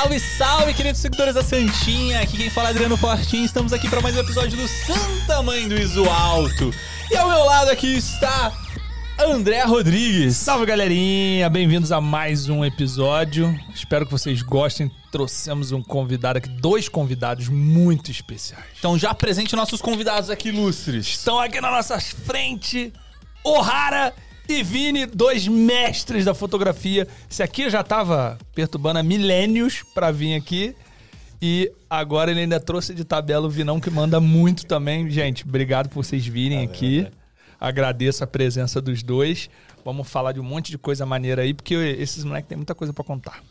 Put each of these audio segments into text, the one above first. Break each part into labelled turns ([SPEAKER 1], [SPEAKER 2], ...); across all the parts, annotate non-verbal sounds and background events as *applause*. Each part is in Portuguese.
[SPEAKER 1] Salve, salve, queridos seguidores da Santinha! Aqui quem fala é Adriano Fortin. Estamos aqui para mais um episódio do Santa Mãe do Iso Alto. E ao meu lado aqui está André Rodrigues.
[SPEAKER 2] Salve galerinha, bem-vindos a mais um episódio. Espero que vocês gostem. Trouxemos um convidado aqui, dois convidados muito especiais.
[SPEAKER 1] Então já apresente nossos convidados aqui ilustres.
[SPEAKER 2] Estão aqui na nossa frente, O'Hara e Vini, dois mestres da fotografia. Esse aqui já tava perturbando há milênios pra vir aqui. E agora ele ainda trouxe de tabela o Vinão, que manda muito também. Gente, obrigado por vocês virem aqui. Agradeço a presença dos dois. Vamos falar de um monte de coisa maneira aí, porque esses moleques têm muita coisa pra contar.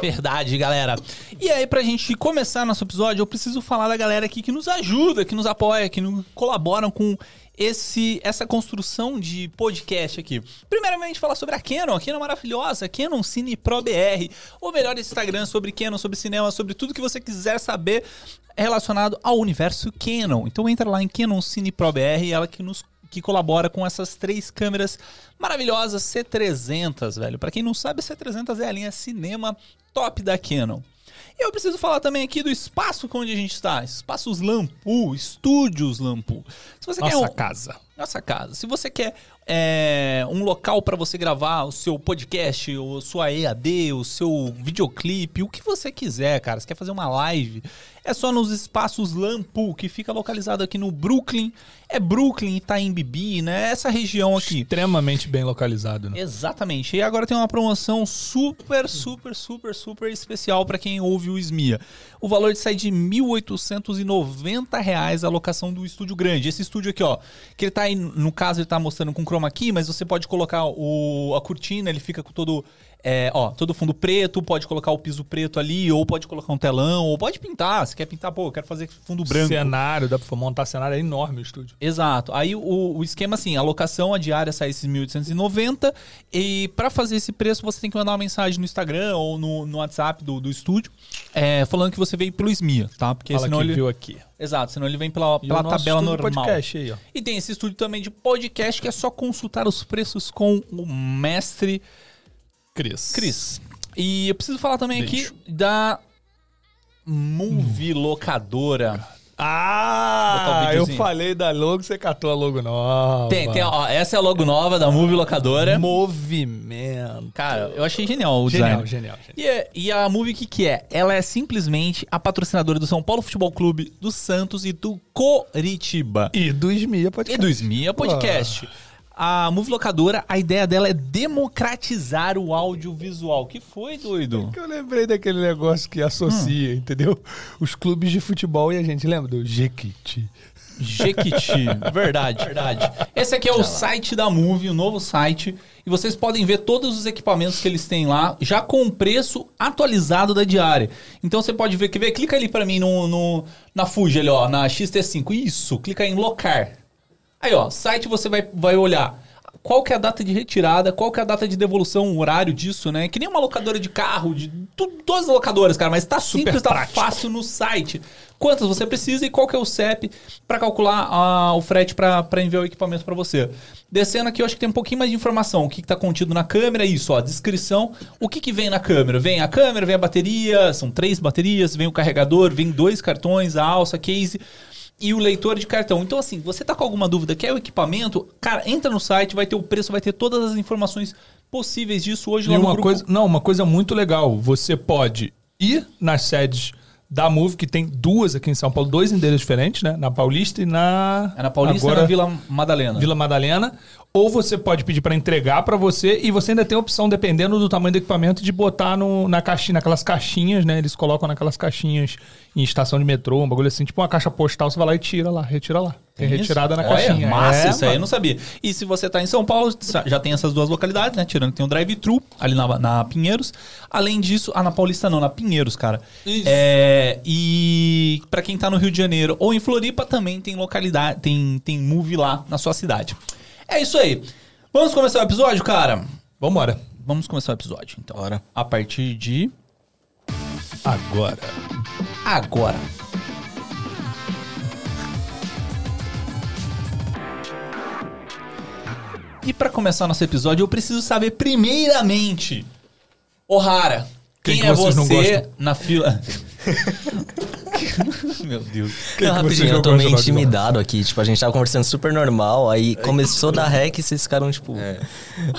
[SPEAKER 1] Verdade, galera. E aí, pra gente começar nosso episódio, eu preciso falar da galera aqui que nos ajuda, que nos apoia, que nos colaboram com esse, essa construção de podcast aqui. Primeiramente, falar sobre a Canon, a Canon maravilhosa, Canon Cine Pro BR, o melhor Instagram sobre Canon, sobre cinema, sobre tudo que você quiser saber relacionado ao universo Canon. Então entra lá em Canon Cine Pro BR, ela que nos que colabora com essas três câmeras maravilhosas C300, velho. Para quem não sabe, a C300 é a linha cinema top da Canon. E eu preciso falar também aqui do espaço onde a gente está. Espaços Lampu, Estúdios Lampu.
[SPEAKER 2] Se você Nossa quer um... casa.
[SPEAKER 1] Nossa casa. Se você quer é, um local para você gravar o seu podcast, ou sua EAD, o seu videoclipe, o que você quiser, cara. Você quer fazer uma live? É só nos espaços Lampu, que fica localizado aqui no Brooklyn. É Brooklyn, Itaim Bibi, né? Essa região aqui.
[SPEAKER 2] Extremamente bem localizado, né?
[SPEAKER 1] Exatamente. E agora tem uma promoção super, super, super, super especial para quem ouve o SMIA. O valor sai de R$ 1.890 a locação do estúdio grande. Esse estúdio aqui, ó, que ele tá aí, no caso, ele tá mostrando com chroma key, mas você pode colocar o, a cortina, ele fica com todo é, ó, todo fundo preto, pode colocar o piso preto ali, ou pode colocar um telão, ou pode pintar. Se quer pintar, pô, eu quero fazer fundo branco.
[SPEAKER 2] Cenário, dá pra montar cenário, é enorme o estúdio.
[SPEAKER 1] Exato. Aí o, o esquema assim, a locação, a diária sai esses 1.890 e para fazer esse preço você tem que mandar uma mensagem no Instagram ou no, no WhatsApp do, do estúdio, é, falando que você veio pelo SMIA, tá?
[SPEAKER 2] Porque Fala senão ele viu aqui.
[SPEAKER 1] Exato, senão ele vem pela, pela tabela normal. Podcast aí, ó. E tem esse estúdio também de podcast que é só consultar os preços com o mestre
[SPEAKER 2] Cris.
[SPEAKER 1] Cris. E eu preciso falar também aqui da Movie Locadora.
[SPEAKER 2] Ah, eu falei da logo, você catou a logo nova.
[SPEAKER 1] Tem, tem, ó, essa é a logo nova da Movie Locadora.
[SPEAKER 2] Movimento.
[SPEAKER 1] Cara, eu achei genial o
[SPEAKER 2] genial, design. Genial,
[SPEAKER 1] genial. E, e a Movie, o que, que é? Ela é simplesmente a patrocinadora do São Paulo Futebol Clube, do Santos e do Coritiba.
[SPEAKER 2] E do Smia Podcast.
[SPEAKER 1] E do Smia Podcast. A Move Locadora, a ideia dela é democratizar o audiovisual. Que foi, doido?
[SPEAKER 2] É que eu lembrei daquele negócio que associa, hum. entendeu? Os clubes de futebol e a gente lembra do Jequiti.
[SPEAKER 1] Jequiti, verdade, verdade. Esse aqui é o site da Move, o novo site. E vocês podem ver todos os equipamentos que eles têm lá, já com o preço atualizado da diária. Então você pode ver, quer ver? Clica ali para mim no, no, na Fuji, ali, ó, na XT5. Isso, clica em locar. Aí, ó, site você vai, vai olhar qual que é a data de retirada, qual que é a data de devolução, o horário disso, né? Que nem uma locadora de carro, de todas as locadoras, cara, mas tá Super simples, tá prático. tá fácil no site. Quantas você precisa e qual que é o CEP para calcular uh, o frete para enviar o equipamento para você. Descendo aqui, eu acho que tem um pouquinho mais de informação. O que está contido na câmera, isso, ó, descrição. O que, que vem na câmera? Vem a câmera, vem a bateria, são três baterias, vem o carregador, vem dois cartões, a alça, case e o leitor de cartão. Então, assim, você tá com alguma dúvida, quer o equipamento, cara, entra no site, vai ter o preço, vai ter todas as informações possíveis disso hoje
[SPEAKER 2] lá e no uma grupo. coisa, Não, uma coisa muito legal, você pode ir nas sedes da Move, que tem duas aqui em São Paulo, dois endereços diferentes, né? Na Paulista e na.
[SPEAKER 1] É na Paulista agora, e na Vila Madalena.
[SPEAKER 2] Vila Madalena. Ou você pode pedir para entregar para você e você ainda tem a opção, dependendo do tamanho do equipamento, de botar no, na caixinha, naquelas caixinhas, né? Eles colocam naquelas caixinhas em estação de metrô, um bagulho assim, tipo uma caixa postal, você vai lá e tira lá, retira lá. Tem retirada na Olha, caixinha.
[SPEAKER 1] Massa, é, isso aí eu não sabia. E se você tá em São Paulo, já tem essas duas localidades, né? Tirando tem um drive-thru ali na, na Pinheiros. Além disso, ah, na Paulista não, na Pinheiros, cara. Isso. É, e para quem tá no Rio de Janeiro ou em Floripa também tem localidade, tem, tem move lá na sua cidade. É isso aí. Vamos começar o episódio, cara?
[SPEAKER 2] Vambora.
[SPEAKER 1] Vamos começar o episódio, então.
[SPEAKER 2] Bora.
[SPEAKER 1] A partir de.
[SPEAKER 2] Agora.
[SPEAKER 1] Agora. E para começar nosso episódio, eu preciso saber primeiramente, Ohara, Quem,
[SPEAKER 2] que
[SPEAKER 1] é você na fila? *laughs* Meu Deus.
[SPEAKER 2] Quem
[SPEAKER 3] não,
[SPEAKER 2] que
[SPEAKER 3] rapidinho, eu tô meio intimidado aqui. Tipo, a gente tava conversando super normal, aí começou da rec *laughs* e vocês ficaram, tipo,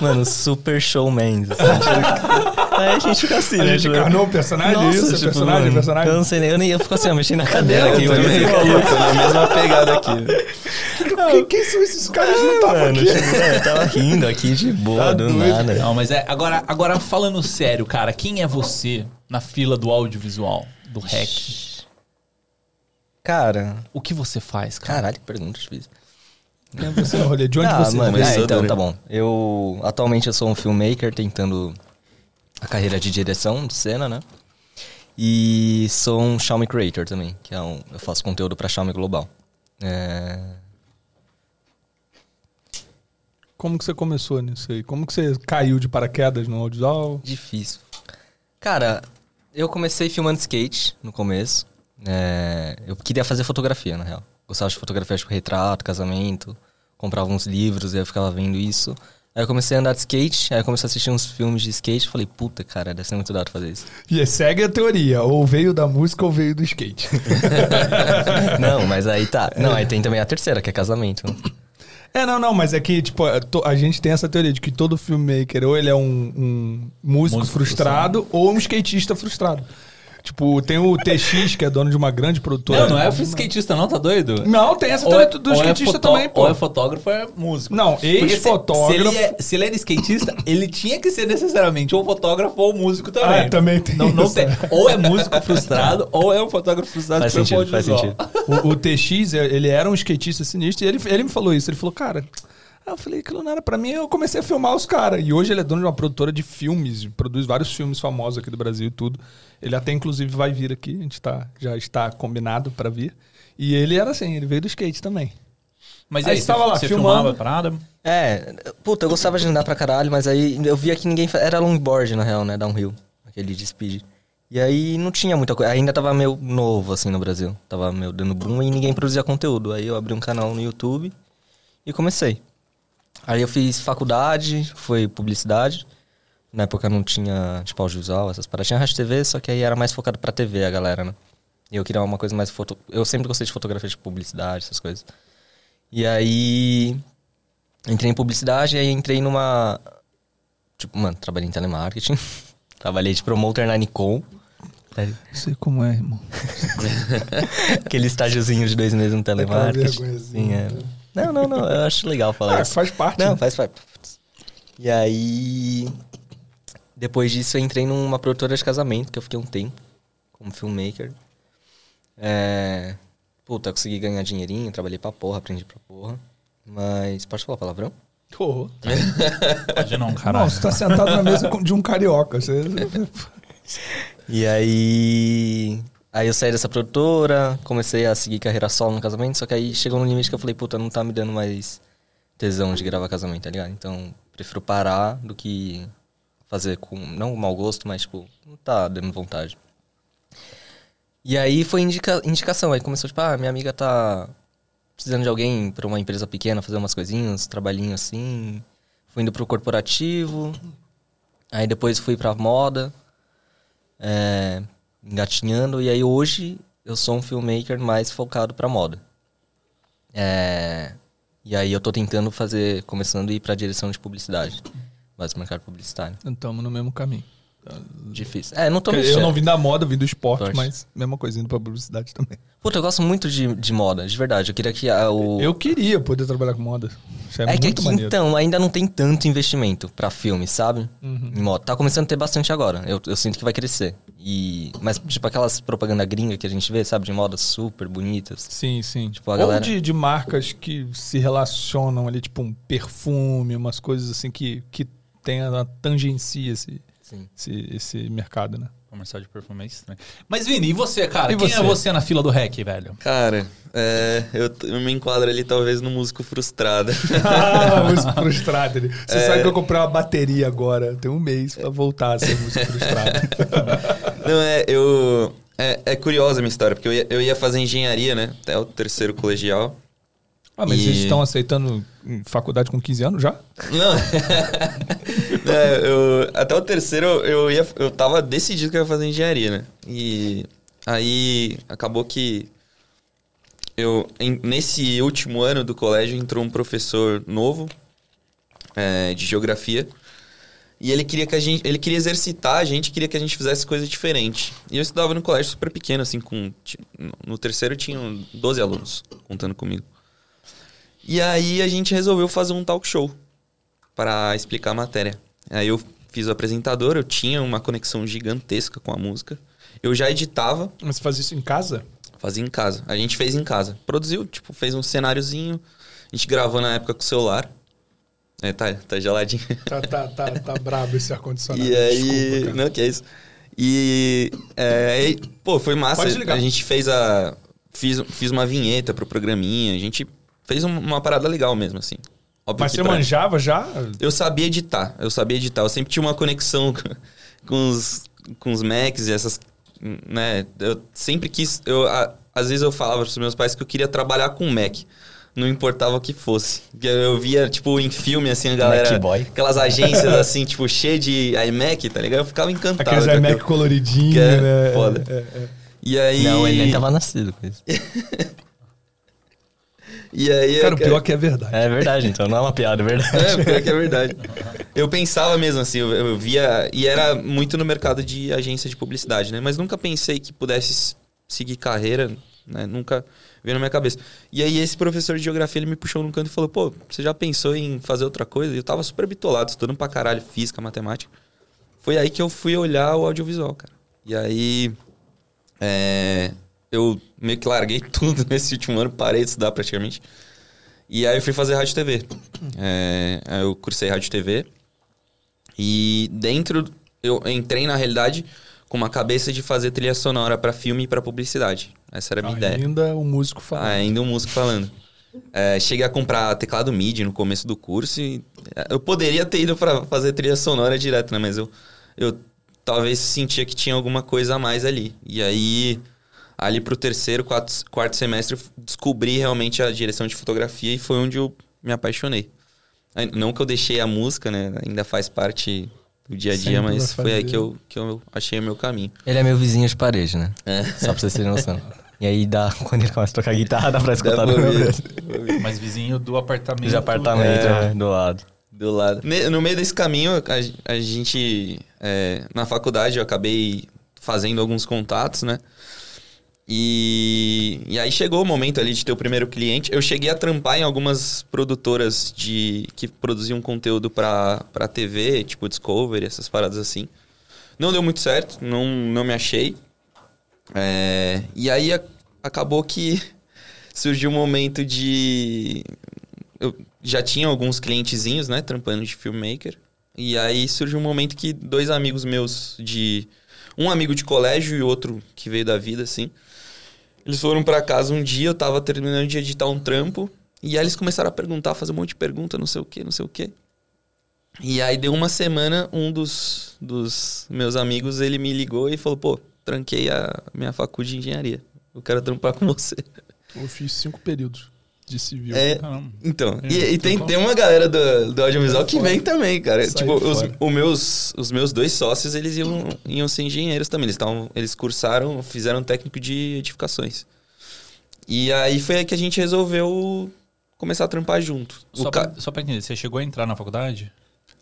[SPEAKER 3] mano, super showmans. assim, tipo, aí a gente fica assim,
[SPEAKER 2] A
[SPEAKER 3] né?
[SPEAKER 2] gente
[SPEAKER 3] tipo,
[SPEAKER 2] encarnou o personagem, isso?
[SPEAKER 3] tipo,
[SPEAKER 2] personagem,
[SPEAKER 3] mano,
[SPEAKER 2] personagem?
[SPEAKER 3] Eu não sei nem, eu nem eu fico assim, ó, mexendo na cadeira aqui.
[SPEAKER 4] eu tô
[SPEAKER 3] mano.
[SPEAKER 4] meio *laughs* maluco, na mesma pegada aqui.
[SPEAKER 2] Quem, são esses caras que não
[SPEAKER 3] Mano,
[SPEAKER 2] aqui?
[SPEAKER 3] tipo, é, eu tava rindo aqui de boa,
[SPEAKER 2] Tá
[SPEAKER 3] do
[SPEAKER 2] doido.
[SPEAKER 3] nada.
[SPEAKER 1] Não, mas é. Agora, agora falando sério, cara, quem é você na fila do audiovisual, do REC?
[SPEAKER 3] Cara,
[SPEAKER 1] O que você faz, cara?
[SPEAKER 3] caralho, que pergunta difícil.
[SPEAKER 2] É você no rolê? De onde
[SPEAKER 3] ah,
[SPEAKER 2] você
[SPEAKER 3] mano, é, então, tá bom. Eu, atualmente eu sou um filmmaker tentando a carreira de direção de cena, né? E sou um Xiaomi Creator também, que é um, eu faço conteúdo pra Xiaomi Global. É,
[SPEAKER 2] Como que você começou nisso aí? Como que você caiu de paraquedas no audiovisual?
[SPEAKER 3] difícil. Cara, eu comecei filmando skate no começo. É, eu queria fazer fotografia, na real. Gostava de fotografia, tipo, retrato, casamento. Comprava uns livros e eu ficava vendo isso. Aí eu comecei a andar de skate, aí eu comecei a assistir uns filmes de skate. Falei, puta, cara, deve ser muito dado fazer isso.
[SPEAKER 2] E segue a teoria, ou veio da música ou veio do skate. *laughs*
[SPEAKER 3] Não, mas aí tá. Não, aí tem também a terceira, que é casamento.
[SPEAKER 2] É, não, não, mas é que, tipo, a to- a gente tem essa teoria de que todo filmmaker ou ele é um, um músico,
[SPEAKER 1] Músico
[SPEAKER 2] frustrado ou um skatista frustrado. Tipo, tem o TX, que é dono de uma grande produtora.
[SPEAKER 1] Não, não é skatista, não, tá doido?
[SPEAKER 2] Não, tem essa
[SPEAKER 1] é-
[SPEAKER 2] do
[SPEAKER 1] é
[SPEAKER 2] skatista
[SPEAKER 1] fotó-
[SPEAKER 2] também, pô.
[SPEAKER 1] Ou é fotógrafo ou é músico.
[SPEAKER 2] Não,
[SPEAKER 1] se-
[SPEAKER 2] ex-fotógrafo-
[SPEAKER 1] Se, ele é, se ele era skatista, ele tinha que ser necessariamente ou fotógrafo ou músico também.
[SPEAKER 2] Ah, também tem
[SPEAKER 1] Não, não
[SPEAKER 2] isso,
[SPEAKER 1] tem.
[SPEAKER 2] é.
[SPEAKER 1] Ou é músico frustrado, ou é um fotógrafo frustrado
[SPEAKER 3] Faz sentido, faz sentido.
[SPEAKER 2] O, o TX, ele era um skatista sinistro e ele, ele me falou isso. Ele falou, cara. Aí eu falei, aquilo não era pra mim. Eu comecei a filmar os caras. E hoje ele é dono de uma produtora de filmes, produz vários filmes famosos aqui do Brasil e tudo. Ele até, inclusive, vai vir aqui. A gente tá, já está combinado pra vir. E ele era assim, ele veio do skate também.
[SPEAKER 1] Mas
[SPEAKER 2] Aí
[SPEAKER 1] aí,
[SPEAKER 2] você tava lá
[SPEAKER 1] você
[SPEAKER 2] filmando.
[SPEAKER 1] filmava a parada?
[SPEAKER 3] É, puta, eu gostava de andar pra caralho, mas aí eu via que ninguém. Era longboard, na real, né? Downhill, aquele de speed. E aí não tinha muita coisa. Ainda tava meio novo, assim, no Brasil. Tava meio dando boom e ninguém produzia conteúdo. Aí eu abri um canal no YouTube e comecei. Aí eu fiz faculdade, foi publicidade. Na época não tinha, tipo, audiovisual, essas paradas. Tinha Rádio TV, só que aí era mais focado pra TV a galera, né? E eu queria uma coisa mais foto... Eu sempre gostei de fotografia de publicidade, essas coisas. E aí entrei em publicidade e aí entrei numa. Tipo, mano, trabalhei em telemarketing. *laughs* trabalhei de promoter na Nikon.
[SPEAKER 2] Sei como é, irmão. *laughs*
[SPEAKER 3] Aquele estágiozinho de dois meses no telemarketing.
[SPEAKER 2] vergonhazinha.
[SPEAKER 3] Sim, é. Não, não, não. Eu acho legal falar
[SPEAKER 2] Ah,
[SPEAKER 3] isso.
[SPEAKER 2] faz parte.
[SPEAKER 3] Não,
[SPEAKER 2] né?
[SPEAKER 3] faz parte. E aí. Depois disso, eu entrei numa produtora de casamento, que eu fiquei um tempo, como filmmaker. É. Puta, eu consegui ganhar dinheirinho, trabalhei pra porra, aprendi pra porra. Mas. Pode falar palavrão?
[SPEAKER 2] Pô. *laughs*
[SPEAKER 1] Pode não,
[SPEAKER 2] Não,
[SPEAKER 1] caralho.
[SPEAKER 2] você tá sentado na mesa de um carioca. Você...
[SPEAKER 3] E aí. Aí eu saí dessa produtora, comecei a seguir carreira solo no casamento, só que aí chegou no limite que eu falei, puta, não tá me dando mais tesão de gravar casamento, tá ligado? Então, prefiro parar do que fazer com. Não mau gosto, mas tipo, não tá dando vontade. E aí foi indica, indicação, aí começou, tipo, ah, minha amiga tá precisando de alguém pra uma empresa pequena fazer umas coisinhas, trabalhinho assim. Fui indo pro corporativo. Aí depois fui pra moda é, engatinhando. E aí hoje eu sou um filmmaker mais focado pra moda. É, e aí eu tô tentando fazer, começando a ir pra direção de publicidade. Mais mercado publicitário.
[SPEAKER 2] Estamos no mesmo caminho.
[SPEAKER 3] Difícil. É, não tô
[SPEAKER 2] eu
[SPEAKER 3] mexendo.
[SPEAKER 2] não vim da moda, vim do esporte,
[SPEAKER 3] Esporte.
[SPEAKER 2] mas mesma coisa, indo pra publicidade também.
[SPEAKER 3] Puta, eu gosto muito de, de moda, de verdade. Eu queria que a- o...
[SPEAKER 2] Eu queria poder trabalhar com moda. Isso é,
[SPEAKER 3] É que aqui, então, ainda não tem tanto investimento pra filme, sabe?
[SPEAKER 2] Uhum.
[SPEAKER 3] Em moda. Tá começando a ter bastante agora. Eu, eu sinto que vai crescer. E... Mas, tipo, aquelas propaganda gringa que a gente vê, sabe? De moda super bonitas.
[SPEAKER 2] Sim, sim.
[SPEAKER 3] Tipo, a
[SPEAKER 2] Ou
[SPEAKER 3] galera-
[SPEAKER 2] de, de marcas que se relacionam ali, tipo um perfume, umas coisas assim que, que tem a tangencia esse, esse, esse mercado, né?
[SPEAKER 1] Comercial de perfume é estranho. Mas, Vini, e você, cara?
[SPEAKER 2] E
[SPEAKER 1] Quem
[SPEAKER 2] você?
[SPEAKER 1] é você na fila do REC, velho?
[SPEAKER 4] Cara, é, eu, eu me enquadro ali talvez no músico frustrado.
[SPEAKER 2] ah, *laughs* músico frustrado. Você sabe que eu comprei uma bateria agora, tem um mês pra voltar a ser músico frustrado. *laughs*
[SPEAKER 4] Não, é, eu. É, é curiosa a minha história, porque eu ia, eu ia fazer engenharia, né? Até o terceiro colegial.
[SPEAKER 2] Ah, mas
[SPEAKER 4] E-
[SPEAKER 2] vocês estão aceitando faculdade com 15 anos já?
[SPEAKER 4] Não. *laughs* *laughs* É, eu, até o terceiro eu, ia, eu tava decidido que eu ia fazer engenharia, né? E aí acabou que eu em- nesse último ano do colégio entrou um professor novo é, de geografia e ele queria que a gente ele queria exercitar a gente queria que a gente fizesse coisa diferente e eu estudava no colégio super pequeno assim com no terceiro tinham 12 alunos contando comigo e aí a gente resolveu fazer um talk show para explicar a matéria. Aí eu fiz o apresentador, eu tinha uma conexão gigantesca com a música. Eu já editava,
[SPEAKER 2] Mas você faz isso em casa?
[SPEAKER 4] fazia em casa. A gente fez em casa. Produziu, tipo, fez um cenáriozinho. A gente gravou na época com o celular. É, tá, tá geladinho.
[SPEAKER 2] Tá, tá, tá, tá *laughs* brabo esse ar-condicionado.
[SPEAKER 4] E aí.
[SPEAKER 2] Desculpa, cara.
[SPEAKER 4] não, que é isso. E. é, e, pô, foi massa.
[SPEAKER 2] Pode desligar.
[SPEAKER 4] A gente fez a. Fiz, fiz uma vinheta pro programinha. A gente fez um- uma parada legal mesmo, assim. Óbvio
[SPEAKER 2] Mas
[SPEAKER 4] que
[SPEAKER 2] você
[SPEAKER 4] pra-
[SPEAKER 2] manjava já?
[SPEAKER 4] Eu sabia editar, eu sabia editar. Eu sempre tinha uma conexão com- os, com os Macs e essas. Né? Eu sempre quis. Eu, a- às vezes eu falava pros meus pais que eu queria trabalhar com Mac. Não importava o que fosse. Eu via, tipo, em filme, assim, a galera.
[SPEAKER 3] Macboy.
[SPEAKER 4] Aquelas agências, assim, tipo, cheias de iMac, tá ligado? Eu ficava encantado.
[SPEAKER 2] Aqueles
[SPEAKER 4] com
[SPEAKER 2] iMac
[SPEAKER 4] aquilo.
[SPEAKER 2] coloridinho,
[SPEAKER 4] Que é
[SPEAKER 2] né?
[SPEAKER 4] foda.
[SPEAKER 2] É, é, é.
[SPEAKER 4] E aí.
[SPEAKER 3] Não, ele nem tava nascido com isso. *laughs*
[SPEAKER 4] E aí.
[SPEAKER 2] Cara, o pior que é verdade.
[SPEAKER 3] É verdade, então não é uma piada, é verdade.
[SPEAKER 4] É, pior que é verdade. Eu pensava mesmo assim, eu, eu via. E era muito no mercado de agência de publicidade, né? Mas nunca pensei que pudesse seguir carreira, né? Nunca veio na minha cabeça. E aí esse professor de geografia, ele me puxou num canto e falou, pô, você já pensou em fazer outra coisa? E eu tava super bitolado, estudando pra caralho física, matemática. Foi aí que eu fui olhar o audiovisual, cara. E aí. é, eu meio que larguei *laughs* tudo nesse último ano, parei de estudar praticamente. E aí eu fui fazer rádio TV. É, aí eu cursei rádio e TV. E dentro, eu entrei na realidade com uma cabeça de fazer trilha sonora pra filme e pra publicidade. Essa era a minha ideia.
[SPEAKER 2] Ainda o músico fala.
[SPEAKER 4] Ah, ainda um músico falando. É, cheguei a comprar teclado MIDI no começo do curso e é, eu poderia ter ido pra fazer trilha sonora direto, né? Mas eu, eu talvez sentia que tinha alguma coisa a mais ali. E aí, ali pro terceiro, quarto, quarto semestre, eu descobri realmente a direção de fotografia e foi onde eu me apaixonei. Não que eu deixei a música, né? Ainda faz parte do dia a dia,
[SPEAKER 2] Sempre
[SPEAKER 4] mas foi aí que eu, que eu achei o meu caminho.
[SPEAKER 3] Ele é meu vizinho de parede, né?
[SPEAKER 4] É.
[SPEAKER 3] Só pra vocês terem noção. *laughs* E aí, dá, quando ele começa a tocar guitarra, dá pra escutar
[SPEAKER 4] Dá
[SPEAKER 3] no
[SPEAKER 4] pra
[SPEAKER 3] meu.
[SPEAKER 1] Mas vizinho do apartamento.
[SPEAKER 3] De apartamento,
[SPEAKER 4] É.
[SPEAKER 3] né, do lado.
[SPEAKER 4] Do lado. No meio desse caminho, a, a gente. é, na faculdade, eu acabei fazendo alguns contatos, né? E, e aí chegou o momento ali de ter o primeiro cliente. Eu cheguei a trampar em algumas produtoras de que produziam conteúdo pra, pra TV, tipo Discovery, essas paradas assim. Não deu muito certo, não, não me achei. É, e aí a- acabou que *laughs* surgiu um momento de. Eu já tinha alguns clientezinhos, né, trampando de filmmaker. E aí surgiu um momento que dois amigos meus de. Um amigo de colégio e outro que veio da vida, assim. Eles foram pra casa um dia, eu tava terminando de editar um trampo. E aí eles começaram a perguntar, fazer um monte de pergunta, não sei o que, não sei o que. E aí deu uma semana, um dos, dos meus amigos, ele me ligou e falou, pô, tranquei a minha faculdade de engenharia. Eu quero trampar com você.
[SPEAKER 2] Eu fiz cinco períodos de civil.
[SPEAKER 4] É,
[SPEAKER 1] Caramba.
[SPEAKER 4] então,
[SPEAKER 1] É,
[SPEAKER 4] e, e tem, tem uma galera do, do audiovisual que vem também, cara.
[SPEAKER 2] Sai
[SPEAKER 4] tipo, os, o meus, os meus dois sócios, eles iam, iam ser engenheiros também. Eles, tavam, eles cursaram, fizeram técnico de edificações. E aí foi aí que a gente resolveu começar a trampar junto. O
[SPEAKER 1] Só,
[SPEAKER 4] ca-
[SPEAKER 1] pra, só pra entender, você chegou a entrar na faculdade?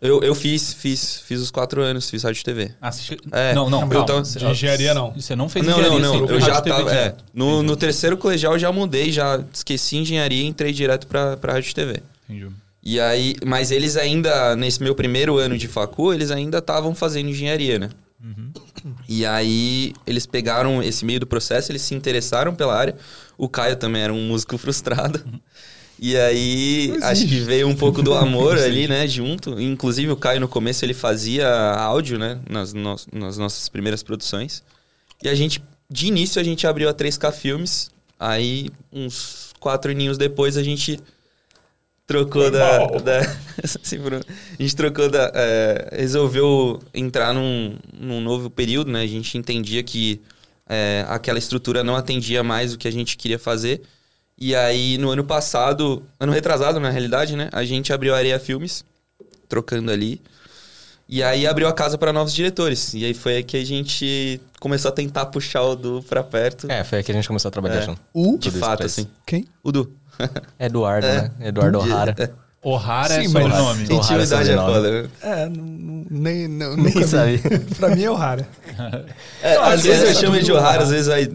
[SPEAKER 4] Eu, eu fiz, fiz, fiz os quatro anos, fiz rádio e TV.
[SPEAKER 1] Ah, você che...
[SPEAKER 4] É,
[SPEAKER 1] não, não,
[SPEAKER 4] eu
[SPEAKER 1] calma.
[SPEAKER 4] tava-
[SPEAKER 1] Você-
[SPEAKER 2] De engenharia, não.
[SPEAKER 1] Você não fez
[SPEAKER 4] Não,
[SPEAKER 1] engenharia,
[SPEAKER 4] não, não. Eu já tava. É, no, no terceiro colegial eu já mudei, já esqueci engenharia e entrei direto pra, pra rádio e TV.
[SPEAKER 1] Entendi.
[SPEAKER 4] E aí, mas eles ainda, nesse meu primeiro ano de facu, eles ainda estavam fazendo engenharia, né? E aí, eles pegaram esse meio do processo, eles se interessaram pela área. O Caio também era um músico *laughs* frustrado. E aí, acho que veio um pouco do *laughs* amor ali, né, junto. Inclusive, o Caio, no começo, ele fazia áudio, né, nas, nos- nas nossas primeiras produções. E a gente, de início, a gente abriu a 3K Filmes. Aí, uns quatro aninhos depois, a gente trocou da, *laughs* da a gente trocou da é, resolveu entrar num, num novo período né a gente entendia que é, aquela estrutura não atendia mais o que a gente queria fazer e aí no ano passado ano retrasado na realidade né a gente abriu a Areia Filmes trocando ali E aí abriu a casa pra novos diretores. E aí foi aí que a gente começou a tentar puxar o Du pra perto.
[SPEAKER 3] É, foi aí que a gente começou a trabalhar
[SPEAKER 4] É.
[SPEAKER 3] junto.
[SPEAKER 2] O
[SPEAKER 4] de fato, assim.
[SPEAKER 2] quem?
[SPEAKER 4] O Du.
[SPEAKER 3] Eduardo,
[SPEAKER 4] É.
[SPEAKER 3] né? Eduardo O'Hara.
[SPEAKER 1] O'Hara é
[SPEAKER 2] Sim, mas-
[SPEAKER 1] sobrenome.
[SPEAKER 3] Sim. O'Hara
[SPEAKER 4] Intimidade é
[SPEAKER 3] sobrenome.
[SPEAKER 4] foda. né?
[SPEAKER 2] É, nem, não,
[SPEAKER 3] Nem sabe. *laughs*
[SPEAKER 2] pra mim é o Rara.
[SPEAKER 4] É, às
[SPEAKER 2] às
[SPEAKER 4] vezes eu
[SPEAKER 2] vezes
[SPEAKER 4] chamo
[SPEAKER 2] é
[SPEAKER 4] de O'Hara, às vezes vai,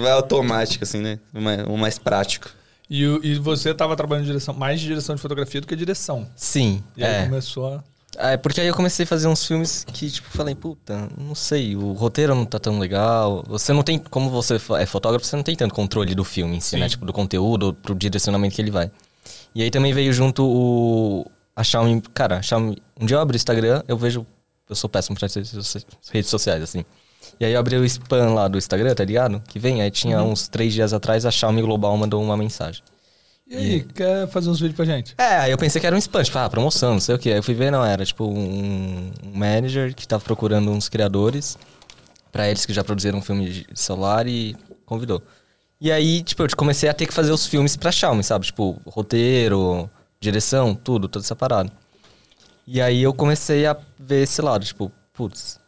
[SPEAKER 4] vai automático, assim, né? O mais, o mais prático.
[SPEAKER 2] E, e você tava trabalhando em direção, mais de direção de fotografia do que direção.
[SPEAKER 3] Sim,
[SPEAKER 2] E aí
[SPEAKER 3] é.
[SPEAKER 2] começou a.
[SPEAKER 3] É, porque aí eu comecei a fazer uns filmes que, tipo, falei, puta, não sei, o roteiro não tá tão legal. Você não tem, como você é fotógrafo, você não tem tanto controle do filme em si, né? Tipo, do conteúdo, pro direcionamento que ele vai. E aí também veio junto o. A Xiaomi. Cara, a Xiaomi. Um dia eu abro o Instagram, eu vejo. Eu sou péssimo pra redes socia- redes sociais, assim. E aí eu abri o spam lá do Instagram, tá ligado? Que vem, aí tinha uns três dias atrás a Xiaomi Global mandou uma mensagem.
[SPEAKER 2] E aí, quer fazer uns vídeos pra gente?
[SPEAKER 3] É, aí eu pensei que era um spam, tipo, ah, promoção, não sei o que. Aí eu fui ver, não, era tipo um, um manager que tava procurando uns criadores pra eles que já produziram um filme de celular e convidou. E aí, tipo, eu comecei a ter que fazer os filmes pra Xiaomi, sabe? Tipo, roteiro, direção, tudo, tudo separado. E aí eu comecei a ver esse lado, tipo, putz,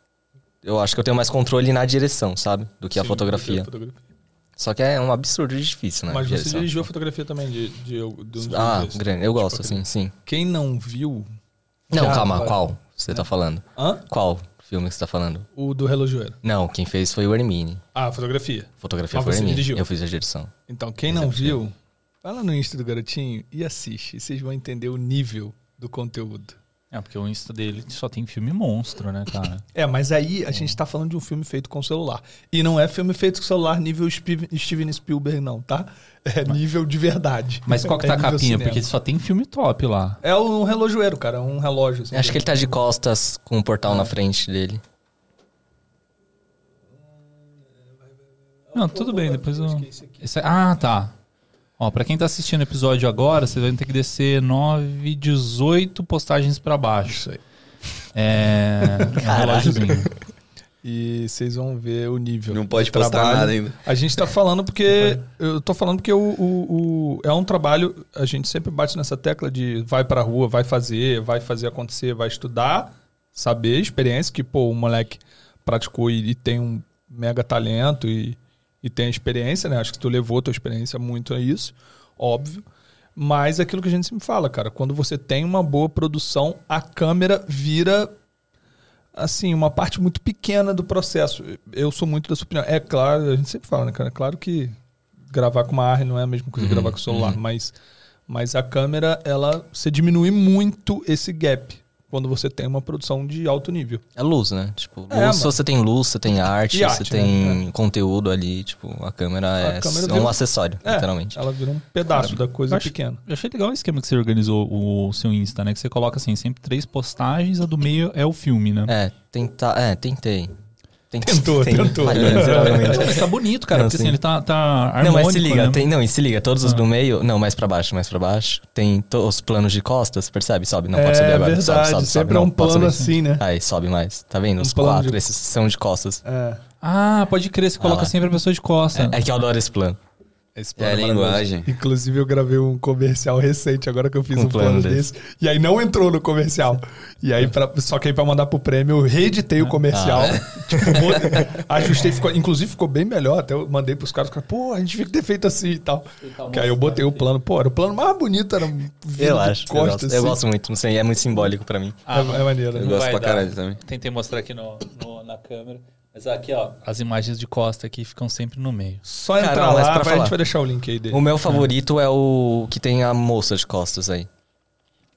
[SPEAKER 3] eu acho que eu tenho mais controle na direção, sabe? Do que a
[SPEAKER 2] Sim,
[SPEAKER 3] fotografia.
[SPEAKER 2] fotografia.
[SPEAKER 3] Só que é um absurdo de difícil, né?
[SPEAKER 2] Mas você dirigiu a fotografia também de, de, de uns
[SPEAKER 3] Ah,
[SPEAKER 2] vídeos.
[SPEAKER 3] grande. Eu gosto,
[SPEAKER 2] Tipo,
[SPEAKER 3] assim, sim.
[SPEAKER 2] Quem não viu.
[SPEAKER 3] Não, calma,
[SPEAKER 2] vai-
[SPEAKER 3] qual você tá falando?
[SPEAKER 2] Hã?
[SPEAKER 3] Qual filme que você tá falando?
[SPEAKER 2] O do relojoeiro.
[SPEAKER 3] Não, quem fez foi o Hermine.
[SPEAKER 2] Ah, fotografia.
[SPEAKER 3] Fotografia
[SPEAKER 2] Mas
[SPEAKER 3] foi o Hermine.
[SPEAKER 2] dirigiu?
[SPEAKER 3] Eu fiz a direção.
[SPEAKER 2] Então, quem não viu, vai lá no Insta do Garotinho e assiste. E vocês vão entender o nível do conteúdo.
[SPEAKER 1] É, porque o Insta dele só tem filme monstro, né, cara?
[SPEAKER 2] É, mas aí a gente tá falando de um filme feito com celular. E não é filme feito com celular nível Steven Spielberg, não, tá? É nível de verdade.
[SPEAKER 1] Mas qual que tá
[SPEAKER 2] É
[SPEAKER 1] a capinha?
[SPEAKER 2] cinema.
[SPEAKER 1] Porque só tem filme top lá.
[SPEAKER 2] É um relojoeiro, cara. Um relógio. assim.
[SPEAKER 3] Acho que ele tá de costas com o portal na frente dele.
[SPEAKER 1] Não, tudo bem, depois eu... Esse- Ah, tá. Ó, pra quem tá assistindo o episódio agora, vocês vão ter que descer 9, 18 postagens pra baixo.
[SPEAKER 2] Isso aí.
[SPEAKER 1] É... um relógiozinho.
[SPEAKER 2] E vocês vão ver o nível.
[SPEAKER 4] Não pode
[SPEAKER 2] de
[SPEAKER 4] postar
[SPEAKER 2] trabalho.
[SPEAKER 4] nada ainda.
[SPEAKER 2] A gente tá falando porque. Eu tô falando porque o, o- o- é um trabalho. A gente sempre bate nessa tecla de vai pra rua, vai fazer, vai fazer acontecer, vai estudar, saber, experiência, que, pô, o moleque praticou e, e tem um mega talento e, e tem a experiência, né? Acho que tu levou tua experiência muito a isso, óbvio. Mas é aquilo que a gente sempre fala, cara, quando você tem uma boa produção, a câmera vira assim, uma parte muito pequena do processo. Eu sou muito da sua opinião. É claro, a gente sempre fala, né, cara? É claro que gravar com uma AR não é a mesma coisa que
[SPEAKER 3] Uhum,
[SPEAKER 2] gravar com o celular, mas, mas a câmera, ela, você diminui muito esse gap quando você tem uma produção de alto nível.
[SPEAKER 3] É luz, né? Tipo, luz,
[SPEAKER 2] É, mano.
[SPEAKER 3] se você tem luz, você tem arte,
[SPEAKER 2] E
[SPEAKER 3] você
[SPEAKER 2] arte, né?
[SPEAKER 3] tem conteúdo ali, tipo, a câmera
[SPEAKER 2] A
[SPEAKER 3] é
[SPEAKER 2] câmera
[SPEAKER 3] é
[SPEAKER 2] vira-
[SPEAKER 3] um acessório,
[SPEAKER 2] É,
[SPEAKER 3] literalmente.
[SPEAKER 2] Ela vira um pedaço da coisa
[SPEAKER 1] acho-
[SPEAKER 2] pequena.
[SPEAKER 1] Eu achei legal o esquema que você organizou o seu Insta, né? Que você coloca assim, sempre três postagens, a do meio é o filme, né?
[SPEAKER 3] É, tentar, é, tentei. Tentei-
[SPEAKER 2] Tentou, tentou.
[SPEAKER 3] miseravelmente.
[SPEAKER 1] Não, mas tá bonito, cara,
[SPEAKER 3] Não,
[SPEAKER 1] porque assim,
[SPEAKER 3] sim.
[SPEAKER 1] ele tá, tá harmônico,
[SPEAKER 3] Não, mas se liga,
[SPEAKER 1] né?
[SPEAKER 3] tem, não, e se liga, todos os
[SPEAKER 1] Ah.
[SPEAKER 3] do meio, não, mais pra baixo, mais pra baixo, tem to- os planos de costas, percebe? Sobe, não pode
[SPEAKER 2] é
[SPEAKER 3] subir agora,
[SPEAKER 2] verdade,
[SPEAKER 3] sobe, sobe, sobe,
[SPEAKER 2] sempre
[SPEAKER 3] não,
[SPEAKER 2] é um
[SPEAKER 3] pode
[SPEAKER 2] plano
[SPEAKER 3] subir.
[SPEAKER 2] assim, né?
[SPEAKER 3] Aí, sobe mais, tá vendo?
[SPEAKER 2] Um
[SPEAKER 3] Os quatro,
[SPEAKER 2] de-
[SPEAKER 3] esses são de costas.
[SPEAKER 2] É.
[SPEAKER 1] Ah, pode crer, você coloca
[SPEAKER 3] lá.
[SPEAKER 1] sempre a pessoa de costa.
[SPEAKER 3] É, é que eu adoro esse plano.
[SPEAKER 2] Esse
[SPEAKER 4] É a
[SPEAKER 2] maravilhoso.
[SPEAKER 4] linguagem.
[SPEAKER 2] Inclusive, eu gravei um comercial recente, agora que eu fiz
[SPEAKER 3] Com
[SPEAKER 2] um plano
[SPEAKER 3] plano
[SPEAKER 2] desse. E aí não entrou no comercial. E aí, pra- só que aí pra mandar pro prêmio, eu reeditei o comercial. Tipo, bot- ajustei, ficou, inclusive ficou bem melhor. Até eu mandei pros caras, os caras, pô, a gente tinha que ter feito assim e tal. Que aí eu botei o plano. Pô, era o plano mais bonito, era um
[SPEAKER 3] Eu
[SPEAKER 2] de
[SPEAKER 3] acho, eu
[SPEAKER 2] costas.
[SPEAKER 3] gosto, eu
[SPEAKER 2] assim.
[SPEAKER 3] gosto muito, não sei, é muito simbólico pra mim.
[SPEAKER 2] É, é maneiro.
[SPEAKER 4] Eu
[SPEAKER 2] né?
[SPEAKER 4] gosto pra
[SPEAKER 1] dar.
[SPEAKER 4] caralho também.
[SPEAKER 1] Tentei mostrar aqui no, no- na câmera. Mas aqui, ó, as imagens de costa aqui ficam sempre no meio.
[SPEAKER 2] Só
[SPEAKER 3] Cara,
[SPEAKER 2] entrar lá,
[SPEAKER 3] pra
[SPEAKER 2] vai- a gente vai deixar o link aí dele.
[SPEAKER 3] O meu favorito é o que tem a moça de costas aí.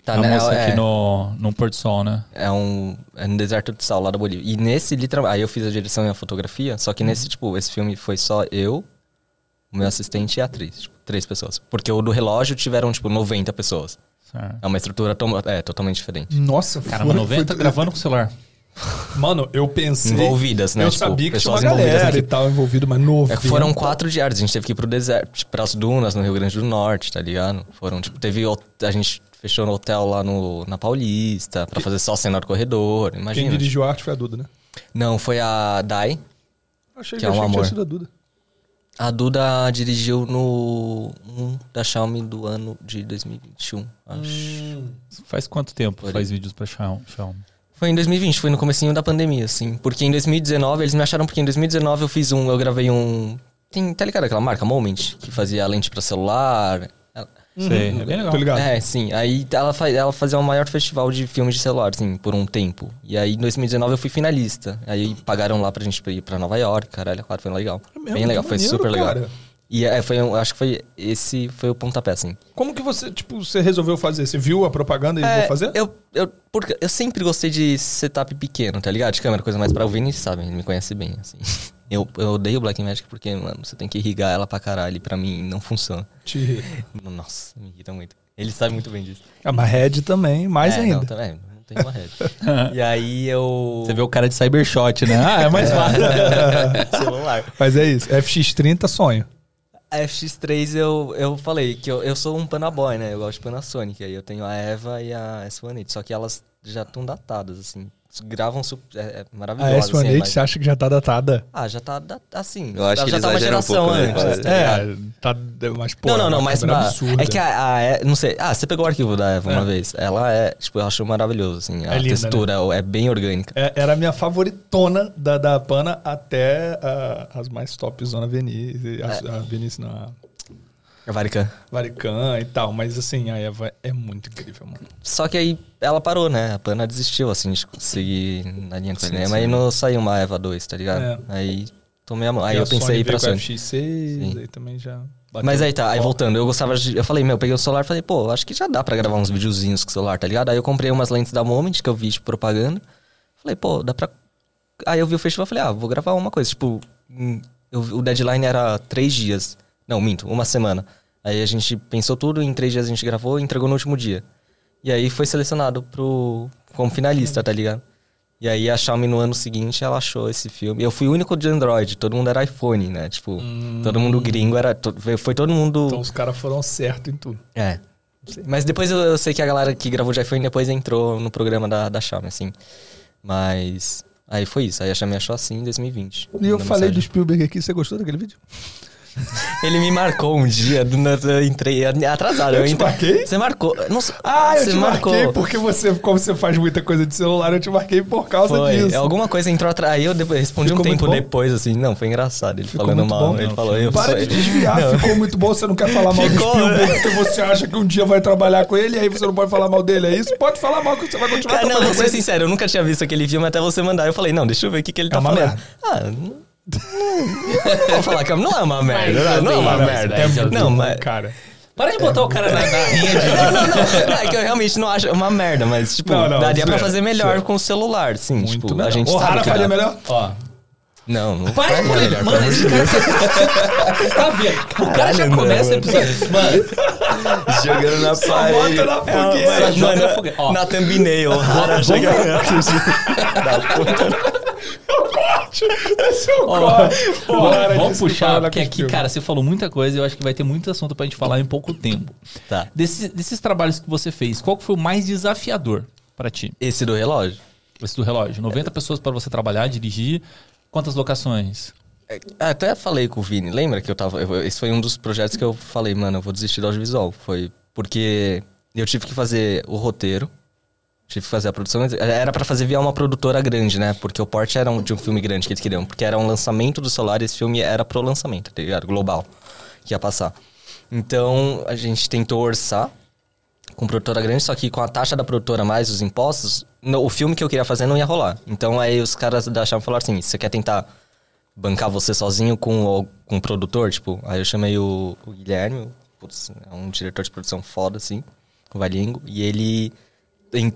[SPEAKER 3] Tá,
[SPEAKER 1] a
[SPEAKER 3] né?
[SPEAKER 1] moça
[SPEAKER 3] é,
[SPEAKER 1] aqui no, no Porto Sol, né?
[SPEAKER 3] é um é no deserto de sal lá da Bolívia. E nesse literalmente, aí eu fiz a direção e a fotografia, só que nesse tipo, esse filme foi só eu, o meu assistente e a atriz, tipo, três pessoas. Porque o do relógio tiveram tipo 90 pessoas.
[SPEAKER 1] Certo.
[SPEAKER 3] É uma estrutura to é, totalmente diferente.
[SPEAKER 2] Nossa,
[SPEAKER 1] Caramba,
[SPEAKER 2] foi-
[SPEAKER 1] 90
[SPEAKER 2] foi-
[SPEAKER 1] gravando com o celular.
[SPEAKER 2] Mano, eu pensei.
[SPEAKER 3] Envolvidas, né?
[SPEAKER 2] Eu
[SPEAKER 3] Tipo,
[SPEAKER 2] sabia que tinha uma galera e tal envolvido, mas novo.
[SPEAKER 3] É que foram quatro diários, a gente teve que ir pro deserto, pras dunas no Rio Grande do Norte, tá ligado? Foram, tipo, teve. A gente fechou no hotel lá no, na Paulista pra fazer só cena do corredor.
[SPEAKER 2] Quem
[SPEAKER 3] Imagina.
[SPEAKER 2] dirigiu a arte foi a Duda, né?
[SPEAKER 3] Não, foi a Dai.
[SPEAKER 2] Achei
[SPEAKER 3] Que é um
[SPEAKER 2] achei
[SPEAKER 3] amor.
[SPEAKER 2] tinha sido a Duda.
[SPEAKER 3] A Duda dirigiu no. Um da Xiaomi do ano de 2021, acho.
[SPEAKER 2] Hum.
[SPEAKER 1] Faz quanto tempo faz vídeos pra Xiaomi?
[SPEAKER 3] Foi em 2020, foi no comecinho da pandemia, assim. Porque em 2019, eles me acharam porque em 2019 eu fiz um, eu gravei um... Tem, tá ligado aquela marca, Moment? Que fazia lente pra celular.
[SPEAKER 1] Sei, é bem legal.
[SPEAKER 2] Tô ligado.
[SPEAKER 3] É, sim. Aí ela, fa ela fazia o maior festival de filmes de celular, assim, por um tempo. E aí em 2019 eu fui finalista. Aí pagaram lá pra gente ir pra Nova York, caralho, claro, foi legal.
[SPEAKER 2] É mesmo?
[SPEAKER 3] Bem legal, foi
[SPEAKER 2] maneiro,
[SPEAKER 3] super legal. E é, foi, acho que foi, esse foi o pontapé, assim.
[SPEAKER 2] Como que você, tipo, você resolveu fazer? Você viu a propaganda e
[SPEAKER 3] É,
[SPEAKER 2] vou fazer?
[SPEAKER 3] Eu, eu, porque eu sempre gostei de setup pequeno, tá ligado? De câmera, coisa mais pra o Vini, sabe? Ele me conhece bem, assim. *laughs* Eu, eu odeio Blackmagic porque, mano, você tem que irrigar ela pra caralho e pra mim não funciona.
[SPEAKER 2] Te- *laughs*
[SPEAKER 3] Nossa, me irrita muito. Ele sabe muito bem disso.
[SPEAKER 2] Ah, mas Red também, mais
[SPEAKER 3] é,
[SPEAKER 2] ainda.
[SPEAKER 3] Não, também, não tem uma rede. *laughs* e aí eu...
[SPEAKER 1] Você vê o cara de Cybershot, né? Ah, é mais fácil.
[SPEAKER 3] celular.
[SPEAKER 2] Mas é isso. FX30, sonho.
[SPEAKER 3] A FX3 eu, eu falei que eu, eu sou um Panaboy, né? Eu gosto de Panasonic. Aí eu tenho a Eva e a S1 Só que elas já estão datadas, assim. Gravam super, é, é
[SPEAKER 2] A
[SPEAKER 3] maravilhosas.
[SPEAKER 2] S1
[SPEAKER 3] assim, mas-
[SPEAKER 2] você acha que já tá datada?
[SPEAKER 3] Ah, já tá assim.
[SPEAKER 4] Eu acho
[SPEAKER 3] já
[SPEAKER 4] que eles
[SPEAKER 3] tá uma
[SPEAKER 4] exageram um
[SPEAKER 3] geração
[SPEAKER 4] pouco, né?
[SPEAKER 3] antes. Tá ligado?
[SPEAKER 2] É, tá. Mas, pô,
[SPEAKER 3] não, não,
[SPEAKER 2] é
[SPEAKER 3] não,
[SPEAKER 2] uma
[SPEAKER 3] mas é que a, a- é- não sei. Ah, você pegou o arquivo da Eva
[SPEAKER 2] É.
[SPEAKER 3] uma vez. Ela é, tipo, eu acho maravilhoso, assim. A
[SPEAKER 2] É linda,
[SPEAKER 3] textura é bem orgânica.
[SPEAKER 2] É, era a minha favoritona da, da Pana até as mais top Zona Venice, a, a Venice na
[SPEAKER 3] A Varican.
[SPEAKER 2] Varican e tal. Mas assim, a Eva é muito incrível, mano.
[SPEAKER 3] Só que aí ela parou, né? A Pana desistiu, assim, de conseguir na linha de
[SPEAKER 4] Foi
[SPEAKER 3] cinema. Aí não saiu uma Eva 2, tá ligado?
[SPEAKER 2] É.
[SPEAKER 3] Aí tomei a mão. Aí
[SPEAKER 2] E
[SPEAKER 3] eu
[SPEAKER 2] a
[SPEAKER 3] pensei ir pra
[SPEAKER 2] veio com a
[SPEAKER 3] Sony.
[SPEAKER 2] FX6,
[SPEAKER 3] Sim.
[SPEAKER 2] aí também já. bateu
[SPEAKER 3] Mas aí tá, aí voltando, eu gostava de. Eu falei, meu, eu peguei o celular e falei, pô, acho que já dá pra gravar uns videozinhos com o celular, tá ligado? Aí eu comprei umas lentes da Moment que eu vi de propaganda. Falei, pô, dá pra. Aí eu vi o festival e falei, ah, vou gravar uma coisa. Tipo, hum, eu- o deadline era três dias. Não, minto, uma semana. Aí a gente pensou tudo, em três dias a gente gravou e entregou no último dia. E aí foi selecionado pro, como finalista, tá ligado? E aí a Xiaomi no ano seguinte, ela achou esse filme. Eu fui o único de Android, todo mundo era iPhone, né? Tipo, todo mundo gringo era. Foi todo mundo.
[SPEAKER 2] Então os caras foram certo em tudo.
[SPEAKER 3] É. Mas depois eu, eu sei que a galera que gravou de iPhone depois entrou no programa da, da Xiaomi, assim. Mas. Aí foi isso. Aí a Xiaomi achou assim em 2020.
[SPEAKER 2] E eu falei do
[SPEAKER 3] mensagem.
[SPEAKER 2] Spielberg aqui, você gostou daquele vídeo? *laughs*
[SPEAKER 3] Ele me marcou um dia, eu entrei atrasado.
[SPEAKER 2] Eu te
[SPEAKER 3] entrei-
[SPEAKER 2] marquei?
[SPEAKER 3] Você marcou. Não, sei-
[SPEAKER 2] Ah, eu te marquei porque você, como você faz muita coisa de celular, eu te marquei por causa
[SPEAKER 3] Foi.
[SPEAKER 2] disso.
[SPEAKER 3] Alguma coisa entrou atrás. Aí eu depois, respondi
[SPEAKER 2] Ficou
[SPEAKER 3] um tempo depois, assim. Não, foi engraçado. Ele
[SPEAKER 2] Ficou
[SPEAKER 3] falando mal.
[SPEAKER 2] bom?
[SPEAKER 3] Ele
[SPEAKER 2] Não,
[SPEAKER 3] falou. Eu
[SPEAKER 2] Para de desviar,
[SPEAKER 3] Não.
[SPEAKER 2] ficou muito bom, você não quer falar mal
[SPEAKER 3] Ficou,
[SPEAKER 2] do Spielberg, porque você acha que um dia vai trabalhar com ele, e aí você não pode falar mal dele, é isso? Pode falar mal que você vai continuar
[SPEAKER 3] Cara, não,
[SPEAKER 2] trabalhando
[SPEAKER 3] vou
[SPEAKER 2] com
[SPEAKER 3] ser sincero, eu nunca tinha visto aquele filme até você mandar. Eu falei, não, deixa eu ver o que, que ele
[SPEAKER 2] É
[SPEAKER 3] tá falando.
[SPEAKER 2] merda.
[SPEAKER 3] Ah, não, não *laughs* vou falar que não é uma merda. Não, não é uma merda. não, mas.
[SPEAKER 2] Cara.
[SPEAKER 1] Para de botar o cara na, na rinha de... *laughs*
[SPEAKER 3] Não, não, não. *laughs* É que eu realmente não acho uma merda, mas, tipo,
[SPEAKER 2] Não, não,
[SPEAKER 3] daria pra fazer melhor
[SPEAKER 2] zero.
[SPEAKER 3] com o celular, sim.
[SPEAKER 2] Muito
[SPEAKER 3] tipo,
[SPEAKER 2] melhor.
[SPEAKER 3] a gente
[SPEAKER 2] o
[SPEAKER 3] sabe
[SPEAKER 2] Rara
[SPEAKER 3] que
[SPEAKER 2] faria melhor?
[SPEAKER 1] Ó,
[SPEAKER 3] Não, não
[SPEAKER 1] para de
[SPEAKER 3] melhor,
[SPEAKER 1] Mano, esse cara... Você tá vendo? O cara já começa o episódio... Mano,
[SPEAKER 4] Jogando na
[SPEAKER 2] Só
[SPEAKER 4] parede.
[SPEAKER 2] bota na fogueira.
[SPEAKER 1] Só joga
[SPEAKER 3] Mano,
[SPEAKER 1] na fogueira. Ó.
[SPEAKER 3] na thumbnail, o Rara chega... *laughs*
[SPEAKER 2] Esse é o corte. O
[SPEAKER 1] vamos, puxar, porque aqui, cara, você falou muita coisa e eu acho que vai ter muito assunto pra gente falar em pouco tempo.
[SPEAKER 3] Tá.
[SPEAKER 1] Desse- desses trabalhos que você fez, qual foi o mais desafiador pra ti?
[SPEAKER 3] Esse do relógio?
[SPEAKER 1] Esse do relógio. 90 pessoas pra você trabalhar, dirigir. Quantas locações?
[SPEAKER 3] É, Até falei com o Vini, lembra que eu tava. eu- esse foi um dos projetos que eu falei, mano, eu vou desistir do audiovisual. Foi porque eu tive que fazer o roteiro, tive que fazer a produção. Era pra fazer via uma produtora grande, né? Porque o porte era um- de um filme grande que eles queriam. Porque era um lançamento do celular e esse filme era pro lançamento, tá? Global, que ia passar. Então a gente tentou orçar com produtora grande, só que com a taxa da produtora mais os impostos, no- o filme que eu queria fazer não ia rolar. Então aí os caras da Chave falaram assim: você quer tentar bancar você sozinho com o, com o produtor? Tipo, aí eu chamei o, o Guilherme, putz, é um diretor de produção foda, assim, o Valingo, e ele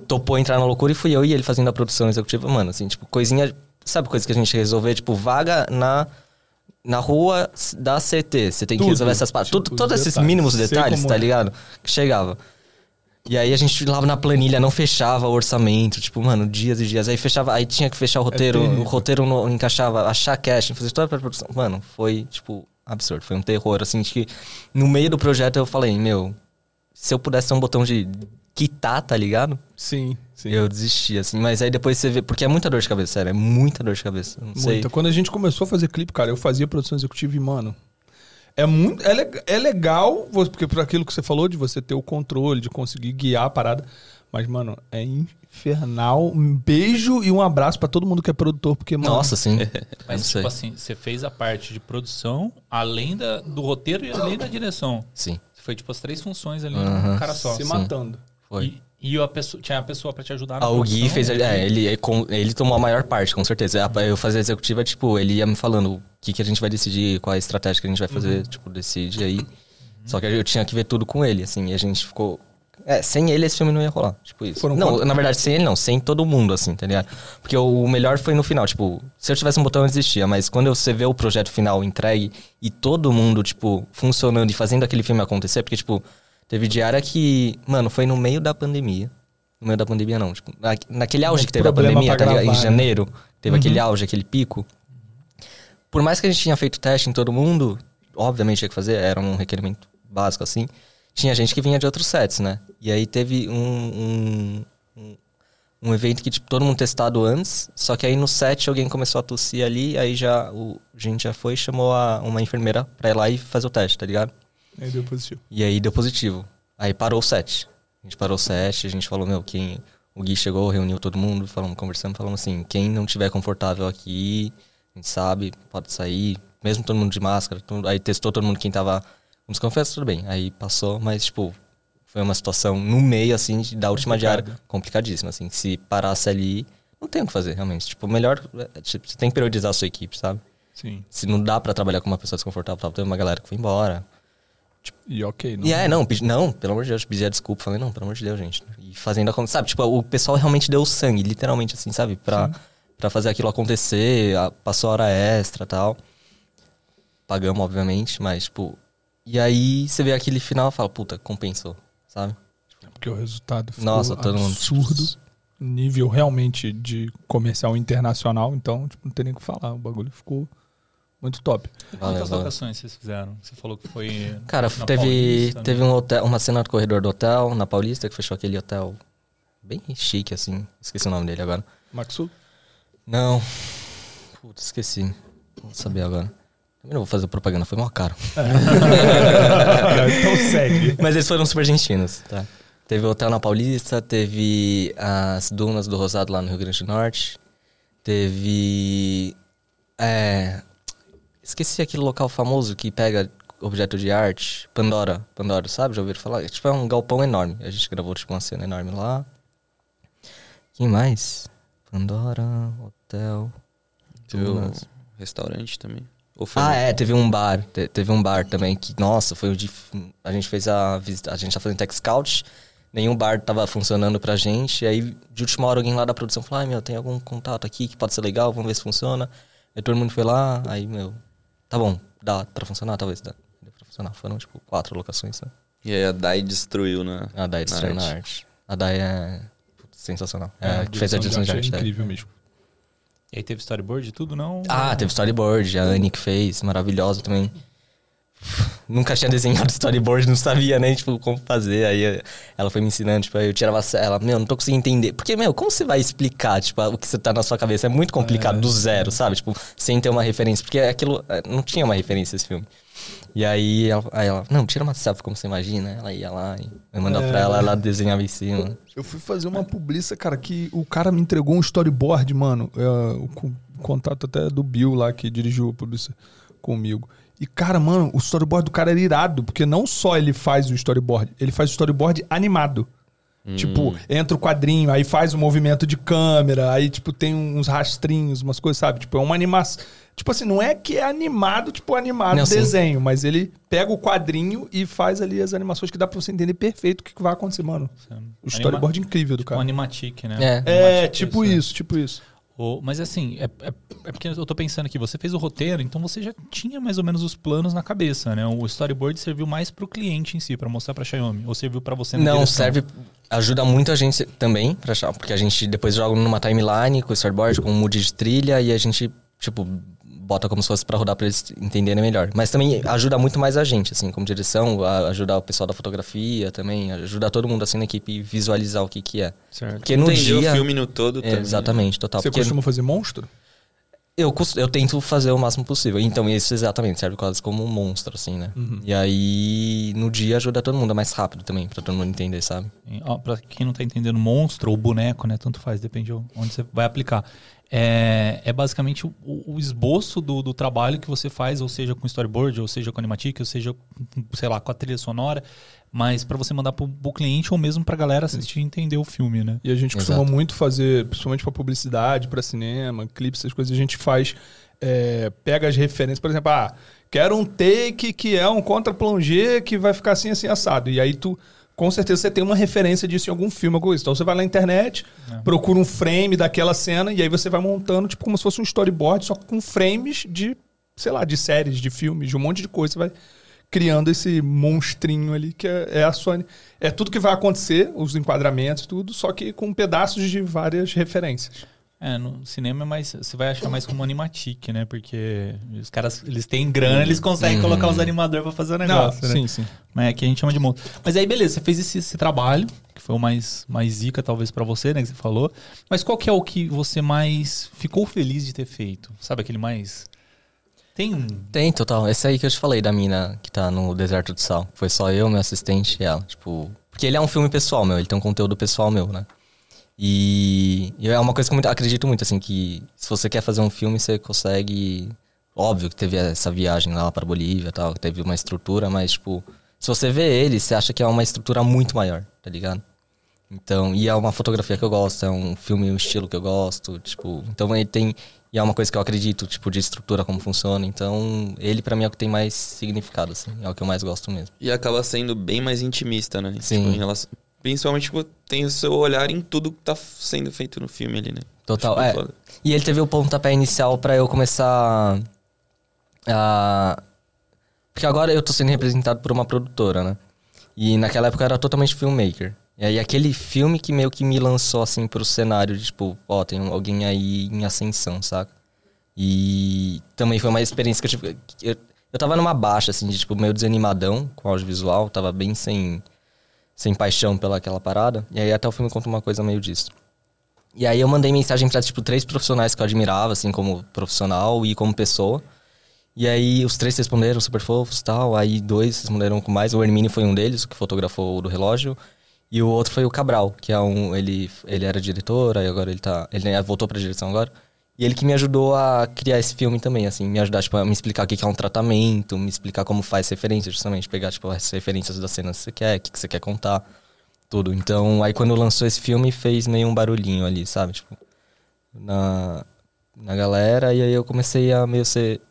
[SPEAKER 3] topou entrar na loucura e fui eu e ele fazendo a produção executiva, mano, assim, tipo, coisinha. Sabe coisa que a gente resolver? Tipo, vaga na. Na rua da CT, você tem que
[SPEAKER 2] Tudo.
[SPEAKER 3] resolver essas partes.
[SPEAKER 2] Tipo,
[SPEAKER 3] Tudo- todos esses mínimos detalhes, tá
[SPEAKER 2] é.
[SPEAKER 3] ligado? Que chegava. E aí a gente lá na planilha não fechava o orçamento, tipo, mano, dias e dias. Aí fechava, aí tinha que fechar o roteiro,
[SPEAKER 2] terrível.
[SPEAKER 3] o roteiro não encaixava, achar cash, fazer toda a produção. Mano, foi, tipo, absurdo. Foi um terror, assim, que no meio do projeto eu falei, meu, se eu pudesse ter um botão de quitar, tá ligado?
[SPEAKER 2] Sim, sim.
[SPEAKER 3] Eu desisti, assim. Mas aí depois você vê, porque é muita dor de cabeça, sério, é muita dor de cabeça. Não sei.
[SPEAKER 2] Muita. Quando a gente começou a fazer clipe, cara, eu fazia produção executiva e, mano, É muito. É, é legal, porque por aquilo que você falou, de você ter o controle, de conseguir guiar a parada. Mas, mano, é infernal. Um beijo e um abraço pra todo mundo que é produtor, porque, mano.
[SPEAKER 3] Nossa, sim. *laughs*
[SPEAKER 1] Mas,
[SPEAKER 3] sei.
[SPEAKER 1] tipo assim, você fez a parte de produção, além da, do roteiro e além da direção.
[SPEAKER 3] Sim,
[SPEAKER 1] Foi, tipo, as três funções ali
[SPEAKER 3] Aham.
[SPEAKER 1] num cara só.
[SPEAKER 2] se
[SPEAKER 3] sim.
[SPEAKER 2] matando.
[SPEAKER 3] Foi.
[SPEAKER 1] E, e a pessoa, tinha a pessoa pra te ajudar na
[SPEAKER 3] Ah, o Gui fez. É, ele, é ele tomou a maior parte, com certeza. Eu fazia a executiva, tipo, ele ia me falando o que, que a gente vai decidir, qual a estratégia que a gente vai fazer, tipo, decide aí. Só que eu tinha que ver tudo com ele, assim, e a gente ficou. É, sem ele esse filme não ia rolar, tipo isso.
[SPEAKER 2] Foram
[SPEAKER 3] não,
[SPEAKER 2] quanto-
[SPEAKER 3] na verdade, sem ele não, sem todo mundo, assim, tá ligado? Porque o, o melhor foi no final, tipo, se eu tivesse um botão eu desistia, mas quando você vê o projeto final entregue e todo mundo, tipo, funcionando e fazendo aquele filme acontecer, porque, tipo, teve diária que, mano, foi no meio da pandemia. No meio da pandemia, não. Tipo, na- naquele auge
[SPEAKER 2] Um
[SPEAKER 3] que teve a pandemia, tá
[SPEAKER 2] gravar,
[SPEAKER 3] Em
[SPEAKER 2] né?
[SPEAKER 3] janeiro, teve aquele auge, aquele pico. Por mais que a gente tinha feito teste em todo mundo, obviamente tinha que fazer, era um requerimento básico assim. Tinha gente que vinha de outros sets, né? E aí teve um, um, um, um evento que tipo, todo mundo testado antes, só que aí no set alguém começou a tossir ali, aí já o, a gente já foi e chamou a, uma enfermeira pra ir lá e fazer o teste, tá ligado?
[SPEAKER 2] Aí deu positivo.
[SPEAKER 3] E aí deu positivo. Aí parou o set. A gente parou o set, a gente falou, meu, quem. O Gui chegou, reuniu todo mundo, falamos, conversamos, falamos assim, quem não tiver confortável aqui, a gente sabe, pode sair, mesmo todo mundo de máscara, tudo- aí testou todo mundo quem tava com desconfiança, tudo bem. Aí passou, mas tipo, foi uma situação no meio, assim, da última
[SPEAKER 2] Complicado.
[SPEAKER 3] diária, complicadíssima, assim. Se parasse ali, não tem o que fazer, realmente. Tipo, melhor, é, tipo, você tem que priorizar a sua equipe, sabe?
[SPEAKER 2] Sim.
[SPEAKER 3] Se não dá pra trabalhar com uma pessoa desconfortável, tendo uma galera que foi embora,
[SPEAKER 2] E ok, não.
[SPEAKER 3] e é, não, não, pelo amor de Deus, pedia desculpa. Falei, não, pelo amor de Deus, gente. E fazendo acontecer, sabe? Tipo, o pessoal realmente deu sangue, literalmente, assim, sabe? Pra, pra fazer aquilo acontecer, a- passou hora extra e tal. Pagamos, obviamente, mas, tipo. E aí você vê aquele final e fala, puta, compensou, sabe?
[SPEAKER 2] Porque o resultado ficou
[SPEAKER 3] Nossa, todo mundo-
[SPEAKER 2] absurdo. Nível realmente de comercial internacional, então tipo, não tem nem o que falar. O bagulho ficou muito top.
[SPEAKER 3] Valeu,
[SPEAKER 1] Quantas
[SPEAKER 3] valeu.
[SPEAKER 1] locações vocês fizeram? Você falou que foi.
[SPEAKER 3] Cara,
[SPEAKER 1] na
[SPEAKER 3] teve,
[SPEAKER 1] Paulista, né?
[SPEAKER 3] teve um hotel, uma cena do corredor do hotel, na Paulista, que fechou aquele hotel bem chique, assim. Esqueci o nome dele agora.
[SPEAKER 2] Maxu?
[SPEAKER 3] Não. Putz, esqueci. Vou saber agora. Também não vou fazer propaganda, foi mó caro. *laughs*
[SPEAKER 2] então segue. *laughs*
[SPEAKER 3] Mas eles foram super gentinos, tá? Teve o hotel na Paulista, teve as dunas do Rosado lá no Rio Grande do Norte. Teve. É. Esqueci aquele local famoso que pega objeto de arte. Pandora. Pandora, sabe? Já ouviram falar? Tipo, é um galpão enorme. A gente gravou tipo uma cena enorme lá. Quem mais? Pandora, hotel.
[SPEAKER 4] Teve
[SPEAKER 3] dunas.
[SPEAKER 4] restaurante também.
[SPEAKER 3] Ah, é, teve um bar. te- teve um bar também que, nossa, foi o de. A gente fez a visita. A gente tá fazendo tech scout. Nenhum bar tava funcionando pra gente. Aí, de última hora, alguém lá da produção falou: ai, meu, tem algum contato aqui que pode ser legal, vamos ver se funciona. Aí todo mundo foi lá, aí, meu, tá bom, dá pra funcionar, talvez dá. Dá pra funcionar. Foram, tipo, quatro locações, né?
[SPEAKER 4] E aí a Dai destruiu na.
[SPEAKER 3] A Dai
[SPEAKER 4] na
[SPEAKER 3] destruiu na
[SPEAKER 4] arte.
[SPEAKER 3] arte. A Dai é putz, sensacional. É,
[SPEAKER 2] a
[SPEAKER 3] que fez a direção de
[SPEAKER 2] arte
[SPEAKER 3] arte.
[SPEAKER 2] é incrível mesmo.
[SPEAKER 1] E aí teve storyboard e tudo, não?
[SPEAKER 3] Ah, teve storyboard, a Anne que fez, maravilhosa também. Nunca tinha desenhado storyboard, não sabia nem, tipo, como fazer. Aí ela foi me ensinando, tipo, aí eu tirava ela, meu, não tô conseguindo entender. Porque, meu, como você vai explicar, tipo, o que você tá na sua cabeça? É muito complicado, do zero, sabe? Tipo, sem ter uma referência. Porque aquilo, eh, não tinha uma referência esse filme. E aí ela, aí ela não, tira uma selfie como você imagina. Ela ia lá e eu mandava
[SPEAKER 2] É.
[SPEAKER 3] pra ela, ela desenhava em cima.
[SPEAKER 2] Eu fui fazer uma publiça, cara, que o cara me entregou um storyboard, mano. É, o contato até do Bill lá, que dirigiu a publiça comigo. E, cara, mano, o storyboard do cara era irado, porque não só ele faz o storyboard, ele faz o storyboard animado. Tipo, entra o quadrinho, aí faz o movimento de câmera, aí, tipo, tem uns rastrinhos, umas coisas, sabe? Tipo, é uma animação. Tipo assim, não é que é animado, tipo, animado
[SPEAKER 3] Não, sim.
[SPEAKER 2] desenho, mas ele pega o quadrinho e faz ali as animações que dá pra você entender perfeito o que que vai acontecer, mano. O storyboard incrível do
[SPEAKER 1] Um
[SPEAKER 2] cara.
[SPEAKER 1] animatic, né?
[SPEAKER 3] É.
[SPEAKER 2] É,
[SPEAKER 1] Animatic,
[SPEAKER 2] tipo
[SPEAKER 1] né?
[SPEAKER 2] isso, tipo isso.
[SPEAKER 1] O- mas assim, é, é- é porque eu tô pensando aqui, você fez o roteiro, então você já tinha mais ou menos os planos na cabeça, né? O storyboard serviu mais pro cliente em si, pra mostrar pra Xiaomi, ou serviu pra você na
[SPEAKER 3] Não,
[SPEAKER 1] direção?
[SPEAKER 3] serve. Ajuda muito a gente também, pra porque a gente depois joga numa timeline com o storyboard, com um mood de trilha e a gente, tipo, bota como se fosse pra rodar pra eles entenderem melhor. Mas também ajuda muito mais a gente, assim, como direção, a ajudar o pessoal da fotografia também, ajudar todo mundo assim na equipe visualizar o que que é.
[SPEAKER 1] Certo.
[SPEAKER 3] Porque no dia.
[SPEAKER 4] o filme no todo
[SPEAKER 3] É,
[SPEAKER 4] também.
[SPEAKER 3] exatamente, total.
[SPEAKER 2] Você
[SPEAKER 3] porque
[SPEAKER 2] costuma fazer monstro?
[SPEAKER 3] Eu, eu tento fazer o máximo possível. Então, isso exatamente serve quase como um monstro, assim, né? E aí, no dia, ajuda todo mundo. É mais rápido também, pra todo mundo entender, sabe?
[SPEAKER 1] Ó, Pra quem não tá entendendo, monstro ou boneco, né? Tanto faz, depende onde você vai aplicar. É, é basicamente o, o esboço do, do trabalho que você faz, ou seja com storyboard, ou seja com animatic, ou seja, sei lá, com a trilha sonora, mas pra você mandar pro, pro cliente ou mesmo pra galera assistir e entender o filme, né?
[SPEAKER 2] E a gente costuma
[SPEAKER 3] Exato.
[SPEAKER 2] muito fazer, principalmente pra publicidade, pra cinema, clipes, essas coisas, a gente faz, é, pega as referências, por exemplo, ah, quero um take que é um contra-plongé que vai ficar assim, assim, assado. E aí tu, com certeza, você tem uma referência disso em algum filme, alguma coisa. Então você vai lá na internet, procura um frame daquela cena e aí você vai montando, tipo, como se fosse um storyboard, só com frames de, sei lá, de séries, de filmes, de um monte de coisa. Você vai criando esse monstrinho ali que é, é a Sony. É tudo que vai acontecer, os enquadramentos, tudo, só que com pedaços de várias referências.
[SPEAKER 1] É, no cinema é mais. Você vai achar mais como animatic, né? Porque os caras, eles têm grana, eles conseguem colocar os animadores pra fazer o negócio, né?
[SPEAKER 2] sim, sim.
[SPEAKER 1] Mas aqui a gente chama de monstro. Mas aí, beleza, você fez esse, esse trabalho, que foi o mais, mais zica, talvez, pra você, né? Que você falou. Mas qual que é o que você mais ficou feliz de ter feito? Sabe aquele mais. Tem um.
[SPEAKER 3] Tem, total. Esse aí que eu te falei da mina que tá no Deserto de Sal. Foi só eu, meu assistente e ela. Tipo. Porque ele é um filme pessoal meu, ele tem um conteúdo pessoal meu, né? E, e é uma coisa que eu acredito muito, assim, que se você quer fazer um filme, você consegue. Óbvio que teve essa viagem lá pra Bolívia e tal, que teve uma estrutura, mas, tipo, se você vê ele, você acha que é uma estrutura muito maior, tá ligado? Então, e é uma fotografia que eu gosto, é um filme, um estilo que eu gosto, tipo, então ele tem, e é uma coisa que eu acredito, tipo, de estrutura, como funciona, então ele pra mim é o que tem mais significado, assim, é o que eu mais gosto mesmo.
[SPEAKER 4] E acaba sendo bem mais intimista, né?
[SPEAKER 3] Sim.
[SPEAKER 4] Tipo, em relação- Principalmente, tipo, tem o seu olhar em tudo que tá sendo feito no filme ali, né?
[SPEAKER 3] Total, é.
[SPEAKER 4] foda.
[SPEAKER 3] E ele teve o pontapé inicial pra eu começar a. Porque agora eu tô sendo representado por uma produtora, né? E naquela época eu era totalmente filmmaker. E aí aquele filme que meio que me lançou assim pro cenário de tipo, ó, tem um- alguém aí em ascensão, saca? E também foi uma experiência que eu tive. Eu, eu tava numa baixa, assim, de tipo, meio desanimadão com audiovisual, tava bem sem, sem paixão pela aquela parada. E aí até o filme conta uma coisa meio disso. E aí eu mandei mensagem pra, tipo, três profissionais que eu admirava, assim, como profissional e como pessoa. E aí os três responderam super fofos tal. Aí dois responderam com mais. O Hermínio foi um deles, que fotografou o do relógio. E o outro foi o Cabral, que é um. Ele, ele era diretor, aí agora ele tá. Ele voltou pra direção agora. E ele que me ajudou a criar esse filme também, assim, me ajudar, tipo, a me explicar o que é um tratamento, me explicar como faz referência, justamente, pegar, tipo, as referências das cenas que você quer, o que, você quer contar, tudo. Então, aí quando lançou esse filme, fez meio um barulhinho ali, sabe? Tipo, na, na galera, e aí eu comecei a meio ser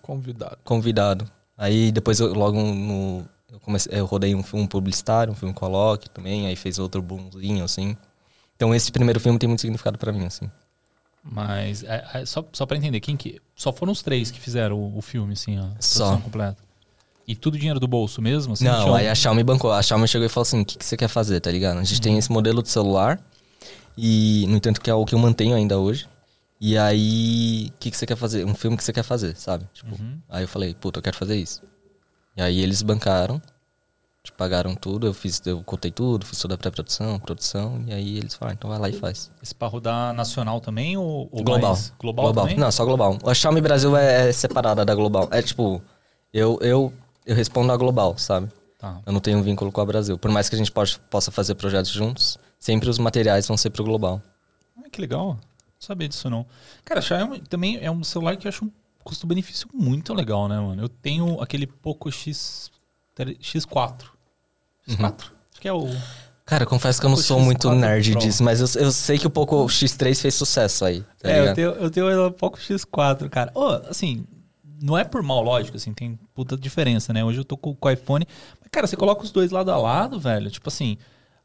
[SPEAKER 2] Convidado.
[SPEAKER 3] convidado. Aí depois eu logo no. Eu, comecei, eu rodei um filme publicitário, um filme com a Loki também, aí fez outro boomzinho, assim. Então esse primeiro filme tem muito significado pra mim, assim.
[SPEAKER 1] Mas, é, é, só, só pra entender, quem que. Só foram os três que fizeram o, o filme, assim, ó.
[SPEAKER 3] Só.
[SPEAKER 1] completa. E tudo dinheiro do bolso mesmo? Assim,
[SPEAKER 3] Não, aí a Xiaomi bancou. A Xiaomi chegou e falou assim: o que, que você quer fazer, tá ligado? A gente
[SPEAKER 1] Uhum.
[SPEAKER 3] tem esse modelo de celular, e no entanto que é o que eu mantenho ainda hoje. E aí, o que, que você quer fazer? Um filme que você quer fazer, sabe? Tipo,
[SPEAKER 1] Uhum.
[SPEAKER 3] Aí eu falei, puta, eu quero fazer isso. E aí eles bancaram, tipo, pagaram tudo, eu fiz, eu contei tudo, fiz toda a pré-produção, produção, e aí eles falaram, então vai lá e faz.
[SPEAKER 1] Esse pra rodar nacional também ou, ou
[SPEAKER 3] global.
[SPEAKER 1] mais- global. também?
[SPEAKER 3] Não, só global. A Xiaomi Brasil é, é separada da global. É tipo, eu, eu, eu respondo a global, sabe?
[SPEAKER 1] Tá.
[SPEAKER 3] Eu não tenho um vínculo com a Brasil. Por mais que a gente pode, possa fazer projetos juntos, sempre os materiais vão ser pro global.
[SPEAKER 1] Ah, que legal. Não sabia disso, não. Cara, a Xiaomi também é um celular que eu acho um custo-benefício muito legal, né, mano? Eu tenho aquele Poco X... X4. X4? Acho que é o...
[SPEAKER 3] Cara, eu confesso que eu não
[SPEAKER 1] Poco
[SPEAKER 3] sou muito
[SPEAKER 1] X4
[SPEAKER 3] nerd
[SPEAKER 1] Pro.
[SPEAKER 3] disso, mas eu, eu sei que o Poco X3 fez sucesso aí. Tá
[SPEAKER 1] é, eu tenho, eu tenho o Poco X4, cara. Ô, assim, não é por mal, lógico, assim, tem puta diferença, né? Hoje eu tô com, com o iPhone. Mas, cara, você coloca os dois lado a lado, velho, tipo assim,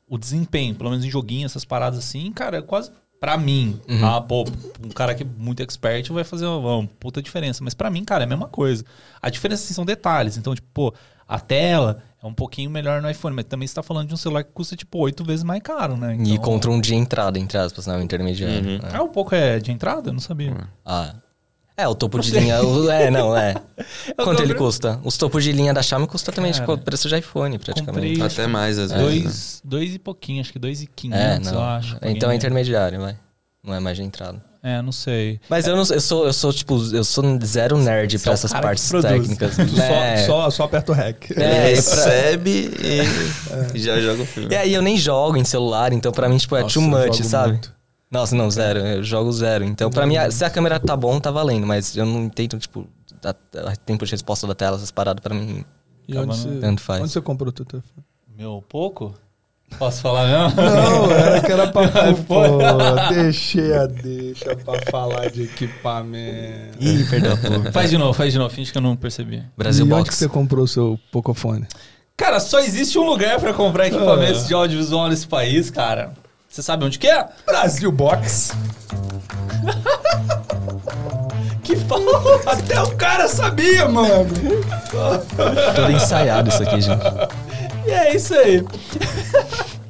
[SPEAKER 1] o desempenho, pelo menos em joguinho, essas paradas assim, cara, é quase. Pra mim,
[SPEAKER 3] Uhum.
[SPEAKER 1] ah, pô, um cara que é muito expert vai fazer uma, uma puta diferença. Mas pra mim, cara, é a mesma coisa. A diferença assim, são detalhes. Então, tipo, pô, a tela é um pouquinho melhor no iPhone, mas também você tá falando de um celular que custa, tipo, oito vezes mais caro, né?
[SPEAKER 3] E
[SPEAKER 1] Então-
[SPEAKER 3] contra um de entrada, entre aspas, né? O intermediário.
[SPEAKER 4] Uhum.
[SPEAKER 3] É.
[SPEAKER 1] Ah, um pouco é de entrada? Eu não sabia.
[SPEAKER 3] Ah. É, o topo de linha. o- é, não, é. *laughs* Quanto
[SPEAKER 1] comprei-
[SPEAKER 3] ele custa? Os topos de linha da Xiaomi custa também,
[SPEAKER 1] Cara,
[SPEAKER 3] tipo, o preço de iPhone, praticamente.
[SPEAKER 1] comprei-
[SPEAKER 4] Até mais, às vezes. né?
[SPEAKER 1] Dois, dois e pouquinho, acho que dois e
[SPEAKER 3] É,
[SPEAKER 1] quinhentos,
[SPEAKER 3] não.
[SPEAKER 1] eu acho.
[SPEAKER 3] Então é intermediário, vai. Não é mais de entrada.
[SPEAKER 1] É, não sei.
[SPEAKER 3] Mas eu, não, eu sou, eu sou, tipo, eu sou zero nerd
[SPEAKER 1] Você é
[SPEAKER 3] pra
[SPEAKER 1] o
[SPEAKER 3] essas partes técnicas. *laughs*
[SPEAKER 2] Tu
[SPEAKER 3] É.
[SPEAKER 2] só, só, só aperta o REC.
[SPEAKER 4] Ele
[SPEAKER 3] É, e
[SPEAKER 4] recebe e já joga o filme.
[SPEAKER 3] E aí eu nem jogo em celular, então pra mim, tipo, é
[SPEAKER 2] Nossa,
[SPEAKER 3] too much, sabe?
[SPEAKER 2] muito.
[SPEAKER 3] Nossa, não, zero. Eu jogo zero. Então, pra mim, a- se a câmera tá bom, tá valendo. Mas eu não tento, tipo, dar tempo de resposta da tela, essas paradas pra mim.
[SPEAKER 2] E onde você,
[SPEAKER 3] Tanto faz.
[SPEAKER 2] onde você comprou o teu telefone?
[SPEAKER 1] Meu, pouco? Posso falar mesmo?
[SPEAKER 2] Não, *laughs* era que era pra...
[SPEAKER 1] Pô,
[SPEAKER 2] deixei a deixa pra falar de equipamento.
[SPEAKER 3] Ih, perdão.
[SPEAKER 1] Faz de novo, faz de novo. Finge que eu não percebi.
[SPEAKER 3] Brasil
[SPEAKER 2] e onde
[SPEAKER 3] Box.
[SPEAKER 2] que você comprou o seu Pocophone?
[SPEAKER 1] Cara, só existe um lugar pra comprar equipamentos
[SPEAKER 2] Ah.
[SPEAKER 1] de audiovisual nesse país, cara. Você sabe onde que é?
[SPEAKER 2] Brasil Box. *laughs*
[SPEAKER 1] Que fala.
[SPEAKER 2] Até o cara sabia, mano.
[SPEAKER 3] Todo ensaiado isso aqui, gente.
[SPEAKER 1] E é isso aí. *laughs*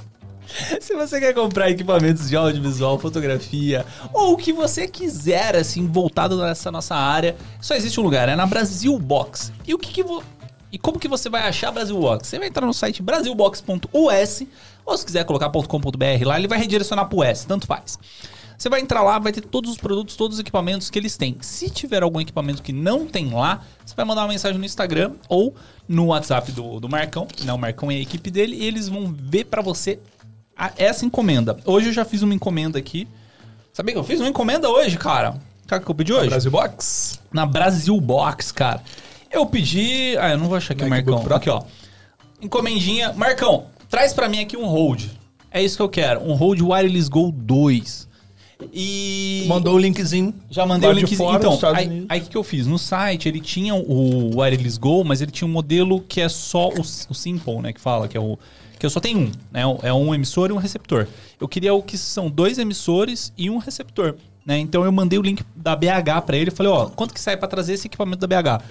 [SPEAKER 1] Se você quer comprar equipamentos de audiovisual, fotografia, ou o que você quiser, assim, voltado nessa nossa área, só existe um lugar, é na Brasil Box. E o que, que vo... E como que você vai achar Brasil Box? Você vai entrar no site brasilbox.us, ou se quiser colocar .com.br lá, ele vai redirecionar pro US, tanto faz. Você vai entrar lá, vai ter todos os produtos, todos os equipamentos que eles têm. Se tiver algum equipamento que não tem lá, você vai mandar uma mensagem no Instagram ou no WhatsApp do, do Marcão, né? O Marcão e a equipe dele, e eles vão ver pra você a- essa encomenda. Hoje eu já fiz uma encomenda aqui. Sabia que eu fiz uma encomenda hoje, cara? Sabe o que eu pedi hoje?
[SPEAKER 2] Brasil Box?
[SPEAKER 1] Na Brasil Box, cara. Eu pedi. Ah, eu não vou achar aqui o Marcão.
[SPEAKER 2] Pro?
[SPEAKER 1] Aqui, ó. Encomendinha. Marcão, traz pra mim aqui um hold. É isso que eu quero. Um hold Wireless Go 2. E.
[SPEAKER 2] Mandou o linkzinho.
[SPEAKER 1] Já mandei o
[SPEAKER 2] de
[SPEAKER 1] link.
[SPEAKER 2] fora,
[SPEAKER 1] Então, aí, aí o que, que eu fiz? No site ele tinha o Wireless Go, mas ele tinha um modelo que é só o, o Simple, né? Que fala, que é o. Que eu só tenho um, né? É um emissor e um receptor. Eu queria o que são dois emissores e um receptor. Né? Então eu mandei o link da BH pra ele e falei, ó, quanto que sai pra trazer esse equipamento da BH?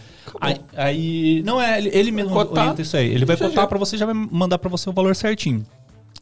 [SPEAKER 1] Aí, aí- não é, ele, ele mesmo
[SPEAKER 2] Cotar.
[SPEAKER 1] orienta isso aí. Ele vai cotar pra você, já vai mandar pra você o valor certinho.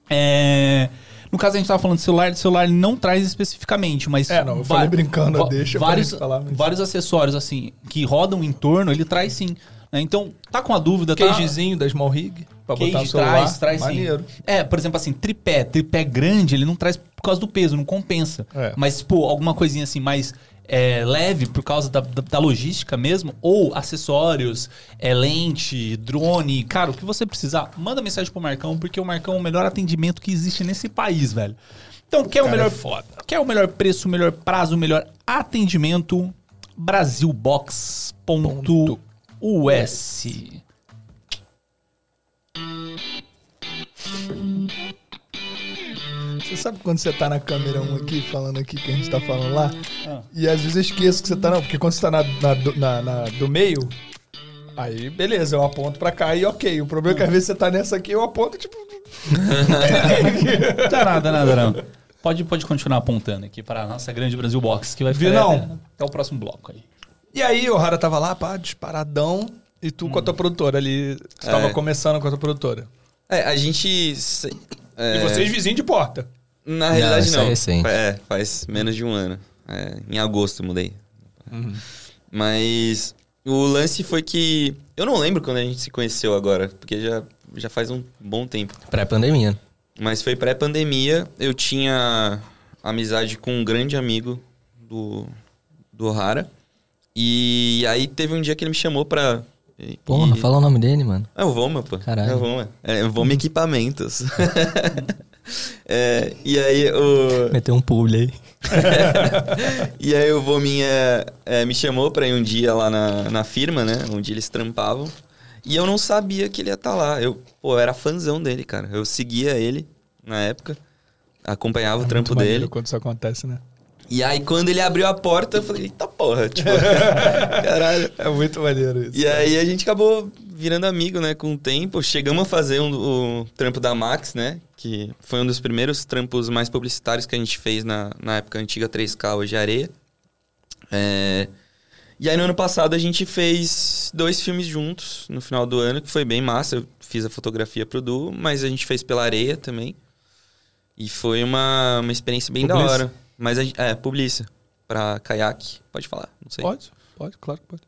[SPEAKER 1] É, no caso a gente tava falando de celular, celular não traz especificamente, mas
[SPEAKER 2] É, não, eu falei brincando, deixa
[SPEAKER 1] vários,
[SPEAKER 2] gente falar, mas-
[SPEAKER 1] vários acessórios assim que rodam em torno, ele traz sim. né? Então, tá com a dúvida, tá?
[SPEAKER 2] Cagezinho da Small Rig pra botar no
[SPEAKER 1] Cage
[SPEAKER 2] celular.
[SPEAKER 1] traz, traz
[SPEAKER 2] Maneiro.
[SPEAKER 1] sim. É, por exemplo, assim, tripé. Tripé grande, ele não traz por causa do peso, não compensa.
[SPEAKER 2] É.
[SPEAKER 1] Mas, pô, alguma coisinha assim mais é, leve por causa da, da- da logística mesmo, ou acessórios, é, lente, drone, cara, o que você precisar, manda mensagem pro Marcão, porque o Marcão é o melhor atendimento que existe nesse país, velho. Então, quer o
[SPEAKER 2] Cara,
[SPEAKER 1] melhor
[SPEAKER 2] é foda.
[SPEAKER 1] Quer o melhor preço, o melhor prazo, o melhor atendimento? Brasilbox.us.
[SPEAKER 2] Você sabe quando você tá na câmera 1 aqui, falando aqui que a gente tá falando lá?
[SPEAKER 1] Ah.
[SPEAKER 2] E às vezes eu esqueço que você tá não, porque quando você tá na, na, do- na- na- do meio, aí beleza, eu aponto pra cá e ok. O problema é que às vezes você tá nessa aqui, eu aponto tipo.
[SPEAKER 1] Dá nada, nada, não. Pode, pode continuar apontando aqui para a nossa grande Brasil Box, que vai ficar
[SPEAKER 2] Vinão.
[SPEAKER 1] até, até o próximo bloco aí.
[SPEAKER 2] E aí o Rara tava lá, pá, disparadão, e tu com a tua produtora ali. Você tava
[SPEAKER 4] É.
[SPEAKER 2] começando com a tua produtora.
[SPEAKER 4] É, a gente. é,
[SPEAKER 2] E vocês vizinhos de porta.
[SPEAKER 4] Na realidade,
[SPEAKER 3] isso
[SPEAKER 4] não.
[SPEAKER 3] é recente.
[SPEAKER 4] É, faz menos de um ano. É, em agosto mudei.
[SPEAKER 2] Uhum.
[SPEAKER 4] Mas o lance foi que. Eu não lembro quando a gente se conheceu agora, porque já, já faz um bom tempo.
[SPEAKER 3] Pré-pandemia.
[SPEAKER 4] Mas foi pré-pandemia. Eu tinha amizade com um grande amigo do, do Rara. E aí teve um dia que ele me chamou pra.
[SPEAKER 3] Porra,
[SPEAKER 4] e-
[SPEAKER 3] fala o nome dele, mano.
[SPEAKER 4] É o Voma, pô.
[SPEAKER 3] Caralho.
[SPEAKER 4] É o Voma. É Voma Equipamentos. *laughs* É, e aí o.
[SPEAKER 3] Meteu um publi aí. *laughs*
[SPEAKER 4] E aí o Vominha é, me chamou pra ir um dia lá na, na firma, né? Onde eles trampavam. E eu não sabia que ele ia estar lá. Eu, pô, eu era fãzão dele, cara. Eu seguia ele na época. Acompanhava o trampo dele.
[SPEAKER 2] Quando isso acontece, né?
[SPEAKER 4] E aí, quando ele abriu a porta, eu falei, eita porra, tipo, *laughs* *laughs* caralho.
[SPEAKER 2] É muito maneiro isso.
[SPEAKER 4] E aí a gente acabou virando amigo, né, com o tempo. Chegamos a fazer um, o trampo da Max, né, que foi um dos primeiros trampos mais publicitários que a gente fez na, na época antiga 3K, hoje Areia. É, E aí no ano passado a gente fez dois filmes juntos, no final do ano, que foi bem massa. Eu fiz a fotografia pro Du, mas a gente fez pela Areia também. E foi uma, uma experiência bem da hora. Mas a é, publiça. Pra caiaque. Pode falar, não sei.
[SPEAKER 2] Pode, pode, claro que pode.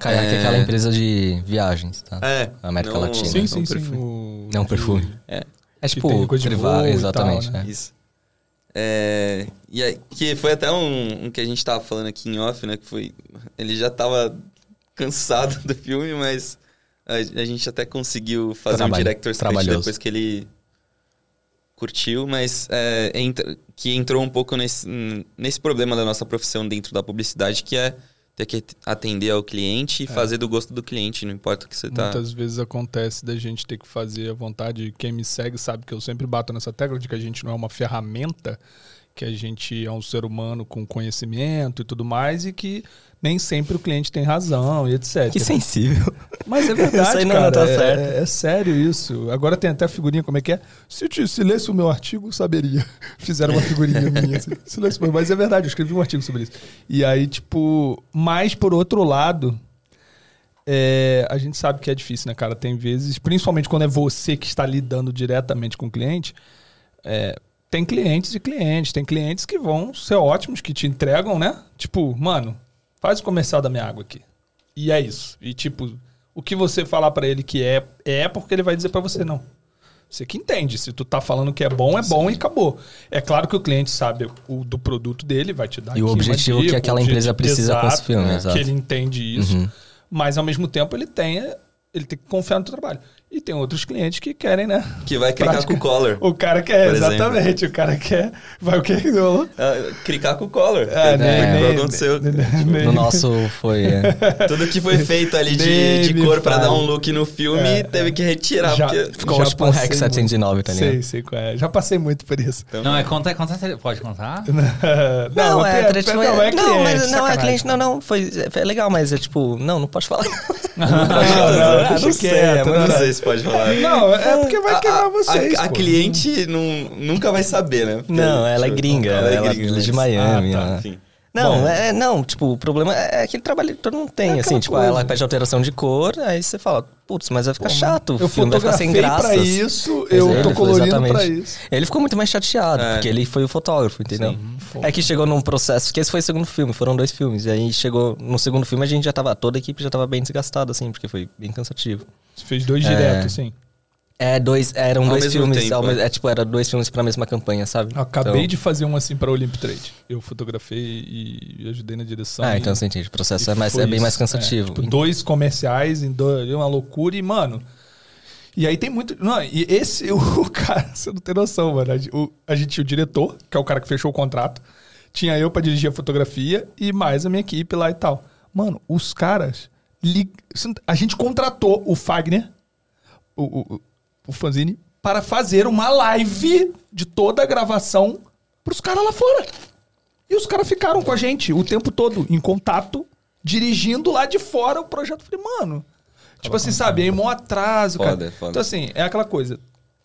[SPEAKER 3] Kayak é
[SPEAKER 4] É.
[SPEAKER 3] aquela empresa de viagens, tá?
[SPEAKER 4] É.
[SPEAKER 3] América
[SPEAKER 4] não-
[SPEAKER 3] Latina.
[SPEAKER 2] Sim,
[SPEAKER 4] não
[SPEAKER 2] sim, sim.
[SPEAKER 4] perfume.
[SPEAKER 2] o-
[SPEAKER 3] Não, perfume.
[SPEAKER 4] É,
[SPEAKER 3] É tipo,
[SPEAKER 2] tem coisa de
[SPEAKER 3] privado,
[SPEAKER 2] voo
[SPEAKER 3] exatamente.
[SPEAKER 2] tal, né?
[SPEAKER 4] isso. É, e aí, que foi até um, um que a gente tava falando aqui em off, né? Que foi. Ele já tava cansado *laughs* do filme, mas a, a gente até conseguiu fazer um
[SPEAKER 3] Trabalho-
[SPEAKER 4] director's cut depois que ele curtiu, mas é, entra- que entrou um pouco nesse, nesse problema da nossa profissão dentro da publicidade, que é ter que atender ao cliente e fazer do gosto do cliente, não importa o que você tá.
[SPEAKER 2] Muitas vezes acontece da gente ter que fazer a vontade. Quem me segue sabe que eu sempre bato nessa tecla de que a gente não é uma ferramenta, que a gente é um ser humano com conhecimento e tudo mais, e que nem sempre o cliente tem razão e etc.
[SPEAKER 3] Que sensível.
[SPEAKER 2] Mas é *laughs* verdade,
[SPEAKER 3] Isso aí não,
[SPEAKER 2] cara.
[SPEAKER 3] não tá
[SPEAKER 2] é,
[SPEAKER 3] certo.
[SPEAKER 2] É, é sério isso. Agora tem até a figurinha, como é que é? Se, te- se lesse o meu artigo, saberia. *laughs* Fizeram uma figurinha minha. Assim, *laughs* se lesse, mas é verdade, eu escrevi um artigo sobre isso. E aí, tipo, mas por outro lado, é, a gente sabe que é difícil, né, cara? Tem vezes, principalmente quando é você que está lidando diretamente com o cliente, é, tem clientes e clientes. Tem clientes que vão ser ótimos, que te entregam, né? Tipo, mano, faz o comercial da minha água aqui. E é isso. E tipo, o que você falar pra ele que é, é porque ele vai dizer pra você não. Você que entende. Se tu tá falando que é bom, é bom e acabou. É claro que o cliente sabe o do produto dele, vai te dar
[SPEAKER 3] E o
[SPEAKER 2] aqui uma
[SPEAKER 3] objetivo que
[SPEAKER 2] dica,
[SPEAKER 3] aquela
[SPEAKER 2] o
[SPEAKER 3] empresa precisa com esse
[SPEAKER 2] Exato,
[SPEAKER 3] filme,
[SPEAKER 2] né?
[SPEAKER 3] exato.
[SPEAKER 2] Que ele entende isso.
[SPEAKER 3] Uhum.
[SPEAKER 2] Mas ao mesmo tempo ele tem, ele tem que confiar no teu trabalho. E tem outros clientes que querem, né?
[SPEAKER 4] Que vai clicar
[SPEAKER 2] Prática.
[SPEAKER 4] com o collar.
[SPEAKER 2] O cara quer,
[SPEAKER 4] Por exemplo.
[SPEAKER 2] exatamente. O cara quer. Vai o que? Não,
[SPEAKER 4] Ah, clicar com o collar.
[SPEAKER 2] Ah,
[SPEAKER 4] que
[SPEAKER 2] nem-
[SPEAKER 4] foi o que
[SPEAKER 2] nem-
[SPEAKER 4] aconteceu.
[SPEAKER 2] nem-
[SPEAKER 3] No nosso foi. é,
[SPEAKER 4] Tudo que foi feito ali de, de cor pra
[SPEAKER 2] fale.
[SPEAKER 4] dar um look no filme,
[SPEAKER 2] É,
[SPEAKER 4] teve que retirar.
[SPEAKER 2] Já-
[SPEAKER 4] porque...
[SPEAKER 3] ficou
[SPEAKER 2] Já
[SPEAKER 3] tipo um Hack 709, tá ligado?
[SPEAKER 2] Sei, sei qual é. Já passei muito por isso.
[SPEAKER 4] Então,
[SPEAKER 1] Não, é conta, conta, pode contar?
[SPEAKER 2] não,
[SPEAKER 3] é,
[SPEAKER 2] é,
[SPEAKER 3] tipo,
[SPEAKER 2] não,
[SPEAKER 3] é-
[SPEAKER 2] é
[SPEAKER 3] não,
[SPEAKER 2] cliente,
[SPEAKER 3] mas não é cliente, não, não, foi, é legal, mas é tipo, não, não pode falar.
[SPEAKER 2] Não, não,
[SPEAKER 4] não,
[SPEAKER 2] Não,
[SPEAKER 4] não
[SPEAKER 2] não.
[SPEAKER 4] sei se pode falar. *laughs*
[SPEAKER 2] Não, é porque vai quebrar
[SPEAKER 4] A-
[SPEAKER 2] vocês.
[SPEAKER 4] A, a
[SPEAKER 2] pô.
[SPEAKER 4] cliente não, nunca vai saber, né? Porque,
[SPEAKER 3] Não, ela é
[SPEAKER 4] tipo,
[SPEAKER 3] gringa, ela, é de
[SPEAKER 4] mas-
[SPEAKER 3] Miami.
[SPEAKER 2] Ah, tá,
[SPEAKER 3] ela-
[SPEAKER 4] Enfim.
[SPEAKER 3] Não,
[SPEAKER 2] Bom.
[SPEAKER 3] é, não, tipo, o problema é trabalho que todo mundo tem,
[SPEAKER 2] É
[SPEAKER 3] assim, tipo,
[SPEAKER 2] coisa.
[SPEAKER 3] ela pede alteração de cor, aí você fala, putz, mas vai ficar chato, o filme vai ficar sem graça.
[SPEAKER 2] pra isso,
[SPEAKER 3] Mas
[SPEAKER 2] eu
[SPEAKER 3] ele
[SPEAKER 2] tô colorindo
[SPEAKER 3] exatamente.
[SPEAKER 2] pra isso.
[SPEAKER 3] Ele ficou muito mais chateado,
[SPEAKER 4] É.
[SPEAKER 3] porque ele foi o fotógrafo, entendeu?
[SPEAKER 2] Sim,
[SPEAKER 3] é que chegou num processo, que esse foi o segundo filme, foram dois filmes, e aí chegou no segundo filme a gente já tava, toda a equipe já tava bem desgastada, assim, porque foi bem cansativo.
[SPEAKER 2] Você fez dois
[SPEAKER 3] É.
[SPEAKER 2] direto, sim.
[SPEAKER 3] É, dois, eram
[SPEAKER 4] Ao
[SPEAKER 3] dois
[SPEAKER 4] mesmo
[SPEAKER 3] filmes,
[SPEAKER 4] tempo,
[SPEAKER 3] ao
[SPEAKER 4] é.
[SPEAKER 3] é tipo, era dois filmes pra mesma campanha, sabe?
[SPEAKER 2] Acabei
[SPEAKER 3] Então-
[SPEAKER 2] de fazer um assim pra Olymp Trade. Eu fotografei e ajudei na direção.
[SPEAKER 3] Ah,
[SPEAKER 2] e-
[SPEAKER 3] então você entende, o processo é, mais, é bem
[SPEAKER 2] isso.
[SPEAKER 3] mais cansativo.
[SPEAKER 2] É, tipo, dois comerciais em dois, uma loucura e, mano. E aí tem muito. Não, e esse, *laughs* o cara, você não tem noção, mano. A, gente- o, a gente tinha o diretor, que é o cara que fechou o contrato. Tinha eu pra dirigir a fotografia e mais a minha equipe lá e tal. Mano, os caras. li- A gente contratou o Fagner, o, o, o Fanzini, para fazer uma live de toda a gravação pros caras lá fora. E os caras ficaram com a gente o tempo todo em contato, dirigindo lá de fora o projeto. Eu Falei, mano. Tipo assim, sabe? Aí mó atraso,
[SPEAKER 4] Foda,
[SPEAKER 2] cara.
[SPEAKER 4] foda.
[SPEAKER 2] Então, assim, é aquela coisa.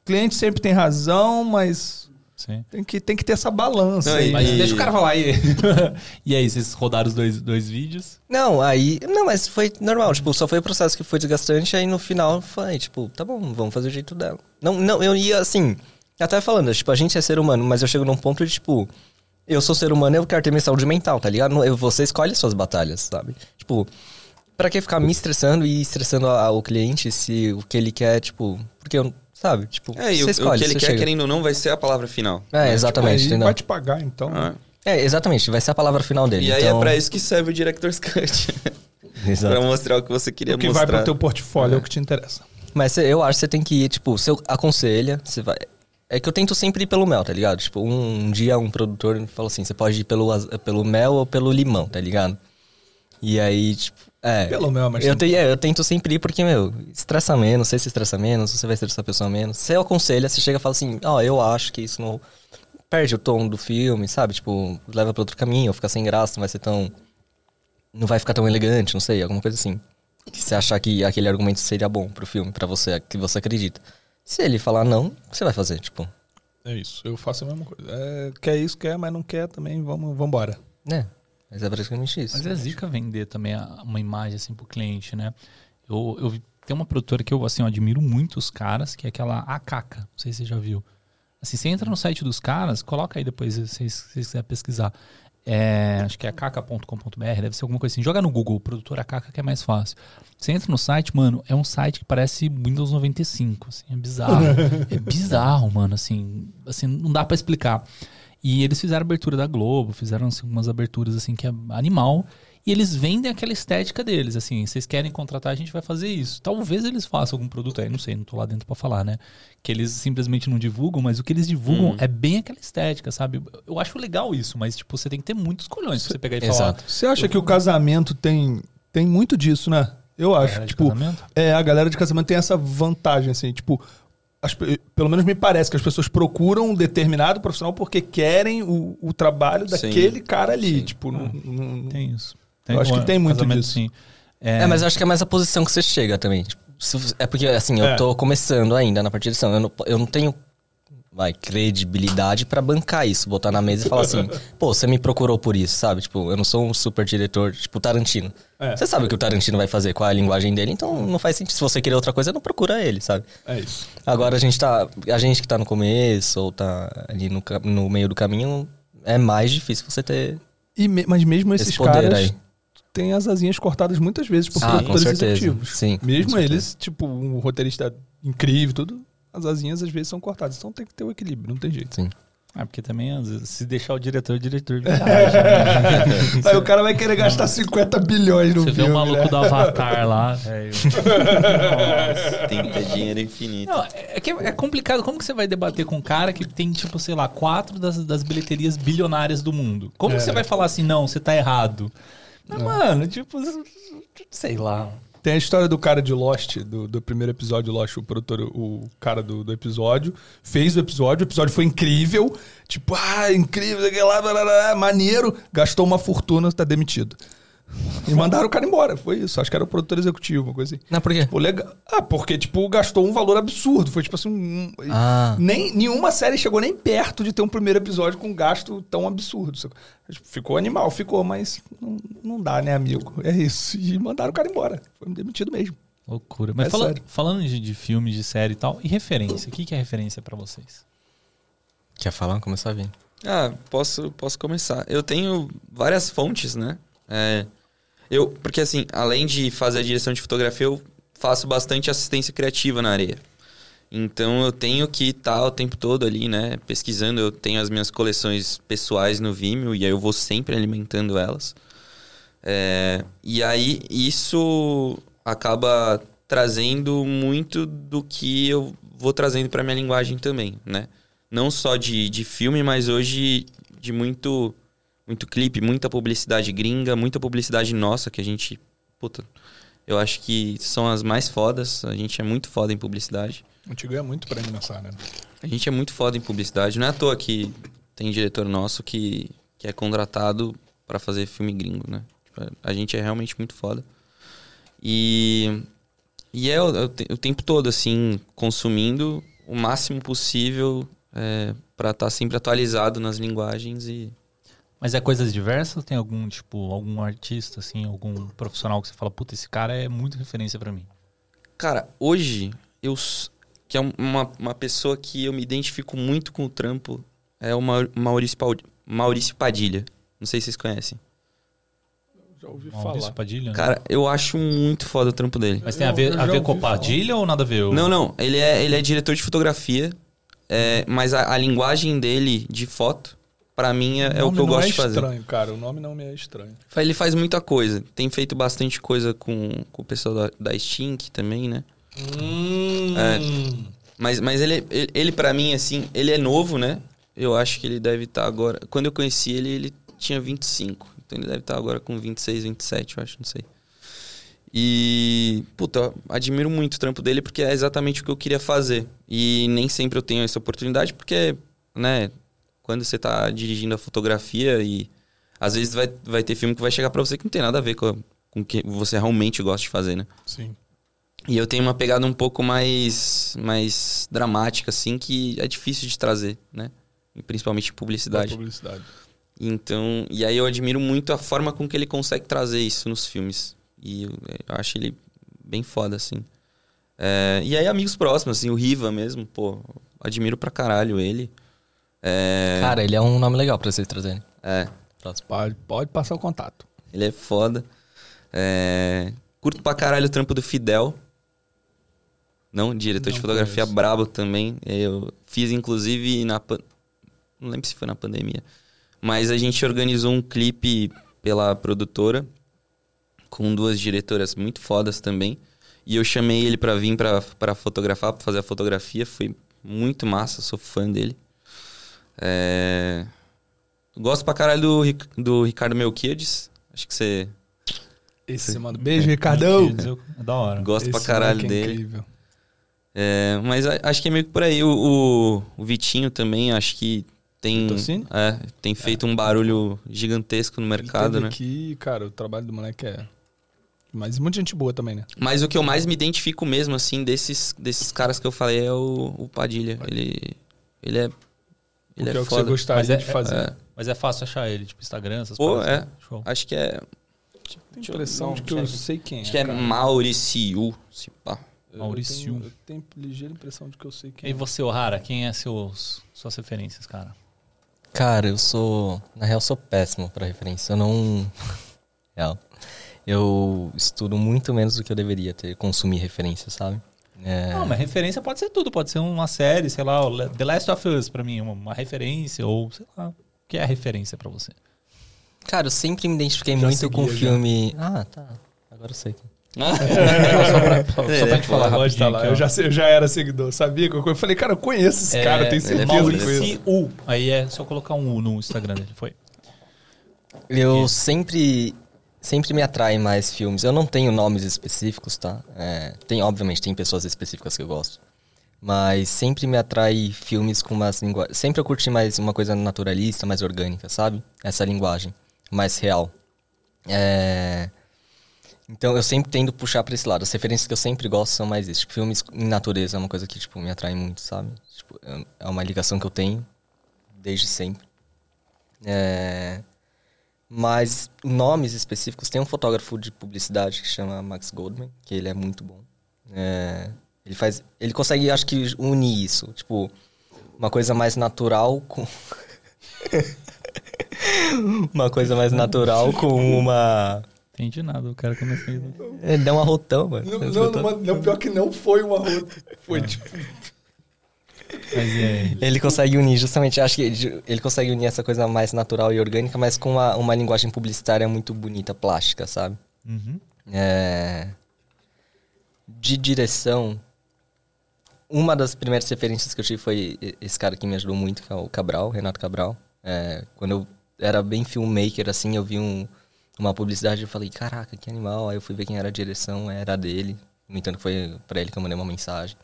[SPEAKER 2] Cliente sempre tem razão, mas
[SPEAKER 1] Sim.
[SPEAKER 2] tem que, tem que ter essa balança.
[SPEAKER 4] Não,
[SPEAKER 2] aí.
[SPEAKER 1] Mas
[SPEAKER 4] E-
[SPEAKER 1] deixa o cara falar aí. *laughs* e aí, vocês rodaram os dois, dois vídeos?
[SPEAKER 3] Não, aí. Não, mas foi normal. Tipo, só foi o processo que foi desgastante. Aí no final foi, tipo, tá bom, vamos fazer o jeito dela. Não, não, eu ia assim. Até falando, tipo, a gente é ser humano, mas eu chego num ponto de, tipo. Eu sou ser humano, eu quero ter minha saúde mental, tá ligado? Eu- Você escolhe suas batalhas, sabe? Tipo, pra que ficar me estressando e estressando a- o cliente se o que ele quer, tipo. Porque eu. Sabe? Tipo,
[SPEAKER 4] É, e o,
[SPEAKER 3] você
[SPEAKER 4] o
[SPEAKER 3] escolhe.
[SPEAKER 4] que ele quer,
[SPEAKER 3] chega.
[SPEAKER 4] querendo ou não, vai ser a palavra final.
[SPEAKER 3] É, exatamente,
[SPEAKER 2] Aí
[SPEAKER 3] entendeu?
[SPEAKER 2] vai te pagar, então.
[SPEAKER 4] Ah,
[SPEAKER 3] É, exatamente, vai ser a palavra final dele.
[SPEAKER 4] E aí
[SPEAKER 3] então...
[SPEAKER 4] é pra isso que serve o Director's Cut. *laughs*
[SPEAKER 3] Exato.
[SPEAKER 4] pra mostrar o que você queria
[SPEAKER 2] O que
[SPEAKER 4] mostrar.
[SPEAKER 2] vai pro teu portfólio é. o que te interessa.
[SPEAKER 3] Mas cê- eu acho que você tem que ir, tipo, você aconselha, você vai. É que eu tento sempre ir pelo mel, tá ligado? Tipo, um, dia um produtor me falou assim: você pode ir pelo, pelo mel ou pelo limão, tá ligado? E aí, tipo. É.
[SPEAKER 2] Pelo mas
[SPEAKER 3] eu, te- é, eu tento sempre ir porque, meu, estressa menos, você se estressa menos, você vai estressar a pessoa menos. Você aconselha, você chega e fala assim: ó, eu acho que isso não. Perde o tom do filme, sabe? Tipo, leva pra outro caminho, ou fica sem graça, não vai ser tão. Não vai ficar tão elegante, não sei, alguma coisa assim. Que você achar que aquele argumento seria bom pro filme, pra você, que você acredita. Se ele falar não, o que você vai fazer? Tipo,
[SPEAKER 2] É isso, eu faço a mesma coisa. É, quer isso, quer, mas não quer também, vamos embora.
[SPEAKER 3] né? Mas é praticamente isso.
[SPEAKER 1] Mas é zica vender também uma imagem assim pro cliente, né? Eu, eu tem uma produtora que eu assim, eu admiro muito os caras, que é aquela Akaka. Não sei se você já viu. Assim, você entra no site dos caras, coloca aí depois se vocês se vocês quiserem pesquisar. É, acho que é akaka.com.br, deve ser alguma coisa assim. Joga no Google, produtora Akaka, que é mais fácil. Você entra no site, mano, é um site que parece Windows 95, assim, é bizarro. *laughs* é bizarro, mano, assim, assim, não dá pra explicar. E eles fizeram abertura da Globo, fizeram assim, umas aberturas assim que é animal. E eles vendem aquela estética deles, assim, vocês querem contratar, a gente vai fazer isso. Talvez eles façam algum produto aí, não sei, não tô lá dentro pra falar, né? Que eles simplesmente não divulgam, mas o que eles divulgam
[SPEAKER 4] Uhum.
[SPEAKER 1] é bem aquela estética, sabe? Eu acho legal isso, mas tipo, você tem que ter muitos colhões pra você pegar e falar.
[SPEAKER 3] Exato.
[SPEAKER 2] Você acha que o casamento tem, tem muito disso, né? Eu acho. Tipo,
[SPEAKER 1] casamento?
[SPEAKER 2] é, a galera de casamento tem essa vantagem, assim, tipo. As pe- pelo menos me parece que as pessoas procuram um determinado profissional porque querem o, o trabalho
[SPEAKER 4] Sim.
[SPEAKER 2] daquele cara ali.
[SPEAKER 4] Sim.
[SPEAKER 2] Tipo, não, não-
[SPEAKER 1] Tem isso.
[SPEAKER 2] Eu acho que tem muito disso.
[SPEAKER 1] Sim.
[SPEAKER 3] É, mas eu acho que é mais a posição que você chega também. Tipo, se- É porque, assim, eu
[SPEAKER 2] É.
[SPEAKER 3] tô começando ainda na parte de edição. Eu não, eu não tenho, vai, credibilidade pra bancar isso. Botar na mesa e falar assim, pô, você me procurou por isso, sabe? Tipo, eu não sou um super diretor, tipo Tarantino.
[SPEAKER 2] É.
[SPEAKER 3] Você sabe o que o Tarantino vai fazer com a linguagem dele, então não faz sentido. Se você querer outra coisa, não procura ele, sabe?
[SPEAKER 2] É isso.
[SPEAKER 3] Agora a gente tá. A gente que tá no começo ou tá ali no, no meio do caminho, é mais difícil você ter
[SPEAKER 2] E me- mas mesmo esses
[SPEAKER 3] esse poder
[SPEAKER 2] caras
[SPEAKER 3] aí.
[SPEAKER 2] têm as asinhas cortadas muitas vezes por
[SPEAKER 3] Ah,
[SPEAKER 2] produtores executivos.
[SPEAKER 3] Sim,
[SPEAKER 2] Mesmo eles, tipo, um roteirista incrível, tudo, as asinhas às vezes são cortadas. Então tem que ter o equilíbrio, não tem jeito.
[SPEAKER 3] Sim.
[SPEAKER 1] É, porque também, às vezes, se deixar o diretor, o diretor de *laughs*
[SPEAKER 2] Aí o cara vai querer gastar 50 bilhões no
[SPEAKER 1] Você vê
[SPEAKER 2] filme,
[SPEAKER 1] o maluco
[SPEAKER 2] né?
[SPEAKER 1] do Avatar lá. é,
[SPEAKER 4] Tem que ter dinheiro infinito.
[SPEAKER 1] Não, é, que é complicado. Como que você vai debater com um cara que tem, tipo, sei lá, quatro das, das bilheterias bilionárias do mundo? Como
[SPEAKER 2] É.
[SPEAKER 1] que você vai falar assim, não, você tá errado? Mas, mano, tipo, sei lá.
[SPEAKER 2] Tem a história do cara de Lost, do, do primeiro episódio de Lost, o produtor, o cara do, do episódio, fez o episódio, o episódio foi incrível, tipo, ah, incrível, lá, blá, blá, maneiro, gastou uma fortuna, tá demitido. E mandaram o cara embora, foi isso. Acho que era o produtor executivo, uma coisa assim.
[SPEAKER 3] Não, por quê?
[SPEAKER 2] Pô, legal. Ah, porque, tipo, gastou um valor absurdo. Foi tipo assim. um-
[SPEAKER 3] Ah.
[SPEAKER 2] Nem, nenhuma série chegou nem perto de ter um primeiro episódio com um gasto tão absurdo. Ficou animal, ficou, mas não, não dá, né, amigo? É isso. E mandaram o cara embora. Foi demitido mesmo.
[SPEAKER 1] Loucura. Mas
[SPEAKER 2] É
[SPEAKER 1] fala- falando de, de filme, de série e tal, e referência? O que, que é referência pra vocês?
[SPEAKER 3] Quer falar? Começar a vir.
[SPEAKER 4] Ah, posso, posso começar. Eu tenho várias fontes, né? É, eu, porque assim, além de fazer a direção de fotografia, eu faço bastante assistência criativa na areia. Então eu tenho que estar o tempo todo ali, né? Pesquisando. Eu tenho as minhas coleções pessoais no Vimeo e aí eu vou sempre alimentando elas. É, e aí isso acaba trazendo muito do que eu vou trazendo para minha linguagem também, né? Não só de, de filme, mas hoje de muito muito clipe, muita publicidade gringa, muita publicidade nossa que a gente, puta, eu acho que são as mais fodas. A gente é muito foda em publicidade.
[SPEAKER 2] A gente ganha muito prêmio nessa área. né?
[SPEAKER 4] A gente é muito foda em publicidade. Não é à toa que tem diretor nosso que, que é contratado para fazer filme gringo, né? Tipo, a gente é realmente muito foda. E, e é o, o te- o tempo todo, assim, consumindo o máximo possível é, para estar sempre atualizado nas linguagens e...
[SPEAKER 1] Mas é coisas diversas? Tem algum, tipo, algum artista, assim, algum profissional que você fala, puta, esse cara é muito referência pra mim?
[SPEAKER 4] Cara, hoje, eu. Que é um- uma, uma pessoa que eu me identifico muito com o trampo é o Mau- Maurício, Maurício Padilha. Não sei se vocês conhecem.
[SPEAKER 2] Já ouvi
[SPEAKER 1] Maurício
[SPEAKER 2] falar.
[SPEAKER 1] Padilha? né?
[SPEAKER 4] Cara, eu acho muito foda o trampo dele.
[SPEAKER 1] Mas tem a
[SPEAKER 2] Eu-
[SPEAKER 1] ver,
[SPEAKER 2] eu
[SPEAKER 1] a ver com Padilha ou nada a ver? Eu-
[SPEAKER 4] Não, não. Ele é, ele é diretor de fotografia, é, mas a, a linguagem dele de foto, pra mim, é, é o
[SPEAKER 2] nome
[SPEAKER 4] que eu gosto
[SPEAKER 2] é
[SPEAKER 4] de fazer.
[SPEAKER 2] estranho, cara. O nome não me é estranho.
[SPEAKER 4] Ele faz muita coisa. Tem feito bastante coisa com, com o pessoal da, da Stink também, né? É. Mas, mas ele, ele, ele para mim, assim, ele é novo, né? Eu acho que ele deve estar agora. Quando eu conheci ele, ele tinha 25. Então ele deve estar agora com 26, 27, eu acho, não sei. E, puta, eu admiro muito o trampo dele porque é exatamente o que eu queria fazer. E nem sempre eu tenho essa oportunidade porque, né, quando você tá dirigindo a fotografia e às vezes vai, vai ter filme que vai chegar pra você que não tem nada a ver com, a- com o que você realmente gosta de fazer, né?
[SPEAKER 2] Sim.
[SPEAKER 4] E eu tenho uma pegada um pouco mais, mais dramática, assim, que é difícil de trazer, né? E Principalmente publicidade.
[SPEAKER 2] Publicidade.
[SPEAKER 4] Então, e aí eu admiro muito a forma com que ele consegue trazer isso nos filmes. E eu, eu acho ele bem foda, assim. É, e aí, amigos próximos, assim, o Riva mesmo, pô, admiro pra caralho ele. É,
[SPEAKER 3] Cara, ele é um nome legal pra vocês trazerem.
[SPEAKER 4] é.
[SPEAKER 2] Pode, pode passar o contato.
[SPEAKER 4] ele é foda. É, curto pra caralho o trampo do Fidel. Não, diretor de
[SPEAKER 2] Não
[SPEAKER 4] fotografia
[SPEAKER 2] conheço.
[SPEAKER 4] brabo também. Eu fiz, inclusive, na, pan- não lembro se foi na pandemia. Mas a gente organizou um clipe pela produtora, com duas diretoras muito fodas também. E eu chamei ele pra vir pra fotografar, pra fazer a fotografia. Foi muito massa, sou fã dele. É... Gosto pra caralho do, Ric- do Ricardo Melquiades. Acho que você
[SPEAKER 5] Esse, mano. Beijo, Ricardão.
[SPEAKER 1] É da hora.
[SPEAKER 4] gosta pra
[SPEAKER 5] Esse
[SPEAKER 4] caralho
[SPEAKER 5] moleque é
[SPEAKER 4] dele.
[SPEAKER 5] incrível.
[SPEAKER 4] É, mas acho que é meio que por aí. O, o- o Vitinho também, acho que tem, é, tem feito um barulho gigantesco no mercado, né?
[SPEAKER 5] aqui, cara, o trabalho do moleque é. Mas muita gente boa também, né?
[SPEAKER 4] Mas o que eu mais me identifico mesmo, assim, desses, desses caras que eu falei é o, o Padilha. Ele, ele é. Ele
[SPEAKER 5] Porque
[SPEAKER 4] é
[SPEAKER 5] é o que você gostaria
[SPEAKER 1] é-
[SPEAKER 5] de fazer.
[SPEAKER 4] É.
[SPEAKER 1] Mas é fácil achar ele, tipo Instagram, essas
[SPEAKER 4] Pô,
[SPEAKER 1] paradas.
[SPEAKER 4] é.
[SPEAKER 1] Show.
[SPEAKER 4] Acho que é. Eu-
[SPEAKER 5] impressão de que eu
[SPEAKER 4] eu-
[SPEAKER 5] sei quem é.
[SPEAKER 4] Acho que é
[SPEAKER 5] cara.
[SPEAKER 4] Mauriciu, se pá.
[SPEAKER 5] Eu tenho- Eu tenho ligeira impressão de que eu sei quem
[SPEAKER 1] E
[SPEAKER 5] é.
[SPEAKER 1] você, O'Hara, quem é seus, suas referências, cara?
[SPEAKER 3] Cara, eu sou. Na real, sou péssimo pra referência. Eu não. *laughs* Real. Eu estudo muito menos do que eu deveria ter, consumir referência, sabe? É,
[SPEAKER 1] Não, mas referência pode ser tudo. Pode ser uma série, sei lá, o The Last of Us, pra mim, uma, uma referência, ou sei lá. O que é a referência pra você?
[SPEAKER 3] Cara, eu sempre me identifiquei
[SPEAKER 5] Já
[SPEAKER 3] muito com
[SPEAKER 5] seguia, já.
[SPEAKER 3] filme. Ah, tá. Agora eu sei.
[SPEAKER 1] só pra, só
[SPEAKER 4] É,
[SPEAKER 1] pra gente falar
[SPEAKER 5] Pode tá
[SPEAKER 1] rapidinho
[SPEAKER 5] lá. Eu já, eu já era seguidor, sabia? que Eu eu falei, cara, eu conheço esse
[SPEAKER 1] É,
[SPEAKER 5] cara, eu tenho
[SPEAKER 4] é
[SPEAKER 5] certeza que conheço.
[SPEAKER 1] U. Aí é só colocar um U no Instagram dele. Foi.
[SPEAKER 3] Eu sempre. Sempre me atrai mais filmes. Eu não tenho nomes específicos, tá? É, tem, obviamente, tem pessoas específicas que eu gosto. Mas sempre me atrai filmes com umas linguagens. Sempre eu curti mais uma coisa naturalista, mais orgânica, sabe? Essa linguagem. Mais real. É... Então eu sempre tendo puxar pra esse lado. As referências que eu sempre gosto são mais isso. Tipo, filmes em natureza é uma coisa que, tipo, me atrai muito, sabe? Tipo, é- é uma ligação que eu tenho desde sempre. É... Mas nomes específicos, tem um fotógrafo de publicidade que chama Max Goldman, que ele é muito bom. É, ele faz. Ele consegue, acho que, unir isso. Tipo, uma coisa mais natural com. *laughs* uma coisa mais natural com uma.
[SPEAKER 1] Entendi nada, o cara começou a...
[SPEAKER 3] Ele dá um arrotão, mano.
[SPEAKER 5] Não, não, não, não, pior que não foi uma rota. Foi tipo.
[SPEAKER 1] Aí?
[SPEAKER 3] Ele consegue unir, justamente, acho que ele, consegue unir essa coisa mais natural e orgânica, mas com uma, uma linguagem publicitária muito bonita, plástica, sabe?
[SPEAKER 1] Uhum.
[SPEAKER 3] É... De direção, uma das primeiras referências que eu tive foi esse cara que me ajudou muito, que é o Cabral, Renato Cabral. É, quando eu era bem filmmaker, assim, eu vi um- uma publicidade e falei, caraca, que animal. Aí eu fui ver quem era a direção, era dele. No entanto, foi pra ele que eu mandei uma mensagem.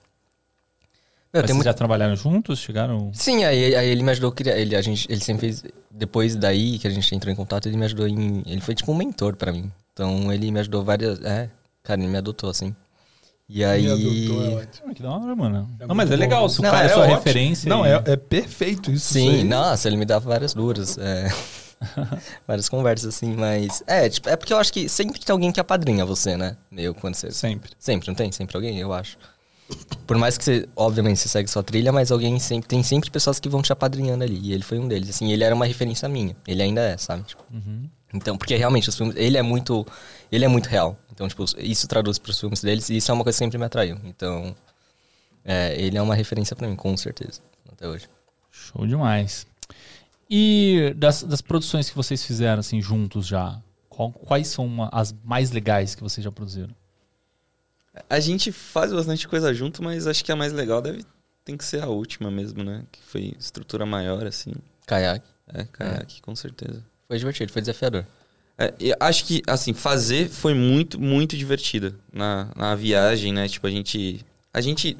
[SPEAKER 3] Meu,
[SPEAKER 1] Mas
[SPEAKER 3] tem
[SPEAKER 1] vocês
[SPEAKER 3] muito-
[SPEAKER 1] já trabalharam juntos? Chegaram...
[SPEAKER 3] Sim, aí, aí ele me ajudou a criar. Ele, a gente, ele sempre fez. Depois daí que a gente entrou em contato, ele me ajudou em. Ele foi tipo um mentor pra mim. Então ele me ajudou várias. É, cara, ele me adotou assim. E aí.
[SPEAKER 5] Me adotou, é ótimo.
[SPEAKER 1] Ah, que da hora, mano.
[SPEAKER 5] É
[SPEAKER 1] não, mas é
[SPEAKER 5] bom.
[SPEAKER 1] legal. Se o
[SPEAKER 3] Não,
[SPEAKER 1] cara é,
[SPEAKER 3] é
[SPEAKER 1] sua
[SPEAKER 5] ótimo.
[SPEAKER 1] referência...
[SPEAKER 5] Não, é, é perfeito isso.
[SPEAKER 3] Sim,
[SPEAKER 5] isso
[SPEAKER 3] nossa, ele me dava várias duras. é, *laughs* várias conversas assim, mas. É, tipo, é porque eu acho que sempre tem alguém que apadrinha você, né? Meio quando você.
[SPEAKER 5] Sempre.
[SPEAKER 3] Sempre, não tem? Sempre alguém, eu acho. Por mais que você, obviamente, você segue sua trilha, mas alguém sempre. Tem sempre pessoas que vão te apadrinhando ali. E ele foi um deles. Assim, ele era uma referência minha. Ele ainda é, sabe? Tipo,
[SPEAKER 1] Uhum.
[SPEAKER 3] Então, porque realmente os filmes, ele é muito, ele é muito real. Então, tipo, isso traduz para os filmes deles e isso é uma coisa que sempre me atraiu. Então, é, ele é uma referência para mim, com certeza, até hoje.
[SPEAKER 1] Show demais. E das, das produções que vocês fizeram, assim, juntos já, qual- quais são uma- as mais legais que vocês já produziram?
[SPEAKER 4] A gente faz bastante coisa junto, mas acho que a mais legal deve tem que ser a última mesmo, né? Que foi estrutura maior, assim.
[SPEAKER 3] Kayak.
[SPEAKER 4] É, caiaque, com certeza.
[SPEAKER 3] Foi divertido, foi desafiador.
[SPEAKER 4] É, e acho que, assim, fazer foi muito, muito divertido na, na viagem, né? Tipo, a gente. A gente.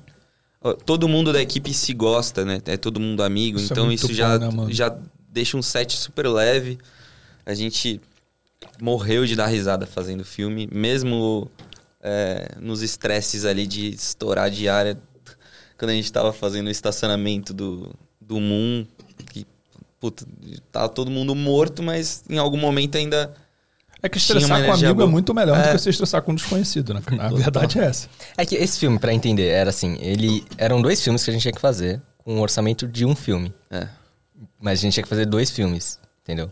[SPEAKER 4] Todo mundo da equipe se gosta, né? É todo mundo amigo,
[SPEAKER 5] Isso é
[SPEAKER 4] então
[SPEAKER 5] muito
[SPEAKER 4] isso já,
[SPEAKER 5] bom, né, mano?
[SPEAKER 4] já deixa um set super leve. A gente morreu de dar risada fazendo filme, mesmo é, nos estresses ali de estourar a diária. Quando a gente tava fazendo o estacionamento do, do Moon, que, puta, tava todo mundo morto, mas em algum momento ainda
[SPEAKER 5] É que
[SPEAKER 4] Tinha uma
[SPEAKER 5] estressar com amigo é
[SPEAKER 4] boa.
[SPEAKER 5] muito melhor do
[SPEAKER 4] É.
[SPEAKER 5] que você estressar com um desconhecido, né? A verdade é essa.
[SPEAKER 3] É que esse filme, pra entender, era assim, ele eram dois filmes que a gente tinha que fazer com um orçamento de um filme,
[SPEAKER 4] É.
[SPEAKER 3] mas a gente tinha que fazer dois filmes, entendeu?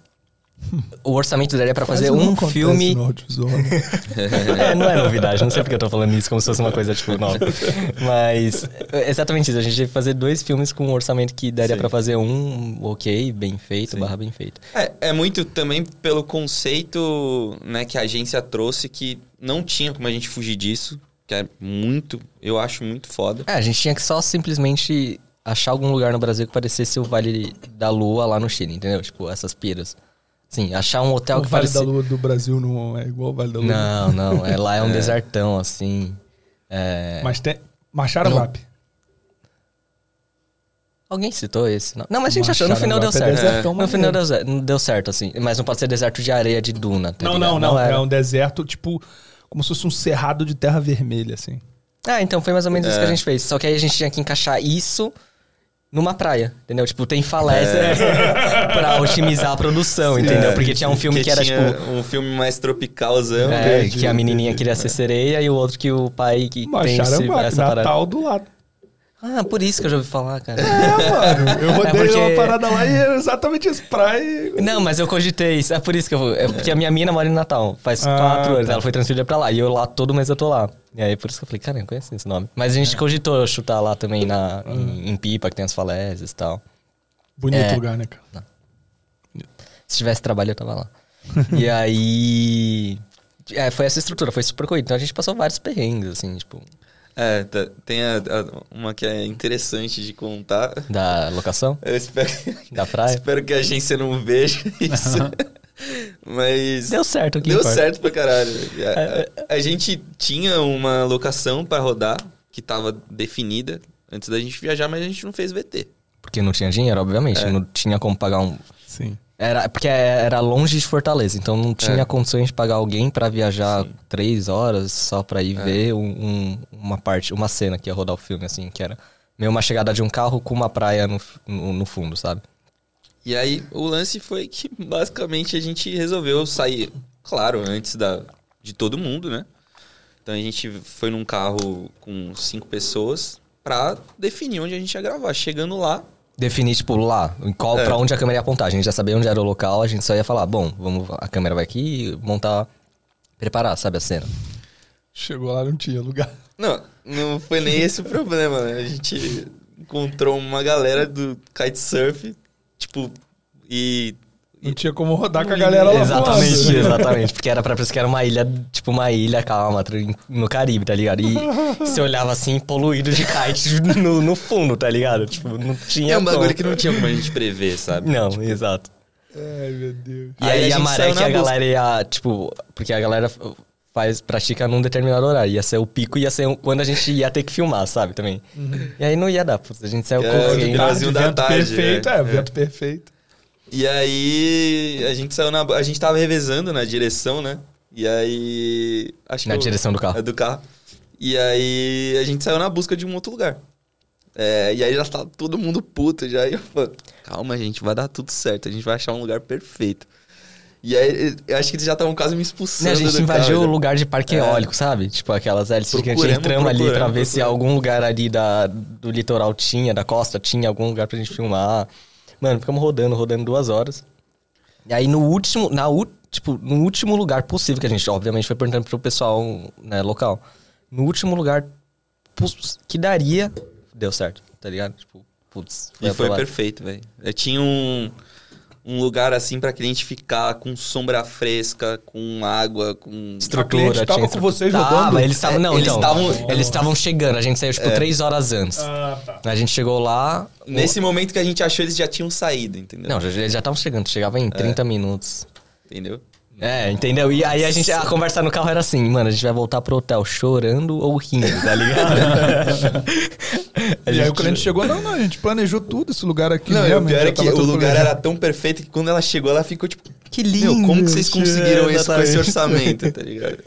[SPEAKER 3] O orçamento daria pra fazer
[SPEAKER 5] Quase
[SPEAKER 3] um filme.
[SPEAKER 5] no audiovisual. *laughs*
[SPEAKER 3] É, não é novidade, não sei porque eu tô falando isso como se fosse uma coisa, tipo, nova. Mas, é exatamente isso. A gente ia fazer dois filmes com um orçamento que daria
[SPEAKER 4] Sim.
[SPEAKER 3] pra fazer um ok, bem feito,
[SPEAKER 4] Sim.
[SPEAKER 3] barra bem feito.
[SPEAKER 4] É, é muito também pelo conceito né, que a agência trouxe que não tinha como a gente fugir disso. Que é muito, eu acho muito foda.
[SPEAKER 3] É, a gente tinha que só simplesmente achar algum lugar no Brasil que parecesse o Vale da Lua lá no Chile, entendeu? Tipo, essas piras. Sim, achar um hotel
[SPEAKER 5] o
[SPEAKER 3] que
[SPEAKER 5] Vale
[SPEAKER 3] parecia...
[SPEAKER 5] da Lua do Brasil não é igual ao Vale da Lua.
[SPEAKER 3] Não, não, é, lá é um *laughs* desertão, assim. É...
[SPEAKER 5] Mas tem. Machara
[SPEAKER 3] Não.
[SPEAKER 5] Map.
[SPEAKER 3] Alguém citou esse? Não, não mas a gente achou, no final deu
[SPEAKER 5] é
[SPEAKER 3] certo.
[SPEAKER 5] desertão,
[SPEAKER 3] No final
[SPEAKER 5] é.
[SPEAKER 3] deu, não deu certo, assim. Mas não pode ser deserto de areia de duna, tá
[SPEAKER 5] Não,
[SPEAKER 3] ligado?
[SPEAKER 5] não, não.
[SPEAKER 3] era.
[SPEAKER 5] É um deserto, tipo, como se fosse um cerrado de terra vermelha, assim.
[SPEAKER 3] Ah, então foi mais ou menos isso que a
[SPEAKER 4] É.
[SPEAKER 3] gente fez. Só que aí a gente tinha que encaixar isso numa praia, entendeu? Tipo, tem falésia *laughs* pra otimizar a produção, entendeu?
[SPEAKER 5] É,
[SPEAKER 3] Porque tinha um filme
[SPEAKER 4] Porque
[SPEAKER 3] que era, tipo...
[SPEAKER 4] um filme mais tropicalzão.
[SPEAKER 3] É, que a menininha queria ser sereia e o outro que o pai que tem
[SPEAKER 5] Machara
[SPEAKER 3] esse, essa parada.
[SPEAKER 5] Natal do lado.
[SPEAKER 3] Ah, por isso que eu já ouvi falar, cara.
[SPEAKER 5] É, mano. Eu rodei *laughs*
[SPEAKER 3] É porque-
[SPEAKER 5] uma parada lá e era exatamente isso. Praia.
[SPEAKER 3] Não, mas eu cogitei isso. É por isso que eu vou. É porque a minha mina mora em Natal. Faz
[SPEAKER 5] Ah,
[SPEAKER 3] quatro anos.
[SPEAKER 5] tá.
[SPEAKER 3] Ela foi transferida pra lá. E eu lá, todo mês eu tô lá. E aí, por isso que eu falei, cara, eu conheço esse nome. Mas a gente
[SPEAKER 5] É.
[SPEAKER 3] cogitou chutar lá também na,
[SPEAKER 5] Ah.
[SPEAKER 3] em, em Pipa, que tem as falésias e tal.
[SPEAKER 5] Bonito
[SPEAKER 3] É.
[SPEAKER 5] lugar, né, cara?
[SPEAKER 3] Se tivesse trabalho, eu tava lá. e *laughs* aí. É, foi essa estrutura, foi super corrido. Então a gente passou vários perrengues, assim, tipo,
[SPEAKER 4] É, tá- tem a- a- uma que é interessante de contar.
[SPEAKER 3] da locação,
[SPEAKER 4] Eu espero,
[SPEAKER 3] da praia. *laughs*
[SPEAKER 4] espero que a agência não veja *laughs* isso. Mas.
[SPEAKER 3] Deu certo, o que
[SPEAKER 4] Deu
[SPEAKER 3] importa.
[SPEAKER 4] certo pra caralho. A, a- a gente tinha uma locação pra rodar que tava definida antes da gente viajar, mas a gente não fez VT.
[SPEAKER 3] Porque não tinha dinheiro, obviamente.
[SPEAKER 4] É.
[SPEAKER 3] Não tinha como pagar um.
[SPEAKER 5] Sim.
[SPEAKER 3] Era, porque era longe de Fortaleza, então não tinha
[SPEAKER 4] É.
[SPEAKER 3] condições de pagar alguém pra viajar
[SPEAKER 4] Sim.
[SPEAKER 3] três horas só pra
[SPEAKER 4] É.
[SPEAKER 3] ir ver um- um- uma parte, uma cena que ia rodar o filme, assim, que era meio uma chegada de um carro com uma praia no, no, no fundo, sabe?
[SPEAKER 4] E aí o lance foi que *laughs* basicamente a gente resolveu sair, claro, antes da, de todo mundo, né? Então a gente foi num carro com cinco pessoas pra definir onde a gente ia gravar. Chegando lá,
[SPEAKER 3] Definir, tipo, lá, em qual,
[SPEAKER 4] É.
[SPEAKER 3] pra onde a câmera ia apontar. A gente já sabia onde era o local, a gente só ia falar, bom, vamos, a câmera vai aqui, montar, preparar, sabe, a cena.
[SPEAKER 5] Chegou lá, não tinha lugar.
[SPEAKER 4] Não, não foi nem esse o problema, né? A gente encontrou uma galera do kitesurf, tipo, e.
[SPEAKER 5] Não tinha como rodar com a galera lá
[SPEAKER 3] Exatamente,
[SPEAKER 5] voando.
[SPEAKER 3] exatamente. Porque era pra *laughs* parecer que era uma ilha, tipo uma ilha calma, no Caribe, tá ligado? E você olhava assim, poluído de kite *laughs* no, no fundo, tá ligado? Tipo, não tinha.
[SPEAKER 4] É um bagulho
[SPEAKER 3] como.
[SPEAKER 4] que não tinha como a gente prever, sabe?
[SPEAKER 3] Não, exato.
[SPEAKER 5] Ai, meu Deus.
[SPEAKER 3] E
[SPEAKER 4] Aí
[SPEAKER 3] aí,
[SPEAKER 4] a
[SPEAKER 3] maré que a
[SPEAKER 4] busca.
[SPEAKER 3] galera ia, tipo, porque a galera faz, pratica num determinado horário. Ia ser o pico, ia ser quando a gente ia ter que filmar, sabe? Também. E aí não ia dar, putz, a gente saiu
[SPEAKER 4] É,
[SPEAKER 3] correndo.
[SPEAKER 4] de Finalzinho da
[SPEAKER 5] vento
[SPEAKER 4] tarde,
[SPEAKER 5] perfeito,
[SPEAKER 4] é.
[SPEAKER 5] é, vento perfeito.
[SPEAKER 4] E aí a gente saiu na. A gente tava revezando na direção, né? E aí. Acho
[SPEAKER 3] Na
[SPEAKER 4] que eu-
[SPEAKER 3] direção do carro.
[SPEAKER 4] É, do carro. E aí a gente saiu na busca de um outro lugar. É, e aí já tava todo mundo puto já. E eu falei, calma, gente, vai dar tudo certo. A gente vai achar um lugar perfeito. E aí eu acho que eles já estavam quase me expulsando.
[SPEAKER 3] Né, a gente invadiu
[SPEAKER 4] carro,
[SPEAKER 3] o
[SPEAKER 4] já.
[SPEAKER 3] lugar de parque
[SPEAKER 4] É.
[SPEAKER 3] eólico, sabe? Tipo aquelas hélices gigantes.
[SPEAKER 4] Procuramos,
[SPEAKER 3] Entramos ali pra ver se algum lugar ali da, do litoral tinha, da costa tinha algum lugar pra gente filmar. Mano, ficamos rodando, rodando duas horas. E aí no último, na tipo, no último lugar possível que a gente, obviamente, foi perguntando pro pessoal né, local. No último lugar que daria, deu certo, tá ligado? Tipo, putz.
[SPEAKER 4] E foi
[SPEAKER 3] aprovado.
[SPEAKER 4] perfeito, velho. Eu tinha um, um lugar assim pra cliente ficar com sombra fresca, com água, com.
[SPEAKER 3] Estrutura,
[SPEAKER 5] cliente tava
[SPEAKER 3] tinha
[SPEAKER 5] com
[SPEAKER 3] estrutura.
[SPEAKER 5] vocês
[SPEAKER 3] Tava,
[SPEAKER 5] rodando?
[SPEAKER 3] eles estavam, não,
[SPEAKER 4] Eles
[SPEAKER 3] então,
[SPEAKER 4] estavam-
[SPEAKER 3] eles estavam chegando, a gente saiu, tipo, três horas antes.
[SPEAKER 5] Ah, tá.
[SPEAKER 3] A gente chegou lá.
[SPEAKER 4] Nesse momento que a gente achou, eles já tinham saído, entendeu?
[SPEAKER 3] Não, já- eles já estavam chegando, chegava em 30 minutos.
[SPEAKER 4] Entendeu?
[SPEAKER 3] É, entendeu? E aí a gente, a conversa no carro era assim, mano, a gente vai voltar pro hotel chorando ou rindo, tá ligado? *laughs* A
[SPEAKER 5] E aí
[SPEAKER 3] gente-
[SPEAKER 5] o cliente chegou, não, não, a gente planejou tudo esse lugar aqui
[SPEAKER 4] Não,
[SPEAKER 5] mesmo.
[SPEAKER 4] o pior é que o lugar
[SPEAKER 5] planejado.
[SPEAKER 4] era tão perfeito que quando ela chegou, ela ficou tipo.
[SPEAKER 3] Que
[SPEAKER 4] Meu,
[SPEAKER 3] lindo.
[SPEAKER 4] como que vocês conseguiram isso com esse orçamento, tá ligado?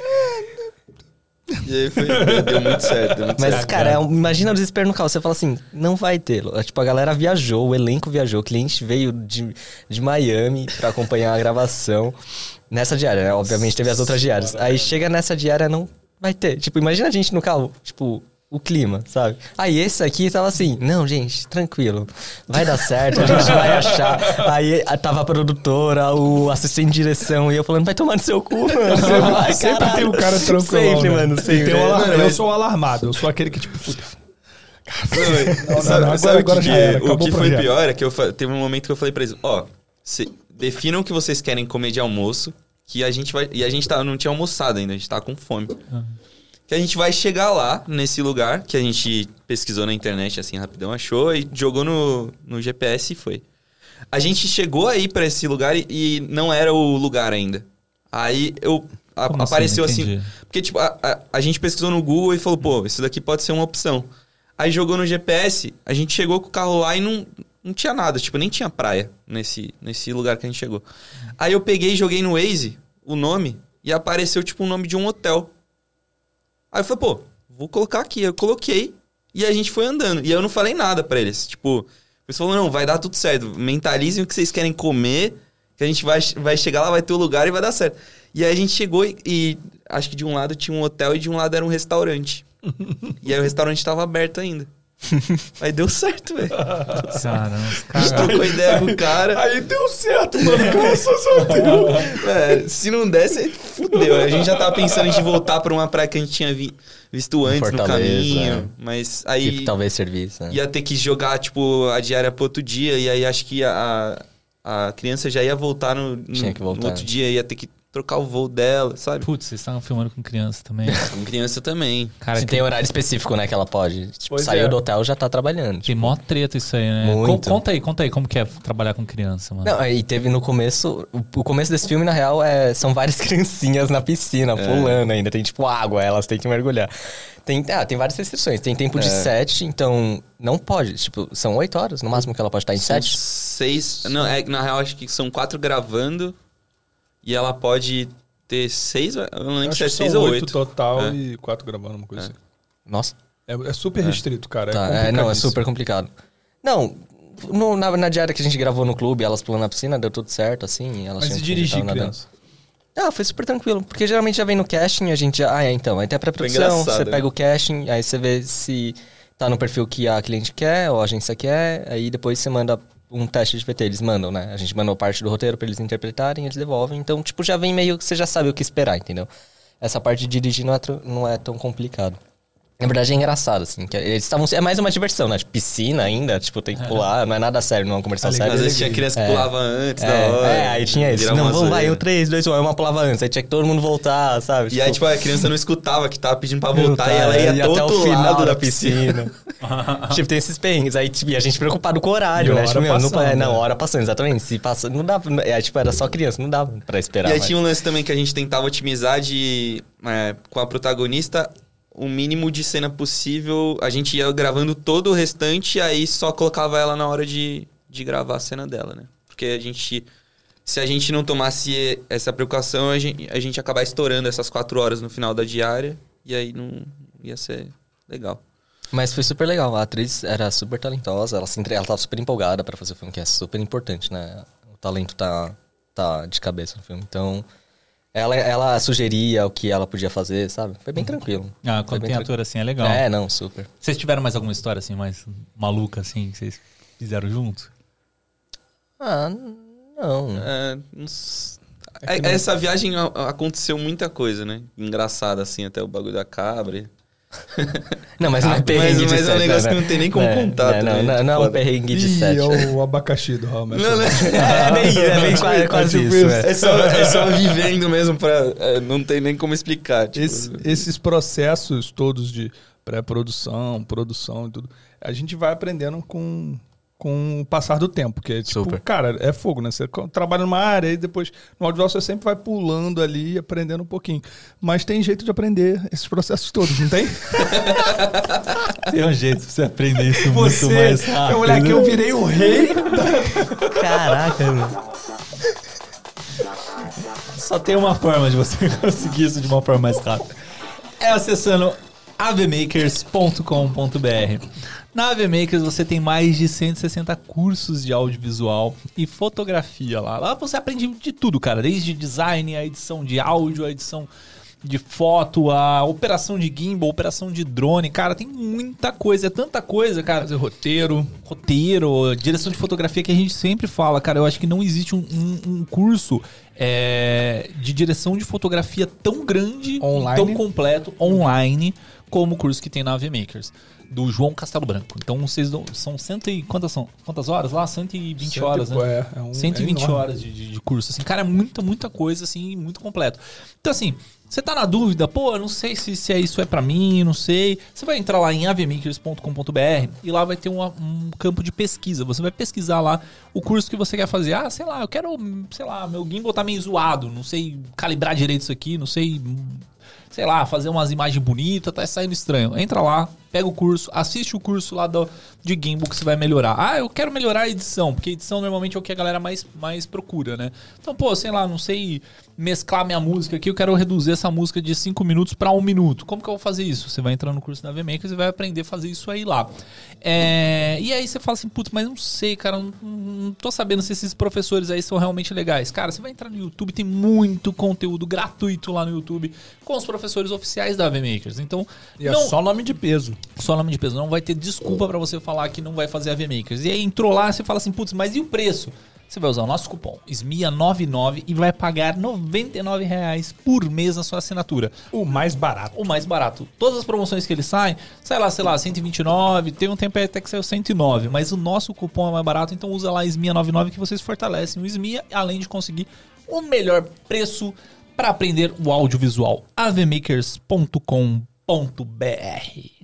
[SPEAKER 4] E aí foi, deu muito certo, deu muito
[SPEAKER 3] Mas,
[SPEAKER 4] certo.
[SPEAKER 3] cara, é imagina o desespero no carro. Você fala assim, não vai ter. Tipo, a galera viajou, o elenco viajou, o cliente veio de, de Miami pra acompanhar a gravação. Nessa diária, né? Obviamente teve as outras diárias. Aí chega nessa diária, não vai ter. Tipo, imagina a gente no carro, tipo, o clima, sabe? Aí esse aqui tava assim, não, gente, tranquilo, vai dar certo, a gente vai achar. Aí a- tava a produtora, o assistente de direção, e eu falando, vai tomar no seu cu, mano. *laughs* Você vai,
[SPEAKER 5] Sempre tem um cara tranquilo.
[SPEAKER 3] Sempre, mano,
[SPEAKER 5] E
[SPEAKER 3] sempre.
[SPEAKER 5] um
[SPEAKER 4] Mano,
[SPEAKER 5] Eu sou o alarmado, eu sou aquele que, tipo, puta,
[SPEAKER 4] Não,
[SPEAKER 5] não, *laughs* agora-
[SPEAKER 4] sabe o
[SPEAKER 5] agora
[SPEAKER 4] que,
[SPEAKER 5] já
[SPEAKER 4] que-
[SPEAKER 5] era,
[SPEAKER 4] o que foi pior é que eu teve um momento que eu falei pra eles, ó, se- definam o que vocês querem comer de almoço, que a gente vai. E a gente tá, não tinha almoçado ainda, a gente tava com fome. Que a gente vai chegar lá, nesse lugar, que a gente pesquisou na internet, assim, rapidão, achou e jogou no, no GPS e foi. A gente chegou aí pra esse lugar e, e não era o lugar ainda. Aí eu. a-
[SPEAKER 1] assim?
[SPEAKER 4] apareceu assim.
[SPEAKER 1] entendi.
[SPEAKER 4] Porque, tipo, a, a, a gente pesquisou no Google e falou, pô, isso daqui pode ser uma opção. Aí jogou no GPS, a gente chegou com o carro lá e não, não tinha nada, tipo, nem tinha praia nesse, nesse lugar que a gente chegou. Aí eu peguei e joguei no Waze o nome e apareceu, tipo, o nome de um hotel. Aí eu falei, pô, vou colocar aqui. Eu coloquei e a gente foi andando. E eu não falei nada pra eles. Tipo, eles falaram, não, vai dar tudo certo. Mentalizem o que vocês querem comer, que a gente vai, vai chegar lá, vai ter o lugar e vai dar certo. E aí a gente chegou e, e acho que de um lado tinha um hotel e de um lado era um restaurante. *laughs* e aí o restaurante tava aberto ainda. *laughs* aí deu certo, velho.
[SPEAKER 1] Caramba, *laughs*
[SPEAKER 4] A gente trocou ideia com o cara.
[SPEAKER 5] Aí deu certo, mano. Graças a Deus.
[SPEAKER 4] É, se não desse, aí fudeu. A gente já tava pensando em voltar pra uma praia que a gente tinha vi- visto antes no caminho.
[SPEAKER 3] é.
[SPEAKER 4] Mas aí
[SPEAKER 3] talvez servisse, né?
[SPEAKER 4] ia ter que jogar, tipo, a diária pro outro dia. E aí acho que a, a criança já ia voltar no, no-
[SPEAKER 3] Tinha que voltar.
[SPEAKER 4] no outro dia. Ia ter que trocar o voo dela, sabe?
[SPEAKER 1] Putz, vocês estavam filmando com criança também. *laughs*
[SPEAKER 4] Com criança também.
[SPEAKER 1] Cara,
[SPEAKER 3] Se
[SPEAKER 1] que-
[SPEAKER 3] tem horário específico, né, que ela pode. Tipo,
[SPEAKER 5] Pois
[SPEAKER 3] saiu
[SPEAKER 5] é.
[SPEAKER 3] do hotel, já tá trabalhando.
[SPEAKER 1] Tem mó treta isso aí, né?
[SPEAKER 3] Muito.
[SPEAKER 1] Co- conta aí, conta aí como que é trabalhar com criança, mano.
[SPEAKER 3] Não, aí teve no começo. O, começo desse filme, na real, é, são várias *laughs* criancinhas na piscina, pulando ainda. Tem tipo água, elas têm que mergulhar. Tem, ah, tem várias restrições. Tem tempo de sete, então não pode. Tipo, são oito horas no máximo que ela pode estar em
[SPEAKER 4] São
[SPEAKER 3] sete.
[SPEAKER 4] seis. Não, é, que na real acho que são quatro gravando. E ela pode ter seis. Eu não lembro se é seis ou
[SPEAKER 5] oito
[SPEAKER 4] oito.
[SPEAKER 5] total
[SPEAKER 4] É.
[SPEAKER 5] e quatro gravando, uma coisa
[SPEAKER 4] É.
[SPEAKER 5] assim.
[SPEAKER 3] Nossa.
[SPEAKER 5] É, é super restrito, cara.
[SPEAKER 3] Tá,
[SPEAKER 5] é,
[SPEAKER 3] é, não, é super complicado. Não, no- na, na diária que a gente gravou no clube, elas pulando na piscina, deu tudo certo, assim. Elas
[SPEAKER 5] Mas e dirigir criança?
[SPEAKER 3] Ah, foi super tranquilo. Porque geralmente já vem no casting, a gente já. Ah, é, então. Aí tem a pré-produção, você
[SPEAKER 4] né?
[SPEAKER 3] pega o casting, aí você vê se tá no perfil que a cliente quer ou a agência quer, aí depois você manda um teste de PT. Eles mandam, né? A gente mandou parte do roteiro pra eles interpretarem, eles devolvem. Então, tipo, já vem meio que você já sabe o que esperar, entendeu? Essa parte de dirigir não é, não é tão complicado. Na verdade é engraçado, assim. Que eles estavam. É mais uma diversão, né? Tipo, piscina ainda, tipo, tem que pular, não é nada sério, não é uma comercial séria.
[SPEAKER 4] Às vezes tinha criança que
[SPEAKER 3] É.
[SPEAKER 4] pulava antes da
[SPEAKER 3] É,
[SPEAKER 4] hora.
[SPEAKER 3] é, aí tinha isso.
[SPEAKER 4] virava
[SPEAKER 3] Não, vamos,
[SPEAKER 4] zoeira.
[SPEAKER 3] eu 3, 2, 1, aí uma pulava antes. Aí tinha que todo mundo voltar, sabe?
[SPEAKER 4] E aí, tipo, a criança não escutava que tava pedindo pra voltar e ela
[SPEAKER 3] é,
[SPEAKER 4] ia, até o final da piscina. *laughs*
[SPEAKER 3] tipo, tem esses perrengues. Aí, tipo, e a gente preocupado com o horário, né? Tipo, meu, não, não,
[SPEAKER 5] né?
[SPEAKER 3] hora passando, exatamente. Se passa, não dava. É, tipo, era só criança, não dava pra esperar.
[SPEAKER 4] E aí tinha um lance também que a gente tentava otimizar de... com a protagonista, o mínimo de cena possível. A gente ia gravando todo o restante e aí só colocava ela na hora de, de gravar a cena dela, né? Porque a gente... Se a gente não tomasse essa preocupação, a gente, a gente ia acabar estourando essas quatro horas no final da diária. E aí não ia ser legal.
[SPEAKER 3] Mas foi super legal. A atriz era super talentosa, ela, se entre... ela tava super empolgada pra fazer o filme, que é super importante, né? O talento tá, tá de cabeça no filme. Então, ela, ela sugeria o que ela podia fazer, sabe? Foi bem tranquilo.
[SPEAKER 1] Ah,
[SPEAKER 3] Foi
[SPEAKER 1] quando
[SPEAKER 3] bem
[SPEAKER 1] tem
[SPEAKER 3] tranquilo.
[SPEAKER 1] ator assim é legal.
[SPEAKER 3] É, não, super.
[SPEAKER 1] Vocês tiveram mais alguma história assim, mais maluca assim, que vocês fizeram junto?
[SPEAKER 3] Ah, não.
[SPEAKER 4] É, É- Essa viagem aconteceu muita coisa, né? Engraçada, assim, até o bagulho da cabra.
[SPEAKER 3] Não, mas não é
[SPEAKER 4] Mas-
[SPEAKER 3] perrengue de
[SPEAKER 4] mas é um negócio
[SPEAKER 3] né?
[SPEAKER 4] que não tem nem como
[SPEAKER 3] É,
[SPEAKER 4] contar
[SPEAKER 3] é, Não,
[SPEAKER 4] também,
[SPEAKER 3] não, não é um perrengue de
[SPEAKER 5] Ih,
[SPEAKER 3] sete.
[SPEAKER 5] é o abacaxi do Met
[SPEAKER 4] Não, não.
[SPEAKER 5] Mother. *laughs*
[SPEAKER 3] É, *laughs* bem, é bem quase, quase
[SPEAKER 5] tipo
[SPEAKER 3] isso.
[SPEAKER 5] isso.
[SPEAKER 3] é.
[SPEAKER 4] É só, é só *laughs* vivendo mesmo pra. é, não tem nem como explicar. Tipo,
[SPEAKER 5] Esse- esses processos todos de pré-produção, produção e tudo, a gente vai aprendendo com, com o passar do tempo. Porque, tipo,
[SPEAKER 3] Super.
[SPEAKER 5] cara, é fogo, né? Você trabalha numa área e depois no audiovisual você sempre vai pulando ali e aprendendo um pouquinho. Mas tem jeito de aprender esses processos todos, não tem? *laughs*
[SPEAKER 1] Tem um jeito pra você aprender isso
[SPEAKER 5] Você,
[SPEAKER 1] muito mais rápido.
[SPEAKER 5] é olhar que eu virei o rei.
[SPEAKER 3] Caraca, mano.
[SPEAKER 1] Só tem uma forma de você *laughs* conseguir isso de uma forma mais rápida. É acessando avmakers.com.br. Na AVMakers você tem mais de 160 cursos de audiovisual e fotografia lá. Lá você aprende de tudo, cara. Desde design, a edição de áudio, a edição de foto, a operação de gimbal, operação de drone. Cara, tem muita coisa, é tanta coisa, cara.
[SPEAKER 5] Fazer roteiro.
[SPEAKER 1] Roteiro, direção de fotografia que a gente sempre fala, cara. Eu acho que não existe um, um- um curso é, de direção de fotografia tão grande,
[SPEAKER 5] Online.
[SPEAKER 1] tão completo, online, como o curso que tem na AV Makers. Do João Castelo Branco. Então, vocês dão- são cento e. Quantas são? Quantas horas lá? 120
[SPEAKER 5] Cento e
[SPEAKER 1] horas, né?
[SPEAKER 5] é, é um-
[SPEAKER 1] 120
[SPEAKER 5] é
[SPEAKER 1] horas de, de, de curso, assim. Cara, é muita, muita coisa, assim, muito completo. Então, assim, você tá na dúvida, pô, eu não sei se, se é isso é pra mim, não sei. Você vai entrar lá em avmakers.com.br e lá vai ter uma- um campo de pesquisa. Você vai pesquisar lá o curso que você quer fazer. Ah, sei lá, eu quero, sei lá, meu gimbal tá meio zoado, não sei calibrar direito isso aqui, não sei sei lá, fazer umas imagens bonitas, tá saindo estranho. Entra lá, pega o curso, assiste o curso lá do, de gimbal que você vai melhorar. Ah, eu quero melhorar a edição, porque edição normalmente é o que a galera mais, mais procura, né? Então, pô, sei lá, não sei mesclar minha música aqui, eu quero reduzir essa música de 5 minutos para 1 um minuto. Como que eu vou fazer isso? Você vai entrar no curso da VMakers e vai aprender a fazer isso aí lá. É, e aí você fala assim, putz, mas não sei, cara, não, não tô sabendo se esses professores aí são realmente legais. Cara, você vai entrar no YouTube, tem muito conteúdo gratuito lá no YouTube com os professores oficiais da VMakers. Então,
[SPEAKER 5] E é
[SPEAKER 1] não,
[SPEAKER 5] só nome de peso.
[SPEAKER 1] Só nome de peso. Não vai ter desculpa pra você falar que não vai fazer a VMakers. E aí entrou lá, você fala assim, putz, mas e o preço? Você vai usar o nosso cupom SMIA99 e vai pagar 99 reais por mês na sua assinatura.
[SPEAKER 5] O mais barato.
[SPEAKER 1] O mais barato. Todas as promoções que ele sai, sai lá, sei lá, 129, tem um tempo aí até que saiu 109, mas o nosso cupom é mais barato, então usa lá SMIA99 que vocês fortalecem o SMIA, além de conseguir o melhor preço para aprender o audiovisual. avmakers.com.br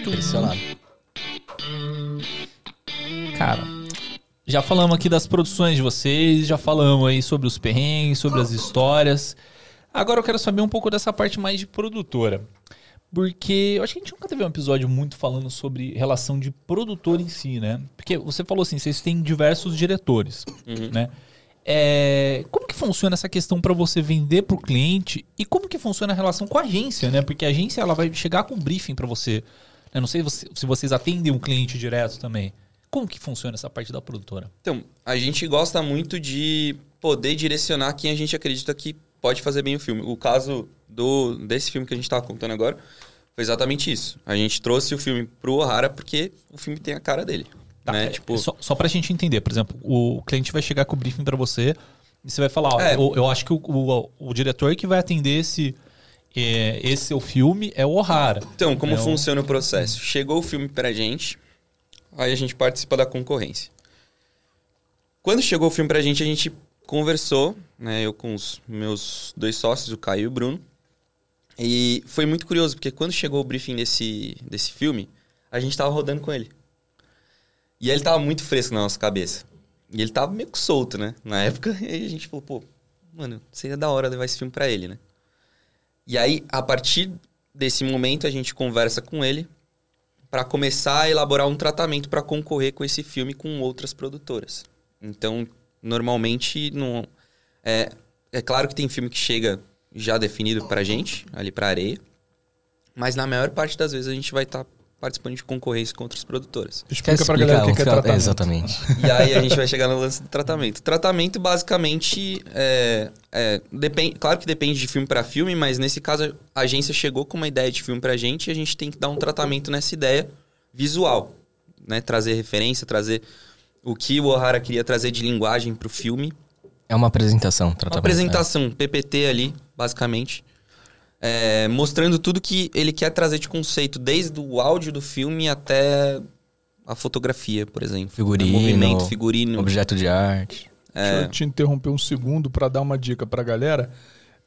[SPEAKER 3] Impressionado.
[SPEAKER 1] Cara, já falamos aqui das produções de vocês, já falamos aí sobre os perrengues, sobre as histórias. Agora eu quero saber um pouco dessa parte mais de produtora. Porque eu acho que a gente nunca teve um episódio muito falando sobre relação de produtor em si, né? Porque você falou assim, vocês têm diversos diretores, né? É, como que funciona essa questão para você vender para o cliente e como que funciona a relação com a agência, né? Porque a agência ela vai chegar com um briefing para você. Eu não sei se vocês atendem um cliente direto também. Como que funciona essa parte da produtora?
[SPEAKER 4] Então, a gente gosta muito de poder direcionar quem a gente acredita que pode fazer bem o filme. O caso do desse filme que a gente tava contando agora foi exatamente isso. A gente trouxe o filme pro O'Hara porque o filme tem a cara dele. Né?
[SPEAKER 1] é,
[SPEAKER 4] tipo,
[SPEAKER 1] só, só pra gente entender, por exemplo, o cliente vai chegar com o briefing para você e você vai falar, ó,
[SPEAKER 4] É.
[SPEAKER 1] eu, eu acho que o, o, o diretor que vai atender esse, é, esse seu filme é o O'Hara.
[SPEAKER 4] Então, como
[SPEAKER 1] É o-
[SPEAKER 4] funciona o processo? Chegou o filme pra gente, aí a gente participa da concorrência. Quando chegou o filme pra gente, a gente conversou, né? Eu com os meus dois sócios, o Caio e o Bruno. E foi muito curioso, porque quando chegou o briefing desse, desse filme, a gente tava rodando com ele. E ele tava muito fresco na nossa cabeça. E ele tava meio que solto, né? Na época, *laughs* e a gente falou, pô, mano, seria da hora levar esse filme pra ele, né? E aí, a partir desse momento, a gente conversa com ele para começar a elaborar um tratamento para concorrer com esse filme com outras produtoras. Então, normalmente, não é, é claro que tem filme que chega já definido pra gente, ali pra areia, mas na maior parte das vezes a gente vai estar participando de concorrência com outras produtoras.
[SPEAKER 5] Explica pra galera o que, que é tratamento.
[SPEAKER 3] Exatamente.
[SPEAKER 4] E aí a gente vai chegar no lance do tratamento. Tratamento basicamente é, é, depende, claro que depende de filme para filme, mas nesse caso a agência chegou com uma ideia de filme pra gente e a gente tem que dar um tratamento nessa ideia visual, né? Trazer referência, trazer o que o O'Hara queria trazer de linguagem pro filme.
[SPEAKER 3] É uma apresentação,
[SPEAKER 4] Uma
[SPEAKER 3] tratamento.
[SPEAKER 4] apresentação, PPT ali, basicamente. É, mostrando tudo que ele quer trazer de conceito, desde o áudio do filme até a fotografia, por exemplo.
[SPEAKER 3] Figurino,
[SPEAKER 4] Movimento,
[SPEAKER 3] é.
[SPEAKER 4] figurino.
[SPEAKER 3] Objeto de arte.
[SPEAKER 5] Deixa eu te interromper um segundo pra dar uma dica pra galera.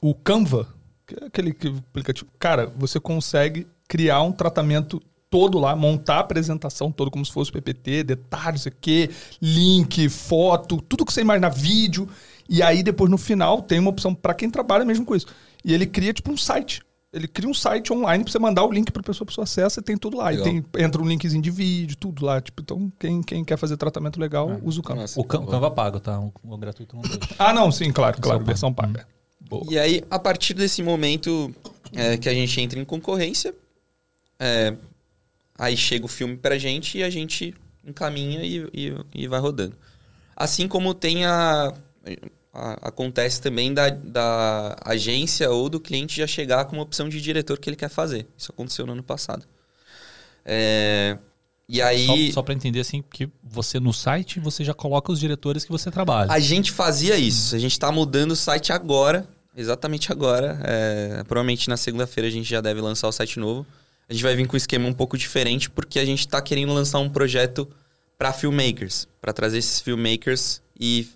[SPEAKER 5] O Canva, que é aquele que- aplicativo, cara, você consegue criar um tratamento todo lá, montar a apresentação todo como se fosse PPT, detalhes aqui, link, foto, tudo que você imaginar, vídeo. E aí depois no final tem uma opção pra quem trabalha mesmo com isso. E ele cria tipo um site. Ele cria um site online pra você mandar o link pra pessoa, a pessoa acessa e tem tudo lá.
[SPEAKER 4] Legal.
[SPEAKER 5] E tem, entra um linkzinho de vídeo, tudo lá. Tipo, então quem, quem quer fazer tratamento legal, usa o Canva.
[SPEAKER 1] O Can- o Canva paga, tá? O, o gratuito não deixa.
[SPEAKER 5] Ah, não, sim, claro, claro,
[SPEAKER 1] paga.
[SPEAKER 5] versão paga. Boa.
[SPEAKER 4] E aí, a partir desse momento é, que a gente entra em concorrência, é, aí chega o filme pra gente e a gente encaminha e, e- e vai rodando. Assim como tem a. a- acontece também da, da agência ou do cliente já chegar com uma opção de diretor que ele quer fazer. Isso aconteceu no ano passado. É, e aí.
[SPEAKER 1] Só, só para entender assim, que você no site você já coloca os diretores que você trabalha.
[SPEAKER 4] A gente fazia isso. A gente tá mudando o site agora. Exatamente agora. É, provavelmente na segunda-feira a gente já deve lançar o site novo. A gente vai vir com um esquema um pouco diferente porque a gente tá querendo lançar um projeto para filmmakers, para trazer esses filmmakers e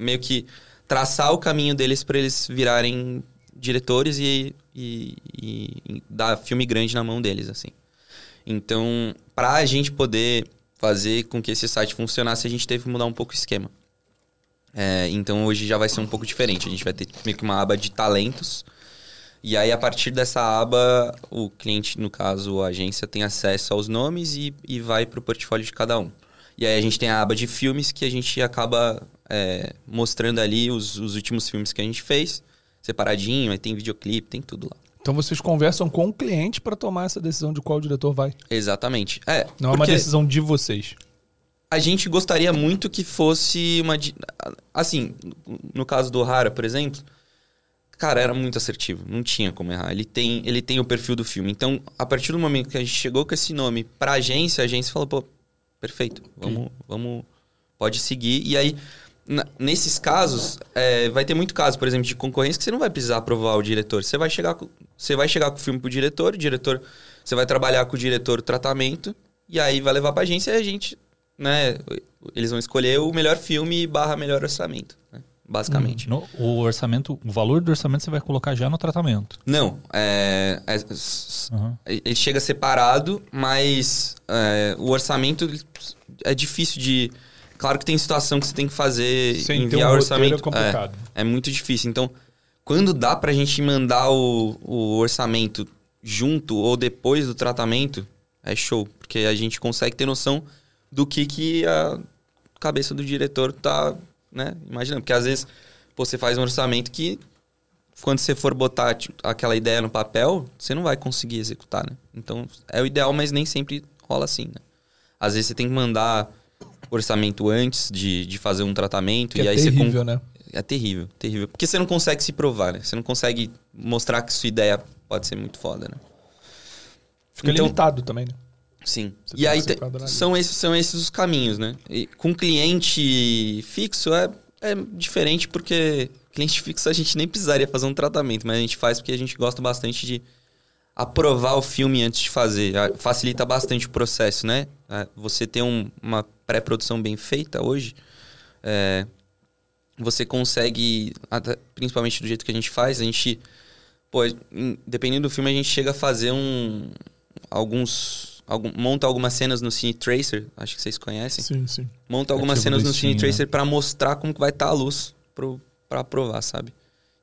[SPEAKER 4] meio que traçar o caminho deles para eles virarem diretores e, e, e- dar filme grande na mão deles, assim. Então, para a gente poder fazer com que esse site funcionasse, a gente teve que mudar um pouco o esquema. É, então, hoje já vai ser um pouco diferente. A gente vai ter meio que uma aba de talentos. E aí, a partir dessa aba, o cliente, no caso, a agência, tem acesso aos nomes e, e vai para o portfólio de cada um. E aí, a gente tem a aba de filmes que a gente acaba é, mostrando ali os, os últimos filmes que a gente fez, separadinho, aí tem videoclipe, tem tudo lá.
[SPEAKER 5] Então vocês conversam com o cliente pra tomar essa decisão de qual diretor vai.
[SPEAKER 4] Exatamente. É,
[SPEAKER 5] Não é uma decisão de vocês.
[SPEAKER 4] a gente gostaria muito que fosse uma. Assim, no caso do Hara, por exemplo, cara, era muito assertivo. Não tinha como errar. Ele tem, ele tem o perfil do filme. Então, a partir do momento que a gente chegou com esse nome pra agência, a agência falou, pô, perfeito, vamos, vamos, pode seguir. E aí, nesses casos, é, vai ter muito caso, por exemplo, de concorrência que você não vai precisar aprovar o diretor. Você vai chegar com, você vai chegar com o filme pro diretor, o diretor, você vai trabalhar com o diretor o tratamento, e aí vai levar pra agência e a gente, né, eles vão escolher o melhor filme barra melhor orçamento, basicamente.
[SPEAKER 1] No- o orçamento, o valor do orçamento você vai colocar já no tratamento.
[SPEAKER 4] Não, é, é-
[SPEAKER 1] Uhum.
[SPEAKER 4] ele chega separado, mas é, o orçamento é difícil de. Claro que tem situação que você tem que fazer,
[SPEAKER 5] Sem um
[SPEAKER 4] enviar
[SPEAKER 5] roteiro
[SPEAKER 4] orçamento.
[SPEAKER 5] é complicado.
[SPEAKER 4] É, é muito difícil. Então, quando dá pra gente mandar o, o orçamento junto ou depois do tratamento, é show. Porque a gente consegue ter noção do que, que a cabeça do diretor tá, né, imaginando. Porque às vezes pô, você faz um orçamento que quando você for botar tipo, aquela ideia no papel, você não vai conseguir executar, né? Então, é o ideal, mas nem sempre rola assim, né? Às vezes você tem que mandar orçamento antes de, de fazer um tratamento
[SPEAKER 5] Que
[SPEAKER 4] e
[SPEAKER 5] é
[SPEAKER 4] aí você
[SPEAKER 5] terrível, né?
[SPEAKER 4] é terrível, terrível. Porque você não consegue se provar, né? Você não consegue mostrar que sua ideia pode ser muito foda, né?
[SPEAKER 5] Fica
[SPEAKER 4] Então-
[SPEAKER 5] limitado também, né?
[SPEAKER 4] Sim.
[SPEAKER 5] Você
[SPEAKER 4] e aí te- são, esses, são esses os caminhos, né? E com cliente fixo é, é diferente porque cliente fixo a gente nem precisaria fazer um tratamento, mas a gente faz porque a gente gosta bastante de aprovar o filme antes de fazer. Facilita bastante o processo, né? Você ter um- uma pré-produção bem feita hoje, é, você consegue, principalmente do jeito que a gente faz, a gente, pô, dependendo do filme, a gente chega a fazer um, alguns, algum, monta algumas cenas no Cine Tracer, acho que vocês conhecem,
[SPEAKER 5] Sim, sim.
[SPEAKER 4] monta algumas
[SPEAKER 1] Arquivo
[SPEAKER 4] cenas
[SPEAKER 1] do
[SPEAKER 4] no Cine? Tracer pra mostrar como que vai estar a luz pro, pra aprovar, sabe?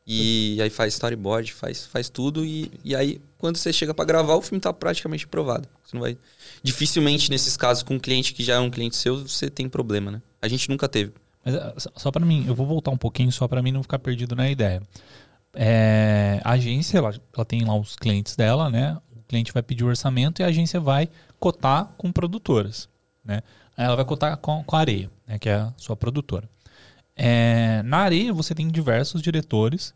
[SPEAKER 4] E aí faz storyboard, faz, faz tudo e, e aí quando você chega pra gravar, o filme tá praticamente aprovado. Você não vai... Dificilmente nesses casos com um cliente que já é um cliente seu, você tem problema, né? A gente nunca teve.
[SPEAKER 1] Mas ah, só- só para mim, eu vou voltar um pouquinho só para mim não ficar perdido na ideia. É, a agência, ela, ela tem lá os clientes dela, né? Cliente vai pedir o orçamento e a agência vai cotar com produtoras, né? Ela vai cotar com, com a Areia, né? Que é a sua produtora. É, na Areia você tem diversos diretores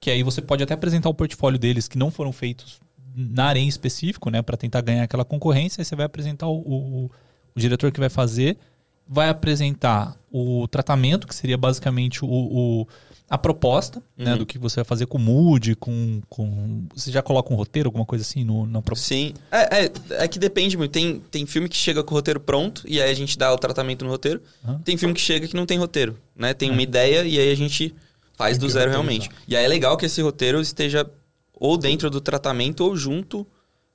[SPEAKER 1] que aí você pode até apresentar o portfólio deles que não foram feitos na Areia em específico, né? Para tentar ganhar aquela concorrência. Aí você vai apresentar o, o- o diretor que vai fazer vai apresentar o tratamento, que seria basicamente o, o- a proposta né,
[SPEAKER 4] Uhum.
[SPEAKER 1] do que você vai fazer com o mood, com, com. Você já coloca um roteiro, alguma coisa assim no, na proposta?
[SPEAKER 4] Sim. É, é, é que depende muito. Tem, tem filme que chega com o roteiro pronto e aí a gente dá o tratamento no roteiro.
[SPEAKER 1] Aham.
[SPEAKER 4] Tem filme que chega que não tem roteiro, né? Tem uma ideia e aí a gente faz do zero realmente. E aí é legal que esse roteiro esteja ou dentro do tratamento ou junto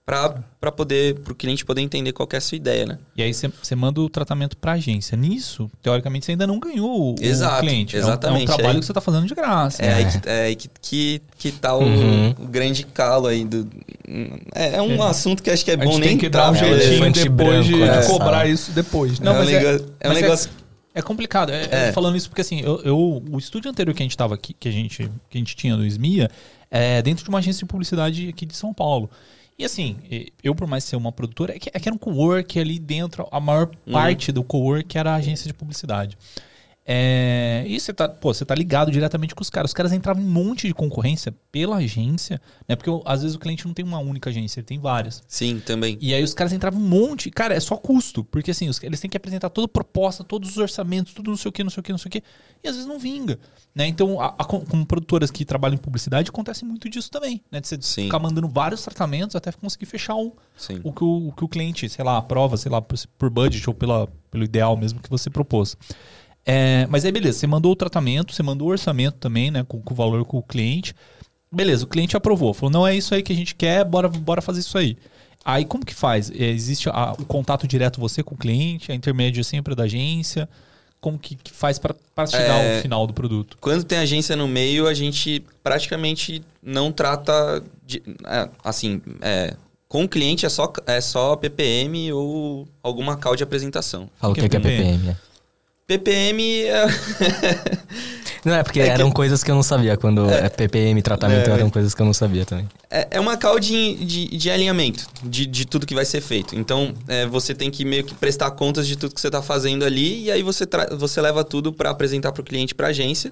[SPEAKER 4] pra, pra poder, pro cliente poder entender qual que é a sua ideia, né?
[SPEAKER 1] E aí você manda o tratamento para a agência. Nisso, teoricamente, você ainda não ganhou o, o
[SPEAKER 4] Exato,
[SPEAKER 1] cliente. É um- É um,
[SPEAKER 4] exatamente.
[SPEAKER 1] trabalho
[SPEAKER 4] Aí-
[SPEAKER 1] que você está fazendo de graça.
[SPEAKER 4] É
[SPEAKER 1] né?
[SPEAKER 4] aí que, é aí que, que, que tá o,
[SPEAKER 3] Uhum.
[SPEAKER 4] o grande calo aí do... É, é um assunto que acho que é bom nem
[SPEAKER 5] tem que dar um
[SPEAKER 4] entrar,
[SPEAKER 5] jeitinho depois de,
[SPEAKER 3] branco,
[SPEAKER 5] de
[SPEAKER 3] é.
[SPEAKER 5] cobrar isso depois, né?
[SPEAKER 1] Não,
[SPEAKER 4] é um
[SPEAKER 1] mas é-
[SPEAKER 4] negócio... É, um
[SPEAKER 1] mas é-
[SPEAKER 4] negócio...
[SPEAKER 1] É complicado. É,
[SPEAKER 4] É.
[SPEAKER 1] Falando isso porque assim, eu, eu- o estúdio anterior que a gente tava aqui, que a gente, que a gente tinha no SMIA, é dentro de uma agência de publicidade aqui de São Paulo. E assim, eu por mais ser uma produtora, é que, é que era um co-work ali dentro, a maior
[SPEAKER 4] Uhum.
[SPEAKER 1] parte do co-work era a agência de publicidade. É, e você tá, pô, você tá ligado diretamente com os caras. Os caras entravam em um monte de concorrência pela agência, né? Porque às vezes o cliente não tem uma única agência, ele tem várias.
[SPEAKER 4] Sim, também.
[SPEAKER 1] E aí os caras entravam um monte. Cara, é só custo. Porque assim, os- eles têm que apresentar toda a proposta, todos os orçamentos, tudo não sei o que, não sei o que, não sei o que. E às vezes não vinga. Né? Então, a, a- com, produtoras que trabalham em publicidade, acontece muito disso também. Né? De você
[SPEAKER 4] Sim.
[SPEAKER 1] ficar mandando vários tratamentos até conseguir fechar um,
[SPEAKER 4] Sim.
[SPEAKER 1] o, que o, o que o cliente, sei lá, aprova, sei lá, por, por budget ou pela, pelo ideal mesmo que você propôs. É, mas aí, beleza, você mandou o tratamento, você mandou o orçamento também, né? Com, com o valor com o cliente. Beleza, o cliente aprovou. Falou, não é isso aí que a gente quer, bora, bora fazer isso aí. Aí como que faz? É, existe a- o contato direto você com o cliente, a intermédio sempre da agência? Como que, que faz para chegar
[SPEAKER 4] É.
[SPEAKER 1] ao final do produto?
[SPEAKER 4] Quando tem agência no meio, a gente praticamente não trata. de- é, assim, é, com o cliente é só, é só PPM ou alguma call de apresentação.
[SPEAKER 3] Fala o que, que é PPM. é.
[SPEAKER 4] PPM é.
[SPEAKER 3] Não, é porque *laughs* eram coisas que eu não sabia. Quando é, PPM, tratamento,
[SPEAKER 4] É.
[SPEAKER 3] eram coisas que eu não sabia também.
[SPEAKER 4] É é uma call de, de, de alinhamento de, de tudo que vai ser feito. Então, é, você tem que meio que prestar contas de tudo que você está fazendo ali e aí você, tra- você leva tudo para apresentar para o cliente, para a agência,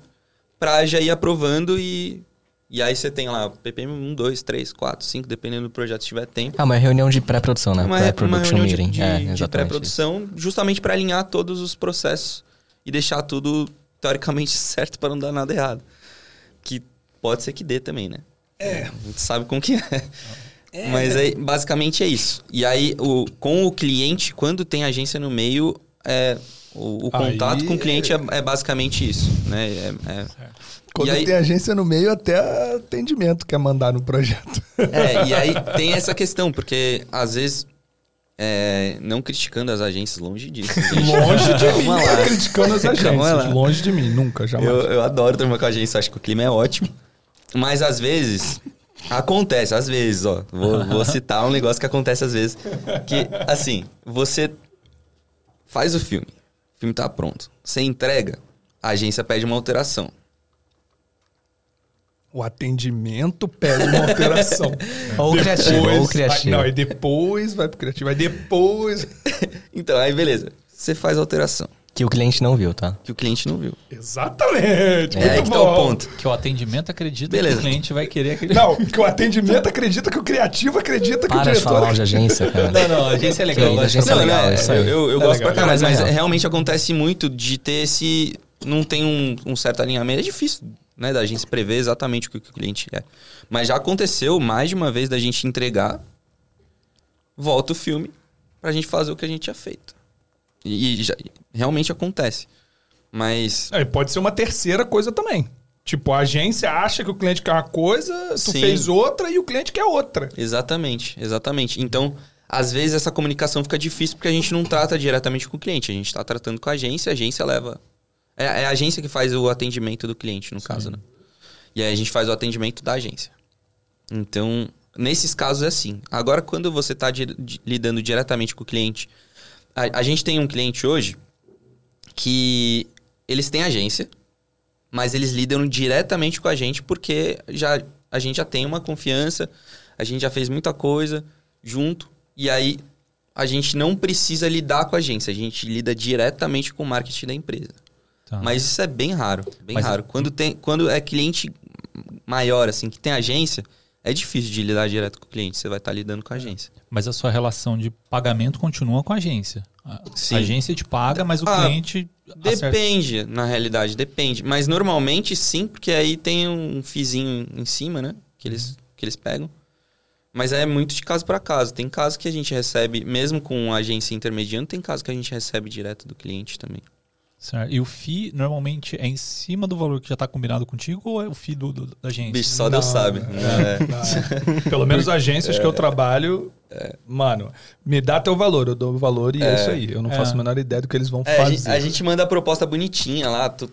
[SPEAKER 4] para já ir aprovando e, e aí você tem lá PPM 1, 2, 3, 4, 5, dependendo do projeto, se tiver tempo.
[SPEAKER 3] Ah, uma reunião de pré-produção, né?
[SPEAKER 4] uma,
[SPEAKER 3] Pré-production meeting.
[SPEAKER 4] de,
[SPEAKER 3] é,
[SPEAKER 4] de pré-produção, justamente para alinhar todos os processos e deixar tudo teoricamente *laughs* certo para não dar nada errado. Que pode ser que dê também, né? É. A gente sabe como que é. Mas aí, basicamente é isso. E aí, o, com o cliente, quando tem agência no meio, é, o, o
[SPEAKER 5] Aí-
[SPEAKER 4] contato com o cliente é, é basicamente isso, né? É, é-
[SPEAKER 5] Quando
[SPEAKER 4] E aí-
[SPEAKER 5] tem agência no meio, até atendimento quer mandar no projeto.
[SPEAKER 4] É, e aí tem essa questão, porque às vezes, é, não criticando as agências, longe disso. *laughs*
[SPEAKER 5] Longe de mim,
[SPEAKER 4] lá.
[SPEAKER 5] tá criticando as agências. Longe de mim, nunca, jamais.
[SPEAKER 4] Eu, eu adoro trabalhar com a agência, acho que o clima é ótimo. Mas às vezes, acontece, às vezes, ó. Vou, vou citar um negócio que acontece às vezes. Que, assim, você faz o filme, o filme tá pronto. Você entrega, a agência pede uma alteração.
[SPEAKER 5] O atendimento pede uma alteração. *laughs*
[SPEAKER 3] Ou criativo, ou criativo.
[SPEAKER 5] Não, e depois vai pro criativo. Aí depois. *laughs*
[SPEAKER 4] Então, aí beleza. Você faz a alteração,
[SPEAKER 3] Que o cliente não viu, tá?
[SPEAKER 4] que o cliente não viu.
[SPEAKER 5] Exatamente.
[SPEAKER 4] É aí que tá o
[SPEAKER 5] bom.
[SPEAKER 4] ponto.
[SPEAKER 1] Que o atendimento acredita
[SPEAKER 4] Beleza.
[SPEAKER 1] que o cliente vai querer acreditar.
[SPEAKER 5] Não, que o atendimento acredita que o criativo acredita que o
[SPEAKER 3] Para de
[SPEAKER 5] diretor.
[SPEAKER 3] falar de agência, cara.
[SPEAKER 1] Não, não, a agência é legal.
[SPEAKER 3] Que
[SPEAKER 1] de
[SPEAKER 3] agência é
[SPEAKER 1] trabalhar.
[SPEAKER 3] legal,
[SPEAKER 4] né,
[SPEAKER 3] isso aí.
[SPEAKER 4] Eu, eu,
[SPEAKER 5] É
[SPEAKER 4] gosto
[SPEAKER 5] legal.
[SPEAKER 4] pra caralho,
[SPEAKER 3] Não, mas
[SPEAKER 4] mas
[SPEAKER 3] é real.
[SPEAKER 4] realmente acontece muito de ter esse. Não tem um, um certo alinhamento. É difícil, né, da gente prever exatamente o que, o cliente quer. Mas já aconteceu mais de uma vez da gente entregar, volta o filme, pra gente fazer o que a gente tinha feito. E, e já- realmente acontece. Mas.
[SPEAKER 5] É, e pode ser uma terceira coisa também. Tipo, a agência acha que o cliente quer uma coisa, tu
[SPEAKER 4] Sim.
[SPEAKER 5] fez outra e o cliente quer outra.
[SPEAKER 4] Exatamente, exatamente. Então, às vezes essa comunicação fica difícil porque a gente não trata diretamente com o cliente. A gente está tratando com a agência, a agência leva. É, é a agência que faz o atendimento do cliente, no caso, né? E aí a gente faz o atendimento da agência. Então, nesses casos é assim. Agora, quando você está lidando diretamente com o cliente. A, a gente tem um cliente hoje que eles têm agência, mas eles lidam diretamente com a gente porque já, a gente já tem uma confiança, a gente já fez muita coisa junto, e aí a gente não precisa lidar com a agência, a gente lida diretamente com o marketing da empresa.
[SPEAKER 1] Tá.
[SPEAKER 4] Mas isso é bem raro, bem
[SPEAKER 1] Mas-
[SPEAKER 4] raro. Quando, tem, quando é cliente maior, assim, que tem agência, é difícil de lidar direto com o cliente, você vai estar lidando com a agência.
[SPEAKER 1] Mas a sua relação de pagamento continua com a agência. A
[SPEAKER 4] Sim.
[SPEAKER 1] a agência te paga, mas o
[SPEAKER 4] Ah,
[SPEAKER 1] cliente. acerta.
[SPEAKER 4] Depende, na realidade, depende. Mas normalmente sim, porque aí tem um fizinho em cima, né? Que eles, que eles pegam. Mas é muito de caso para caso. Tem casos que a gente recebe, mesmo com a agência intermediando, tem casos que a gente recebe direto do cliente também.
[SPEAKER 1] Certo. E o FII normalmente é em cima do valor que já está combinado contigo ou é o FII do, do- da agência?
[SPEAKER 4] Bicho, só Deus
[SPEAKER 5] Não,
[SPEAKER 4] sabe.
[SPEAKER 5] é.
[SPEAKER 4] É.
[SPEAKER 5] Pelo menos agências que eu trabalho, mano, me dá teu valor, eu dou o valor e é, isso aí. Eu não
[SPEAKER 1] É.
[SPEAKER 5] faço a menor ideia do que eles vão
[SPEAKER 4] É, a,
[SPEAKER 5] fazer.
[SPEAKER 4] gente, a gente manda a proposta bonitinha lá, tu-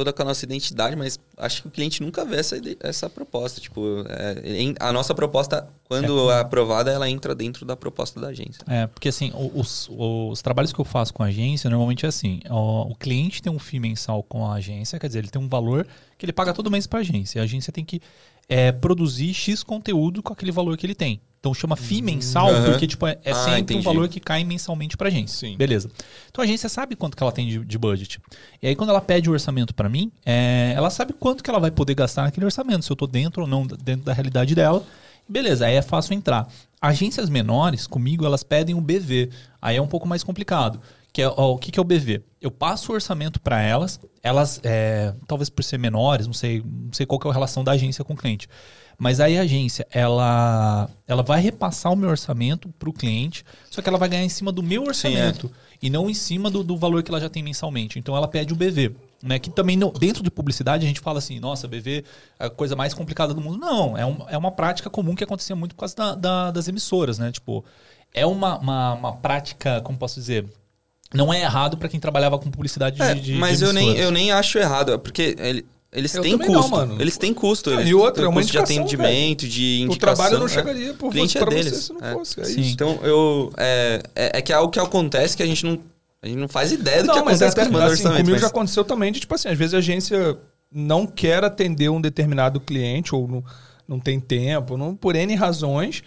[SPEAKER 4] toda com a nossa identidade, mas acho que o cliente nunca vê essa, essa proposta. Tipo, é, a nossa proposta, quando é aprovada, ela entra dentro da proposta da agência.
[SPEAKER 1] É, porque assim, o- os, os trabalhos que eu faço com a agência, normalmente é assim: ó, o cliente tem um FII mensal com a agência, quer dizer, ele tem um valor que ele paga todo mês para a agência. A agência tem que é, produzir X conteúdo com aquele valor que ele tem. Então chama FII mensal,
[SPEAKER 4] Aham.
[SPEAKER 1] porque tipo, é, é
[SPEAKER 4] Ah,
[SPEAKER 1] sempre um
[SPEAKER 4] entendi.
[SPEAKER 1] valor que cai mensalmente pra agência.
[SPEAKER 2] Sim.
[SPEAKER 1] Beleza. Então a agência sabe quanto que ela tem de, de budget. E aí quando ela pede o orçamento pra mim, é, ela sabe quanto que ela vai poder gastar naquele orçamento, se eu tô dentro ou não dentro da realidade dela. Beleza, aí é fácil entrar. Agências menores, comigo, elas pedem o BV. Aí é um pouco mais complicado. Que é, ó, o que, que é o BV? Eu passo o orçamento para elas, elas, é, talvez por ser menores, não sei, não sei qual que é a relação da agência com o cliente. Mas aí a agência, ela, ela vai repassar o meu orçamento para o cliente, só que ela vai ganhar em cima do meu orçamento e não em cima do, do valor que ela já tem mensalmente. Então ela pede o BV. Né, que também não- dentro de publicidade a gente fala assim, nossa, BV é a coisa mais complicada do mundo. Não, é, um- é uma prática comum que acontecia muito por causa da- da- das emissoras, né? Tipo, é uma, uma, uma prática, como posso dizer, não é errado para quem trabalhava com publicidade de,
[SPEAKER 4] É,
[SPEAKER 1] de-
[SPEAKER 4] mas
[SPEAKER 1] de
[SPEAKER 4] eu nem, eu nem acho errado, é porque ele- eles
[SPEAKER 2] Eu
[SPEAKER 4] têm
[SPEAKER 2] não,
[SPEAKER 4] custo.
[SPEAKER 2] mano.
[SPEAKER 4] Eles têm custo. Eles
[SPEAKER 2] e outra, é uma
[SPEAKER 4] custo de atendimento, de
[SPEAKER 2] O
[SPEAKER 4] indicação.
[SPEAKER 2] trabalho não
[SPEAKER 4] é.
[SPEAKER 2] chegaria por
[SPEAKER 4] O cliente
[SPEAKER 2] você,
[SPEAKER 4] é
[SPEAKER 2] pra
[SPEAKER 4] deles.
[SPEAKER 2] você se não
[SPEAKER 4] é.
[SPEAKER 2] fosse. É
[SPEAKER 1] Sim.
[SPEAKER 2] isso.
[SPEAKER 4] Então, eu. É, é, é que é algo que acontece que a gente não. A gente não faz ideia do que
[SPEAKER 2] Não, mas
[SPEAKER 4] acontece os mandos
[SPEAKER 2] assim, comigo
[SPEAKER 4] mas-
[SPEAKER 2] já aconteceu também de, tipo assim, às vezes a agência não quer atender um determinado cliente ou não, não tem tempo, não, por N razões,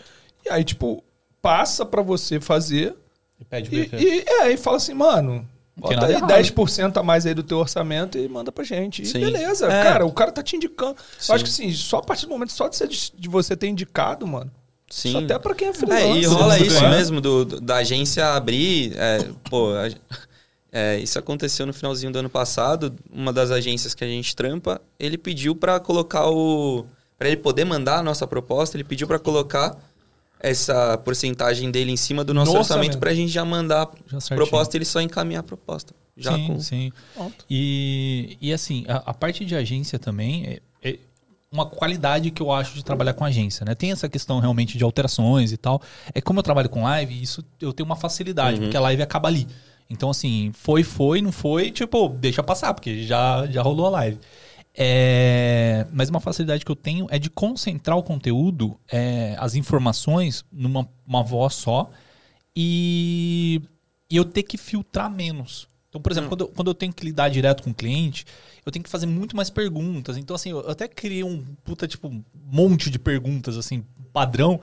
[SPEAKER 2] e aí, tipo, passa pra você fazer
[SPEAKER 1] E pede o
[SPEAKER 2] e, e, é, e fala assim, mano,
[SPEAKER 1] Não
[SPEAKER 2] bota aí
[SPEAKER 1] errado.
[SPEAKER 2] 10% a mais aí do teu orçamento e manda pra gente. E
[SPEAKER 4] Sim.
[SPEAKER 2] beleza,
[SPEAKER 4] É.
[SPEAKER 2] cara, o cara tá te indicando.
[SPEAKER 4] Sim.
[SPEAKER 2] Eu acho que assim, só a partir do momento, só de, ser, de você ter indicado, mano,
[SPEAKER 4] Sim.
[SPEAKER 2] isso até pra quem é
[SPEAKER 4] É,
[SPEAKER 2] freelancer.
[SPEAKER 4] e rola isso mesmo, do, do- da agência abrir. é, pô, a- *laughs* é, isso aconteceu no finalzinho do ano passado. Uma das agências que a gente trampa, ele pediu pra colocar o. Pra ele poder mandar a nossa proposta, ele pediu pra colocar essa porcentagem dele em cima do nosso
[SPEAKER 2] No
[SPEAKER 4] orçamento,
[SPEAKER 2] orçamento.
[SPEAKER 4] pra gente já mandar
[SPEAKER 1] Já
[SPEAKER 4] a proposta e ele só encaminhar a proposta. Já
[SPEAKER 1] sim,
[SPEAKER 4] com.
[SPEAKER 1] sim.
[SPEAKER 2] Pronto.
[SPEAKER 1] E, e assim, a, a parte de agência também é, é uma qualidade que eu acho de trabalhar com agência, né? Tem essa questão realmente de alterações e tal. É como eu trabalho com live, isso eu tenho uma facilidade, porque a live acaba ali. Então, assim, foi, foi, não foi, tipo, deixa passar, porque já, já rolou a live. É, mas uma facilidade que eu tenho é de concentrar o conteúdo, é, as informações, numa uma voz só e, e eu ter que filtrar menos. Então, por exemplo, quando, eu, quando eu tenho que lidar direto com o cliente, eu tenho que fazer muito mais perguntas. Então, assim, eu até criei um puta, tipo, um monte de perguntas, assim, padrão,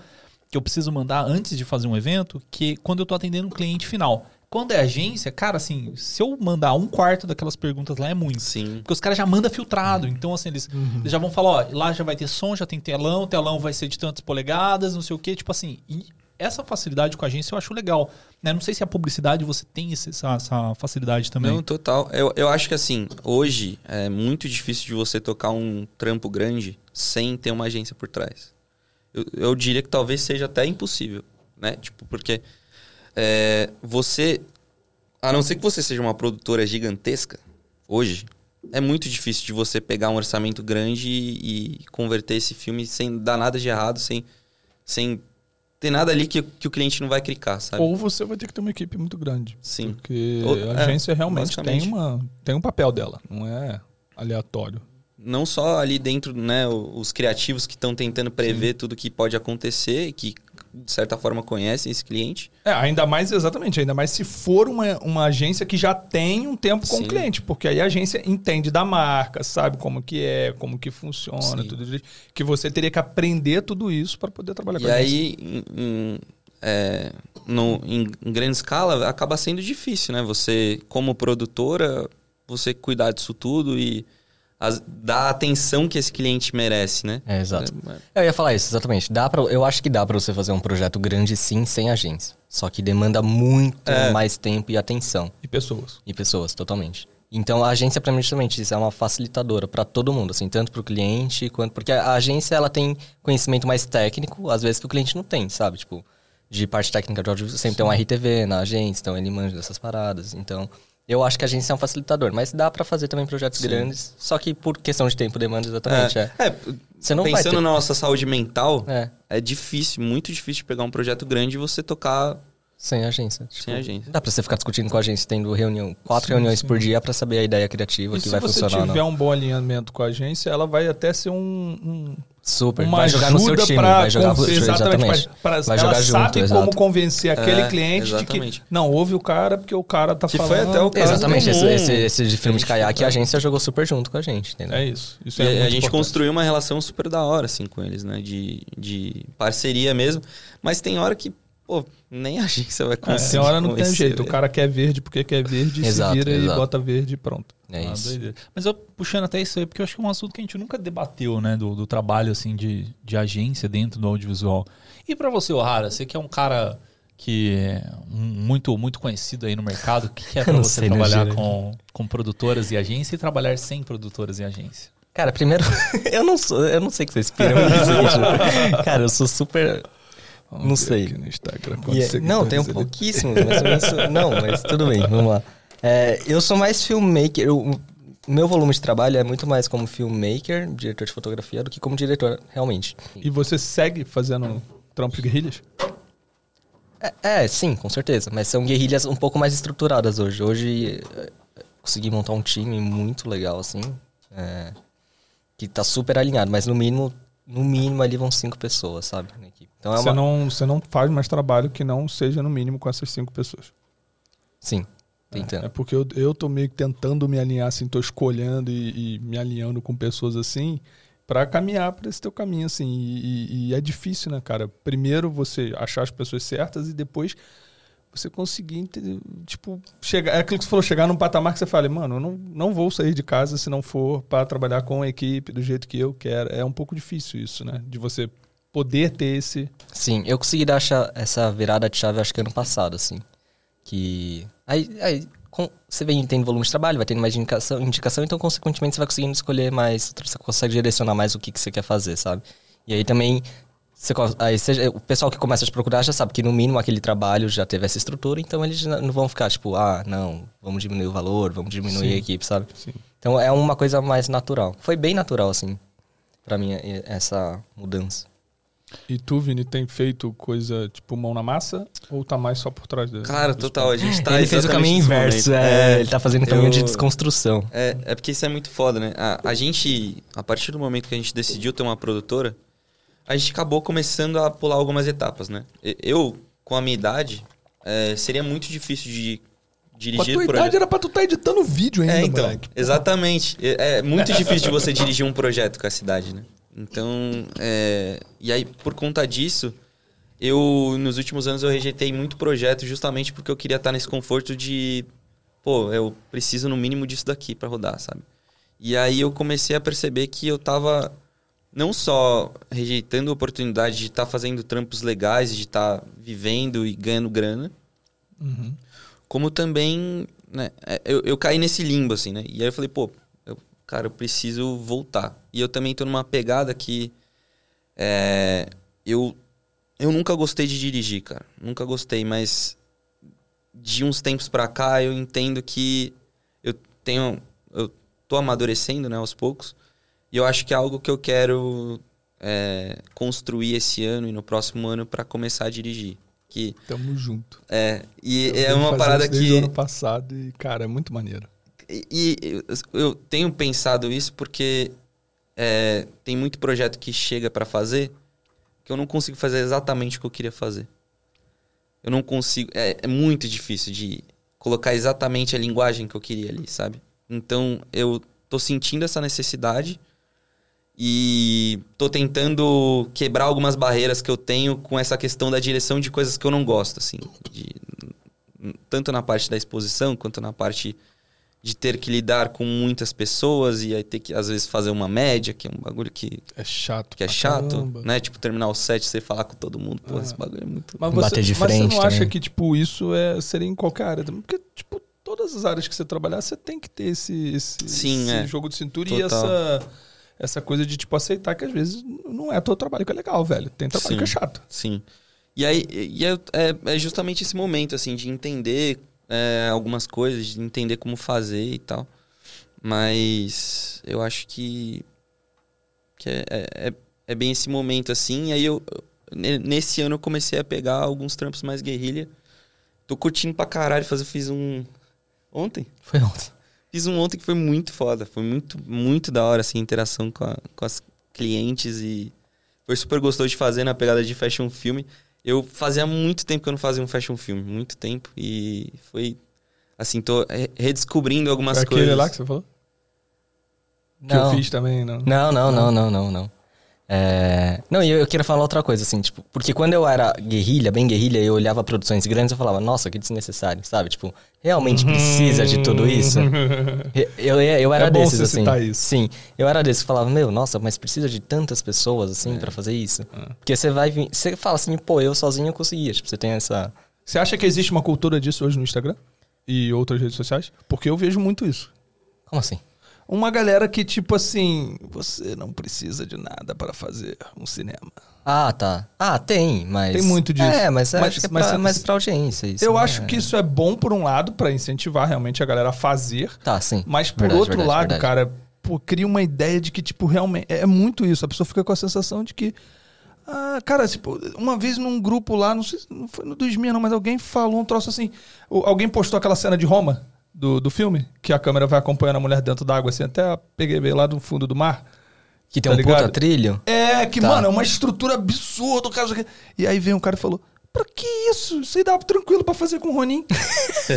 [SPEAKER 1] que eu preciso mandar antes de fazer um evento, que quando eu tô atendendo um cliente final. Quando é agência, cara, assim, se eu mandar um quarto daquelas perguntas lá é muito.
[SPEAKER 4] Sim.
[SPEAKER 1] Porque os caras já mandam filtrado. Então, assim, eles, eles já vão falar, ó, lá já vai ter som, já tem telão, telão vai ser de tantas polegadas, não sei o quê. Tipo assim, e essa facilidade com a agência eu acho legal. Né? Não sei se a publicidade você tem esse- essa, essa facilidade também.
[SPEAKER 4] Não, total. Eu, eu acho que assim, hoje é muito difícil de você tocar um trampo grande sem ter uma agência por trás. Eu, eu diria que talvez seja até impossível, né? Tipo, porque é, você, a não ser que você seja uma produtora gigantesca, hoje, é muito difícil de você pegar um orçamento grande e, e converter esse filme sem dar nada de errado, sem, sem ter nada ali que, que o cliente não vai clicar, sabe?
[SPEAKER 2] Ou você vai ter que ter uma equipe muito grande.
[SPEAKER 4] Sim.
[SPEAKER 2] Porque
[SPEAKER 4] Ou-
[SPEAKER 2] a
[SPEAKER 4] é,
[SPEAKER 2] agência realmente tem, uma, tem um papel dela, não é aleatório.
[SPEAKER 4] não só ali dentro, né, os criativos que estão tentando prever tudo que pode acontecer que, de certa forma, conhecem esse cliente.
[SPEAKER 2] É, ainda mais, exatamente, ainda mais se for uma, uma agência que já tem um tempo com
[SPEAKER 4] Sim.
[SPEAKER 2] o cliente, porque aí a agência entende da marca, sabe como que é, como que funciona,
[SPEAKER 4] Sim.
[SPEAKER 2] tudo isso, que você teria que aprender tudo isso para poder trabalhar com
[SPEAKER 4] E
[SPEAKER 2] a agência.
[SPEAKER 4] aí, em, em, é, no, em, em grande escala, acaba sendo difícil, né? Você, como produtora, você cuidar disso tudo e as- dar a atenção que esse cliente merece, né?
[SPEAKER 3] É, exato.
[SPEAKER 4] É,
[SPEAKER 3] Eu ia falar isso, exatamente. Dá pra, eu acho que dá pra você fazer um projeto grande sim, sem agência. Só que demanda muito
[SPEAKER 4] É.
[SPEAKER 3] mais tempo e atenção.
[SPEAKER 2] E pessoas.
[SPEAKER 3] E pessoas, totalmente. Então a agência, pra mim, justamente isso é uma facilitadora pra todo mundo, assim, tanto pro cliente quanto. Porque a agência ela tem conhecimento mais técnico, às vezes que o cliente não tem, sabe? Tipo, de parte técnica de audiovisual, sempre tem um RTV na agência, então ele manja dessas paradas. Então, eu acho que a agência é um facilitador, mas dá pra fazer também projetos
[SPEAKER 4] Sim.
[SPEAKER 3] grandes, só que por questão de tempo demanda exatamente. É.
[SPEAKER 4] É,
[SPEAKER 3] Você não vai
[SPEAKER 4] pensando
[SPEAKER 3] ter-
[SPEAKER 4] na nossa saúde mental,
[SPEAKER 3] É,
[SPEAKER 4] é difícil, muito difícil pegar um projeto grande e você tocar
[SPEAKER 3] sem agência. Tipo,
[SPEAKER 4] sem agência.
[SPEAKER 3] Dá pra você ficar discutindo com a agência, tendo reunião, quatro
[SPEAKER 2] Sim,
[SPEAKER 3] reuniões
[SPEAKER 2] sim.
[SPEAKER 3] por dia pra saber a ideia criativa
[SPEAKER 2] E
[SPEAKER 3] que
[SPEAKER 2] se
[SPEAKER 3] vai
[SPEAKER 2] você
[SPEAKER 3] funcionar. ou não.
[SPEAKER 2] tiver um bom alinhamento com a agência, ela vai até ser um, um
[SPEAKER 3] Super.
[SPEAKER 2] uma
[SPEAKER 3] vai jogar no seu
[SPEAKER 2] ajuda
[SPEAKER 3] time,
[SPEAKER 2] pra
[SPEAKER 3] vai jogar
[SPEAKER 2] conven- exatamente, pra- pra-
[SPEAKER 3] Vai
[SPEAKER 2] ela
[SPEAKER 3] jogar junto,
[SPEAKER 2] sabe
[SPEAKER 3] exato.
[SPEAKER 2] como convencer aquele
[SPEAKER 4] É,
[SPEAKER 2] cliente de que
[SPEAKER 4] exatamente.
[SPEAKER 2] não ouve o cara porque o cara tá
[SPEAKER 4] Que
[SPEAKER 2] falando.
[SPEAKER 4] foi até o caso
[SPEAKER 3] Exatamente, esse, esse, esse de filme de caiaque, a
[SPEAKER 4] é.
[SPEAKER 3] agência jogou super junto com a gente, entendeu?
[SPEAKER 2] É isso. Isso
[SPEAKER 4] E
[SPEAKER 2] é
[SPEAKER 4] a-
[SPEAKER 2] muito
[SPEAKER 4] a gente
[SPEAKER 2] importante.
[SPEAKER 4] construiu uma relação super da hora, assim, com eles, né? De, de parceria mesmo. Mas tem hora que, pô, nem a agência vai
[SPEAKER 2] É,
[SPEAKER 4] conseguir.
[SPEAKER 2] tem hora não tem
[SPEAKER 4] convencer,
[SPEAKER 2] jeito. O cara quer verde porque quer verde,
[SPEAKER 3] Exato,
[SPEAKER 2] se vira e
[SPEAKER 3] exato.
[SPEAKER 2] bota verde e pronto.
[SPEAKER 3] É
[SPEAKER 1] Ah,
[SPEAKER 3] isso.
[SPEAKER 1] doideira. Mas eu puxando até isso aí, porque eu acho que é um assunto que a gente nunca debateu, né? Do, do trabalho, assim, de, de agência dentro do audiovisual. E pra você, O'Hara, você que é um cara que é muito, muito conhecido aí no mercado, o que, é *laughs* pra
[SPEAKER 3] Não
[SPEAKER 1] você
[SPEAKER 3] sei, né,
[SPEAKER 1] trabalhar com, com produtoras e agência e trabalhar sem produtoras e agência?
[SPEAKER 3] Cara, primeiro, *laughs* eu não sou, eu não sei que vocês piram. *laughs* Cara, eu sou super. Não sei.
[SPEAKER 2] Aqui no Instagram, quantos
[SPEAKER 3] é- não, tem um pouquíssimo. Mas, sou- não, mas tudo bem, vamos lá. É, eu sou mais filmmaker. eu- O meu volume de trabalho é muito mais como filmmaker, diretor de fotografia, do que como diretor, realmente.
[SPEAKER 2] E você segue fazendo trampo de guerrilhas?
[SPEAKER 3] É, é, sim, com certeza. Mas são guerrilhas um pouco mais estruturadas hoje. Hoje é, consegui montar um time muito legal, assim. é, que tá super alinhado, mas no mínimo, no mínimo ali vão cinco pessoas, sabe? Na equipe. Então é
[SPEAKER 2] Você,
[SPEAKER 3] uma.
[SPEAKER 2] não, você não faz mais trabalho que não seja no mínimo com essas cinco pessoas.
[SPEAKER 3] Sim, tentando.
[SPEAKER 2] É porque eu, eu tô meio que tentando me alinhar, assim, tô escolhendo e, e me alinhando com pessoas assim pra caminhar pra esse teu caminho, assim. E, e- é difícil, né, cara? Primeiro você achar as pessoas certas e depois você conseguir, tipo, chegar. É aquilo que você falou, chegar num patamar que você fala, mano, eu não, não vou sair de casa se não for pra trabalhar com a equipe do jeito que eu quero. É um pouco difícil isso, né? De você poder ter esse.
[SPEAKER 3] Sim, eu consegui dar essa virada de chave, acho que ano passado, assim. Que. Aí, aí com- você vem tendo volume de trabalho, vai tendo mais indicação, indicação, então, consequentemente, você vai conseguindo escolher mais, você consegue direcionar mais o que, que você quer fazer, sabe? E aí também. Você, aí você- o pessoal que começa a te procurar já sabe que no mínimo aquele trabalho já teve essa estrutura, então eles não vão ficar tipo, ah, não, vamos diminuir o valor, vamos diminuir
[SPEAKER 2] Sim.
[SPEAKER 3] a equipe, sabe?
[SPEAKER 2] Sim.
[SPEAKER 3] Então é uma coisa mais natural. Foi bem natural, assim, pra mim, essa mudança.
[SPEAKER 2] E tu, Vini, tem feito coisa tipo mão na massa ou tá mais só por trás dele?
[SPEAKER 4] Cara, total, a gente tá
[SPEAKER 3] ele fez o caminho inverso,
[SPEAKER 4] momento.
[SPEAKER 3] é, ele tá fazendo o caminho de
[SPEAKER 4] eu-
[SPEAKER 3] desconstrução.
[SPEAKER 4] É, é porque isso é muito foda, né? A, a gente, a partir do momento que a gente decidiu ter uma produtora, a gente acabou começando a pular algumas etapas, né? Eu, com a minha idade, é, seria muito difícil de
[SPEAKER 2] Com a
[SPEAKER 4] dirigir
[SPEAKER 2] tua
[SPEAKER 4] projeto.
[SPEAKER 2] idade era pra tu tá editando vídeo ainda,
[SPEAKER 4] É, então,
[SPEAKER 2] moleque.
[SPEAKER 4] exatamente. É, é muito *laughs* difícil de você dirigir um projeto com essa idade, né? Então, é, e aí, por conta disso, eu, nos últimos anos, eu rejeitei muito projeto justamente porque eu queria estar nesse conforto de, pô, eu preciso no mínimo disso daqui pra rodar, sabe? E aí eu comecei a perceber que eu tava não só rejeitando a oportunidade de estar fazendo trampos legais, de estar vivendo e ganhando grana,
[SPEAKER 2] Uhum.
[SPEAKER 4] como também, né, é, eu, eu caí nesse limbo, assim, né? E aí eu falei, pô, cara, eu preciso voltar. E eu também tô numa pegada que é, eu, eu nunca gostei de dirigir, cara. Nunca gostei, mas de uns tempos pra cá eu entendo que eu tenho, eu tô amadurecendo, né, aos poucos. E eu acho que é algo que eu quero é, construir esse ano e no próximo ano pra começar a dirigir. Que
[SPEAKER 2] Tamo junto.
[SPEAKER 4] é, e
[SPEAKER 2] Eu
[SPEAKER 4] é uma parada que
[SPEAKER 2] ano passado e, cara, é muito maneiro.
[SPEAKER 4] E, eu, tenho pensado isso porque é, tem muito projeto que chega pra fazer que eu não consigo fazer exatamente o que eu queria fazer. Eu não consigo. É, é muito difícil de colocar exatamente a linguagem que eu queria ali, sabe? Então eu tô sentindo essa necessidade e tô tentando quebrar algumas barreiras que eu tenho com essa questão da direção de coisas que eu não gosto, assim. de- tanto na parte da exposição quanto na parte de ter que lidar com muitas pessoas e aí ter que, às vezes, fazer uma média, que é um bagulho que,
[SPEAKER 2] É chato.
[SPEAKER 4] que é chato,
[SPEAKER 2] caramba.
[SPEAKER 4] né? Tipo, terminar o set e você falar com todo mundo. Pô,
[SPEAKER 2] Ah.
[SPEAKER 4] esse bagulho é muito...
[SPEAKER 2] Mas você,
[SPEAKER 3] Bater de
[SPEAKER 2] mas você
[SPEAKER 3] frente
[SPEAKER 2] não acha
[SPEAKER 3] também.
[SPEAKER 2] que, tipo, isso é, seria em qualquer área também? Porque, tipo, todas as áreas que você trabalhar, você tem que ter esse, esse,
[SPEAKER 4] Sim,
[SPEAKER 2] esse
[SPEAKER 4] é.
[SPEAKER 2] jogo de cintura e
[SPEAKER 4] Total.
[SPEAKER 2] essa, essa coisa de, tipo, aceitar que às vezes não é todo trabalho que é legal, velho. Tem trabalho
[SPEAKER 4] Sim.
[SPEAKER 2] que é chato.
[SPEAKER 4] Sim. E aí e é, é, é justamente esse momento, assim, de entender é, algumas coisas, de entender como fazer e tal. Mas eu acho que, que é, é, é- é bem esse momento, assim. E aí eu, eu- ne- nesse ano eu comecei a pegar alguns trampos mais guerrilha. Tô curtindo pra caralho fazer, fiz um... Ontem?
[SPEAKER 3] Foi ontem.
[SPEAKER 4] Fiz um ontem que foi muito foda. Foi muito, muito da hora, assim, a interação com, a- com as clientes e Foi super gostoso de fazer na pegada de fashion filme. Eu fazia muito tempo que eu não fazia um fashion filme, muito tempo. E foi. Assim, tô re- redescobrindo algumas
[SPEAKER 2] É
[SPEAKER 4] coisas.
[SPEAKER 2] aquele lá que você falou? Que eu fiz também, não.
[SPEAKER 3] Não, não, não, não, não, não. É... Não, e eu, eu queria falar outra coisa, assim, tipo, porque quando eu era guerrilha, bem guerrilha, eu olhava produções grandes e eu falava, nossa, que desnecessário, sabe? Tipo, realmente precisa de tudo isso? Eu, eu, eu era
[SPEAKER 2] É bom
[SPEAKER 3] desses,
[SPEAKER 2] você
[SPEAKER 3] assim.
[SPEAKER 2] citar isso.
[SPEAKER 3] Sim, eu era desses que falava, meu, nossa, mas precisa de tantas pessoas, assim, pra fazer isso? Porque você vai vir, você fala assim, pô, eu sozinho eu conseguia, tipo, você tem essa...
[SPEAKER 2] Você acha que existe uma cultura disso hoje no Instagram? E outras redes sociais? Porque eu vejo muito isso.
[SPEAKER 3] Como assim?
[SPEAKER 2] Uma galera que, tipo assim, você não precisa de nada para fazer um cinema.
[SPEAKER 3] Ah, tá. Ah, tem, mas...
[SPEAKER 2] Tem muito disso.
[SPEAKER 3] É, mas,
[SPEAKER 2] Mas-
[SPEAKER 3] acho que é
[SPEAKER 2] mas
[SPEAKER 3] pra, mais pra audiência isso.
[SPEAKER 2] eu
[SPEAKER 3] né?
[SPEAKER 2] acho que isso é bom por um lado, pra incentivar realmente a galera a fazer.
[SPEAKER 3] Tá, sim.
[SPEAKER 2] Mas por
[SPEAKER 3] Verdade,
[SPEAKER 2] outro
[SPEAKER 3] verdade,
[SPEAKER 2] lado,
[SPEAKER 3] verdade.
[SPEAKER 2] cara, pô, cria uma ideia de que, tipo, realmente. É muito isso. A pessoa fica com a sensação de que. Ah, cara, tipo, uma vez num grupo lá, não sei se não foi no 2000, não, mas alguém falou um troço assim. Alguém postou aquela cena de Roma, do, do filme, que a câmera vai acompanhando a mulher dentro d'água, assim, até a PGB lá do fundo do mar.
[SPEAKER 3] Que tem
[SPEAKER 2] tá
[SPEAKER 3] um puta
[SPEAKER 2] ligado?
[SPEAKER 3] trilho.
[SPEAKER 2] É, que,
[SPEAKER 3] Tá.
[SPEAKER 2] mano, é uma estrutura absurda, o cara. não sei o quê. E aí vem um cara e falou: Pra que isso? Isso aí dá tranquilo pra fazer com o Ronin. *laughs*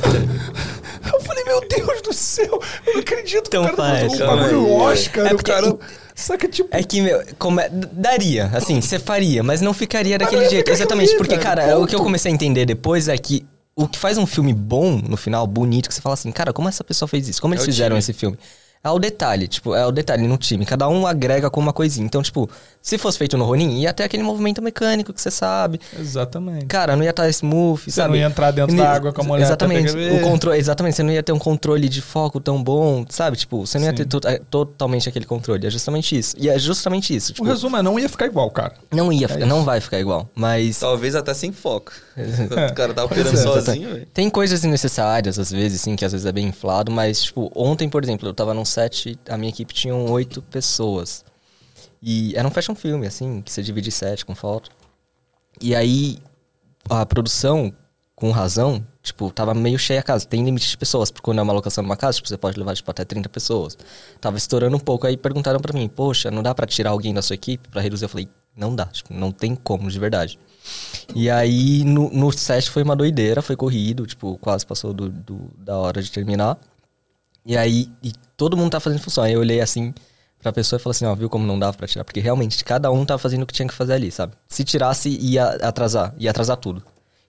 [SPEAKER 2] eu falei, meu Deus do céu, eu não acredito que
[SPEAKER 3] Então
[SPEAKER 2] o cara tá
[SPEAKER 3] faz,
[SPEAKER 2] um bagulho. Oscar,
[SPEAKER 3] É
[SPEAKER 2] o cara. Saca, tipo.
[SPEAKER 3] É que, meu, como é- daria, assim, você faria, mas não ficaria daquele jeito. Exatamente, porque, cara, o que eu comecei a entender depois é que o que faz um filme bom, no final, bonito, que você fala assim, cara, como essa pessoa fez isso? Como eles
[SPEAKER 4] o
[SPEAKER 3] fizeram
[SPEAKER 4] time.
[SPEAKER 3] esse filme? É o detalhe, tipo, é o detalhe no time. Cada um agrega com uma coisinha. Então, tipo, se fosse feito no Ronin, ia ter aquele movimento mecânico que você sabe.
[SPEAKER 2] Exatamente.
[SPEAKER 3] Cara, não ia estar smooth,
[SPEAKER 2] Você
[SPEAKER 3] sabe?
[SPEAKER 2] não ia entrar dentro
[SPEAKER 3] Não
[SPEAKER 2] da
[SPEAKER 3] ia-
[SPEAKER 2] água com a mulher
[SPEAKER 3] Exatamente. O controle, exatamente, você não ia ter um controle de foco tão bom, sabe? Tipo, você não ia
[SPEAKER 2] Sim.
[SPEAKER 3] ter to- é, totalmente aquele controle. É justamente isso. E é justamente isso.
[SPEAKER 2] O
[SPEAKER 3] Tipo,
[SPEAKER 2] resumo é: não ia ficar igual, cara.
[SPEAKER 3] não ia,
[SPEAKER 2] É
[SPEAKER 3] ficar- não vai ficar igual. Mas
[SPEAKER 4] Talvez até sem foco.
[SPEAKER 2] É, *laughs*
[SPEAKER 4] o cara tá
[SPEAKER 2] pois
[SPEAKER 4] operando
[SPEAKER 2] é.
[SPEAKER 4] sozinho, velho.
[SPEAKER 3] tem coisas desnecessárias, às vezes, sim, que às vezes é bem inflado. Mas, tipo, ontem, por exemplo, eu tava num set, a minha equipe tinha oito pessoas. E era um fashion filme, assim, que você divide set com foto. E aí, a produção, com razão, tipo, tava meio cheia a casa. Tem limite de pessoas, porque quando é uma locação numa casa, tipo, você pode levar, tipo, até 30 pessoas. Tava estourando um pouco, aí perguntaram pra mim, poxa, não dá pra tirar alguém da sua equipe pra reduzir? Eu falei, não dá, tipo, não tem como, de verdade. E aí, no, no set foi uma doideira, foi corrido, tipo, quase passou do, do- da hora de terminar. E aí, e todo mundo tá fazendo função. Aí eu olhei assim pra pessoa e falei assim, ó, viu como não dava pra tirar? Porque realmente, cada um tava fazendo o que tinha que fazer ali, sabe? Se tirasse, ia atrasar, ia atrasar tudo.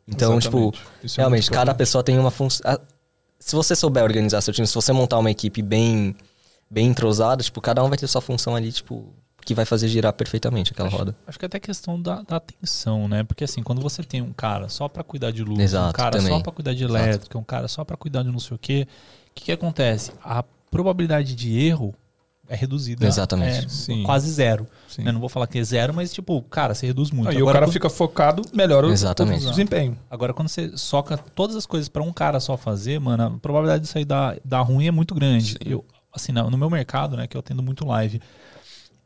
[SPEAKER 3] Então,
[SPEAKER 2] Exatamente.
[SPEAKER 3] tipo,
[SPEAKER 2] Isso é
[SPEAKER 3] realmente,
[SPEAKER 2] muito
[SPEAKER 3] cada pessoa tem uma função. Se você souber organizar seu time, se você montar uma equipe bem, bem entrosada, tipo, cada um vai ter sua função ali, tipo, que vai fazer girar perfeitamente aquela roda.
[SPEAKER 1] Acho que até questão da, da atenção, né? Porque assim, quando você tem um cara só pra cuidar de luz, um
[SPEAKER 3] Exato,
[SPEAKER 1] cara só
[SPEAKER 3] também.
[SPEAKER 1] pra cuidar de elétrica, um cara só pra cuidar de não sei o quê, o que, que acontece? A probabilidade de erro é reduzida.
[SPEAKER 3] Exatamente.
[SPEAKER 1] É
[SPEAKER 2] Sim.
[SPEAKER 1] quase zero.
[SPEAKER 2] Sim.
[SPEAKER 1] né? Não vou falar que é zero, mas tipo, cara, você reduz muito.
[SPEAKER 2] Aí o
[SPEAKER 1] Agora,
[SPEAKER 2] cara
[SPEAKER 1] quando-
[SPEAKER 2] fica focado, melhora o-
[SPEAKER 3] Exatamente.
[SPEAKER 2] o desempenho.
[SPEAKER 1] Agora, quando você soca todas as coisas pra um cara só fazer, mano, a probabilidade disso aí dar, dar ruim é muito grande. Eu, assim, no meu mercado, né, que eu atendo muito live,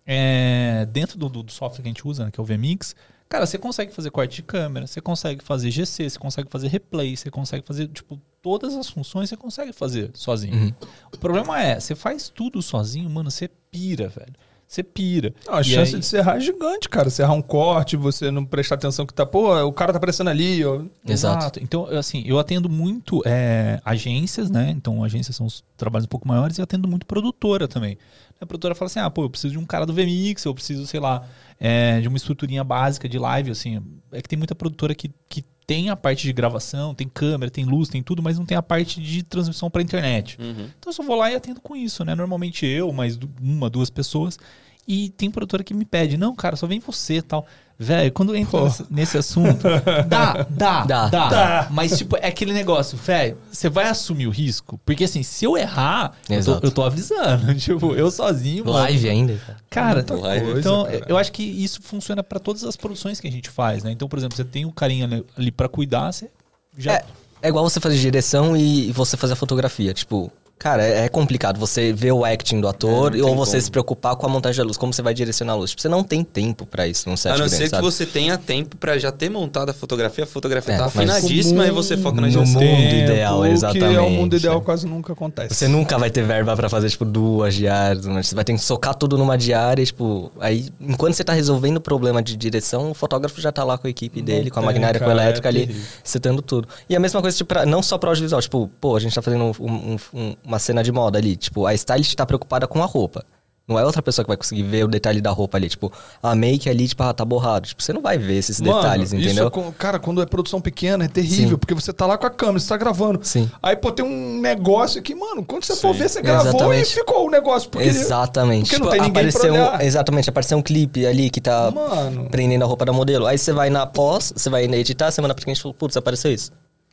[SPEAKER 1] é, dentro do, do- do software que a gente usa, né, que é o VMix, cara, você consegue fazer corte de câmera, você consegue fazer GC, você consegue fazer replay, você consegue fazer, tipo, todas as funções você consegue fazer sozinho.
[SPEAKER 3] Uhum.
[SPEAKER 1] O problema é, você faz tudo sozinho, mano, você pira, velho. Você pira.
[SPEAKER 2] Não, a
[SPEAKER 1] E
[SPEAKER 2] chance
[SPEAKER 1] aí-
[SPEAKER 2] de você errar é gigante, cara. Você errar um corte, você não prestar atenção que tá, pô, o cara tá aparecendo ali, ó.
[SPEAKER 3] Exato.
[SPEAKER 1] Então, assim, eu atendo muito é, agências, né? Então, agências são os trabalhos um pouco maiores e eu atendo muito produtora também. A produtora fala assim: ah, pô, eu preciso de um cara do VMix, eu preciso, sei lá, é, de uma estruturinha básica de live, assim. É que tem muita produtora que, que tem a parte de gravação, tem câmera, tem luz, tem tudo, mas não tem a parte de transmissão pra internet.
[SPEAKER 4] Uhum.
[SPEAKER 1] Então eu só vou lá e atendo com isso, né? Normalmente eu, mais uma, duas pessoas. E tem produtora que me pede, não, cara, só vem você e tal. Velho, quando entra
[SPEAKER 2] Pô.
[SPEAKER 1] nesse, nesse assunto, dá, dá,
[SPEAKER 3] Dá.
[SPEAKER 1] dá,
[SPEAKER 2] Dá.
[SPEAKER 1] Mas, tipo, é aquele negócio, velho, você vai assumir o risco? Porque, assim, se eu errar, eu tô,
[SPEAKER 3] Exato.
[SPEAKER 1] eu tô avisando. *laughs* Tipo, eu sozinho, mano.
[SPEAKER 3] Live ainda. cara.
[SPEAKER 4] Live.
[SPEAKER 2] coisa,
[SPEAKER 1] então
[SPEAKER 2] cara.
[SPEAKER 1] eu acho que isso funciona pra todas as produções que a gente faz, né? Então, por exemplo, você tem o carinha ali, ali para cuidar, você já
[SPEAKER 3] É, é igual você fazer direção e você fazer a fotografia. Tipo, Cara, é é complicado você ver o acting do ator
[SPEAKER 4] É, não
[SPEAKER 3] ou você
[SPEAKER 4] como.
[SPEAKER 3] se preocupar com a montagem da luz, como você vai direcionar a luz. Tipo, você não tem tempo pra isso num set
[SPEAKER 4] A não
[SPEAKER 3] grande,
[SPEAKER 4] ser que
[SPEAKER 3] sabe?
[SPEAKER 4] você tenha tempo pra já ter montado a fotografia, a fotografia
[SPEAKER 3] É,
[SPEAKER 4] tá afinadíssima e você foca na
[SPEAKER 3] No
[SPEAKER 4] direção.
[SPEAKER 3] mundo ideal,
[SPEAKER 2] Que é o
[SPEAKER 3] exatamente.
[SPEAKER 2] mundo ideal quase nunca acontece.
[SPEAKER 3] Você nunca vai ter verba pra fazer, tipo, duas diárias. mas Você vai ter que socar tudo numa diária, tipo... Aí, enquanto você tá resolvendo o problema de direção, o fotógrafo já tá lá com a equipe dele, com a maquinária, com a
[SPEAKER 2] cara, é
[SPEAKER 3] elétrica ali, setando tudo. E a mesma coisa, tipo, pra- não só pro audiovisual. Tipo, pô, a gente tá fazendo um- um- um- uma cena de moda ali. Tipo, a stylist tá preocupada com a roupa. Não é outra pessoa que vai conseguir ver o detalhe da roupa ali. Tipo, a make ali, tipo, ah, tá borrado. Tipo, você não vai ver esses
[SPEAKER 2] Mano,
[SPEAKER 3] detalhes,
[SPEAKER 2] isso
[SPEAKER 3] entendeu?
[SPEAKER 2] com- cara, quando é produção pequena é terrível,
[SPEAKER 3] Sim.
[SPEAKER 2] porque você tá lá com a câmera, você tá gravando.
[SPEAKER 3] Sim.
[SPEAKER 2] Aí, pô, tem um negócio aqui, mano, quando você for
[SPEAKER 4] Sim.
[SPEAKER 2] ver, você gravou
[SPEAKER 3] Exatamente.
[SPEAKER 2] e ficou o negócio. Porque
[SPEAKER 3] Exatamente.
[SPEAKER 2] Porque não
[SPEAKER 3] Tipo,
[SPEAKER 2] tem ninguém
[SPEAKER 3] apareceu um-. Exatamente, apareceu um clipe ali que tá
[SPEAKER 2] Mano.
[SPEAKER 3] prendendo a roupa da modelo. Aí você vai na pós, você vai editar, semana pra frente, putz, apareceu isso.